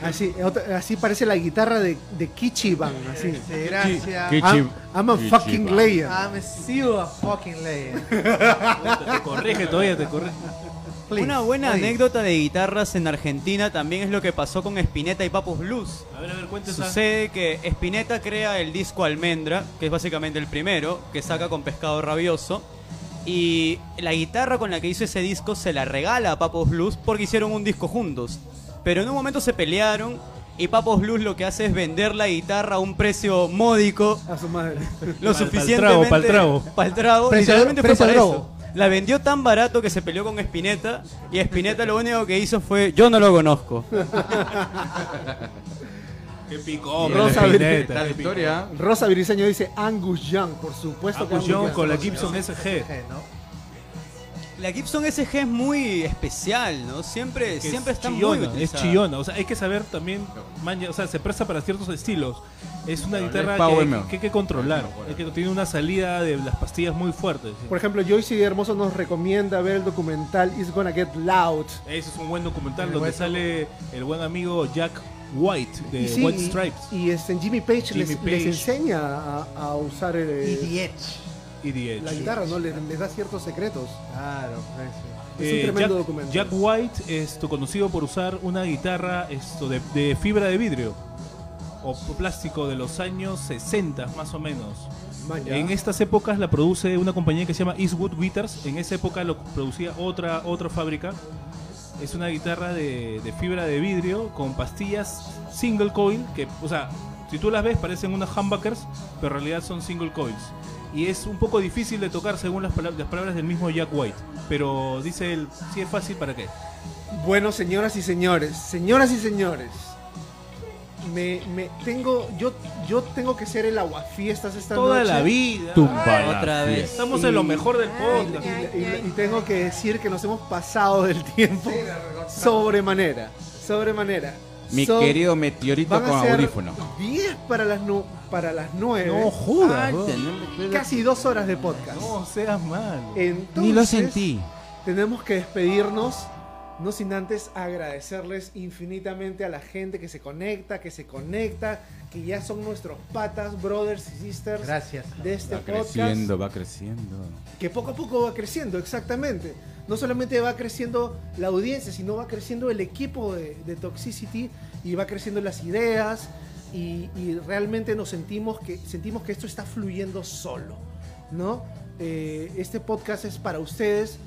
Así, otra- así parece la guitarra de, de Kichiban, así. Sí, gracias. I'm, I'm a fucking legend. I'm still a fucking legend. Te corrige todavía, te corrige. Please, Una buena please. anécdota de guitarras en Argentina también es lo que pasó con Spinetta y Papos Blues. A ver, a ver. Sucede que Spinetta crea el disco Almendra, que es básicamente el primero, que saca con Pescado Rabioso. Y la guitarra con la que hizo ese disco se la regala a Papos Blues porque hicieron un disco juntos. Pero en un momento se pelearon y Papos Blues lo que hace es vender la guitarra a un precio módico, A su madre. lo suficientemente trago, pa'l trago. pa'l trago, Precio- literalmente fue precio para drogo. eso. La vendió tan barato que se peleó con Spinetta y Spinetta lo único que hizo fue yo no lo conozco. Qué picó, Rosa historia. Rosa Briseño dice Angus Young, por supuesto que Angus Young con la Gibson SG. ¿no? La Gibson SG es muy especial, ¿no? Siempre, que siempre es está muy chillona, es utilizada. chillona. O sea, hay que saber también, man, o sea, se presta para ciertos estilos. Es una Pero guitarra es que, que hay que controlar. Hay que tiene una salida de las pastillas muy fuertes. Por ejemplo, Joyce Hermoso nos recomienda ver el documental It's Gonna Get Loud. Ese es un buen documental El donde buen sale el buen amigo Jack White de y sí, White y- Stripes Y, este, Jimmy Page, Jimmy les, Page. les enseña a, a usar Y eh, The Edge. Y The Edge. la guitarra, ¿no? Les, les da ciertos secretos. Claro, Es un Eh, tremendo Jack, documental. Jack White, esto, conocido por usar una guitarra esto, de, de fibra de vidrio o plástico de los años 60 más o menos. En estas épocas la produce una compañía que se llama Eastwood Guitars. En esa época lo producía otra, otra fábrica. Es una guitarra de, de fibra de vidrio con pastillas single coil. Que, o sea, si tú las ves parecen unas humbuckers, pero en realidad son single coils. Y es un poco difícil de tocar según las, palab- las palabras del mismo Jack White. Pero dice él, si es fácil, ¿para qué? Bueno, señoras y señores, señoras y señores, me, me tengo, yo, yo tengo que ser el aguafiestas esta Toda noche. la vida. Tumba Otra vez. Estamos en lo mejor del Y, podcast. y- y tengo que decir que nos hemos pasado del tiempo sobremanera, sobremanera. Mi Son- querido meteorito con audífono. 10 para las, nu- para las 9. No jodas. Casi dos horas de podcast. No seas malo. Entonces, Ni lo sentí. tenemos que despedirnos, no sin antes agradecerles infinitamente a la gente que se conecta, que se conecta, que ya son nuestros patas, brothers y sisters Gracias. de este Va podcast, creciendo, va creciendo. que poco a poco va creciendo, exactamente. No solamente va creciendo la audiencia, sino va creciendo el equipo de, de Toxicity y va creciendo las ideas y, y realmente nos sentimos que, sentimos que esto está fluyendo solo, ¿no? Eh, este podcast es para ustedes,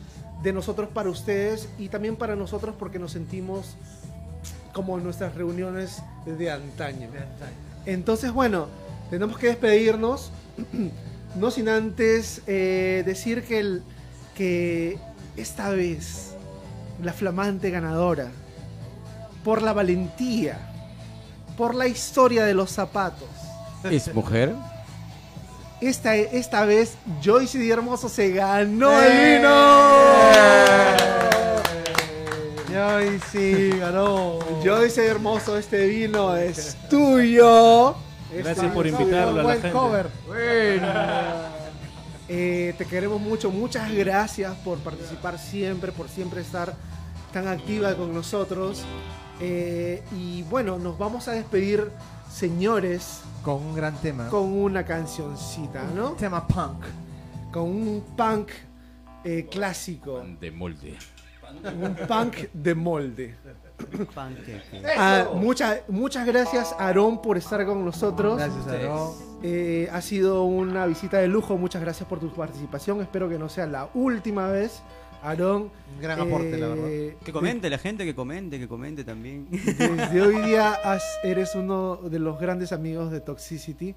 de nosotros para ustedes y también para nosotros porque nos sentimos como en nuestras reuniones de antaño. Entonces, bueno, tenemos que despedirnos. No sin antes eh, decir que, el, que esta vez la flamante ganadora, por la valentía, por la historia de los zapatos, ¿Es mujer? esta, esta vez Joyce Di Hermoso se ganó ¡Eh! el vino. Ay, sí, ganó. Joyce Di Hermoso, este vino es tuyo. Gracias Este por invitarlo a la Buen gente. cover. Eh, te queremos mucho, muchas gracias por participar siempre, por siempre estar tan activa con nosotros. Eh, y bueno, nos vamos a despedir, señores, Con un gran tema. con una cancioncita, ¿no? Un tema punk. Con un punk eh, clásico, De molde. un punk de molde. Ah, muchas, muchas gracias, Aarón, por estar con nosotros. Gracias, Aaron. Eh, ha sido una visita de lujo. Muchas gracias por tu participación. Espero que no sea la última vez. Aarón. Un gran aporte, la verdad. eh, Que comente la gente, que comente, que comente también. Desde hoy día has- eres uno de los grandes amigos de Toxicity.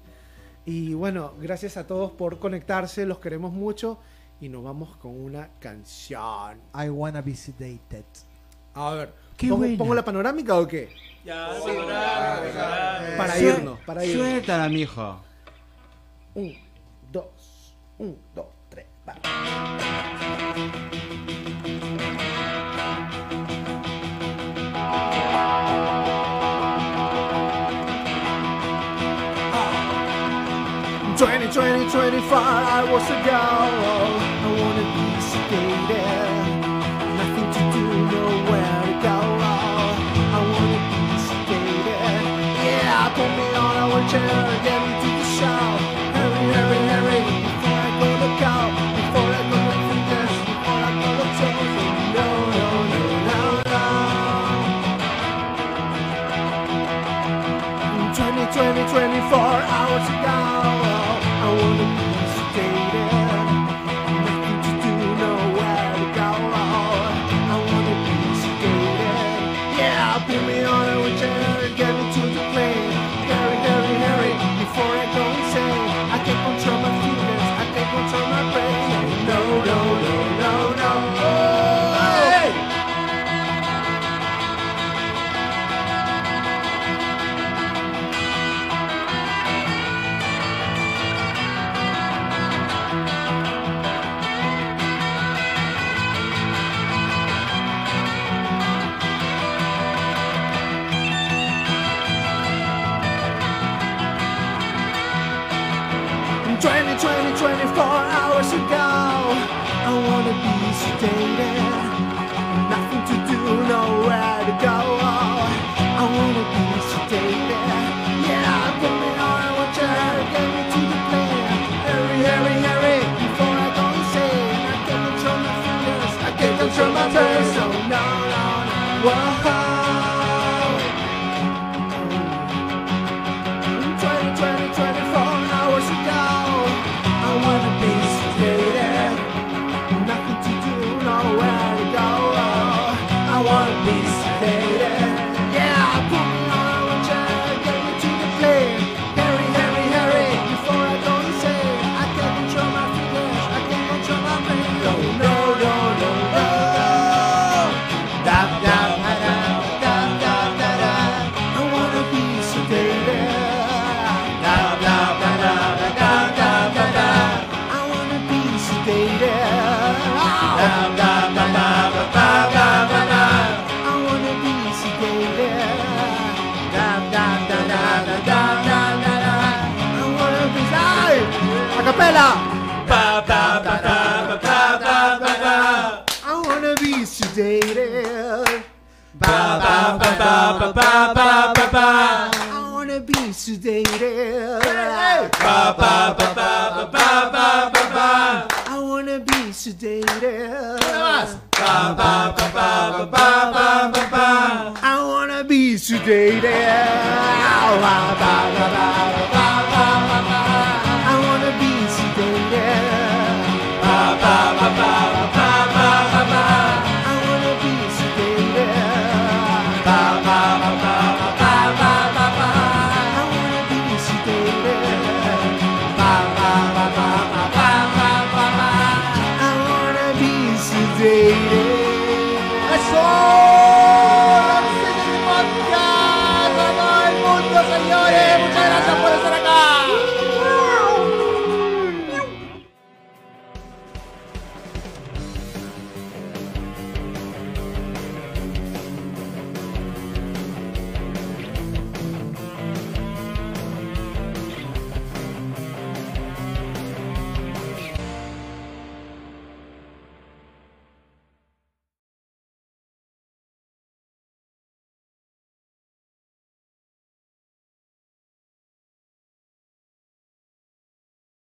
Y bueno, gracias a todos por conectarse. Los queremos mucho. Y nos vamos con una canción. I wanna be sedated. A ver, Qué ¿pongo, pongo la panorámica o qué? Ya, Para Suel- irnos, para irnos. Suéltala, mijo. Un, dos, un, dos, tres, va. Twenty, twenty, twenty-five hours ago, I wanna be sedated. Nothing to do, nowhere to go. I wanna be sedated. Yeah, put me on a wheelchair, get me 24 hours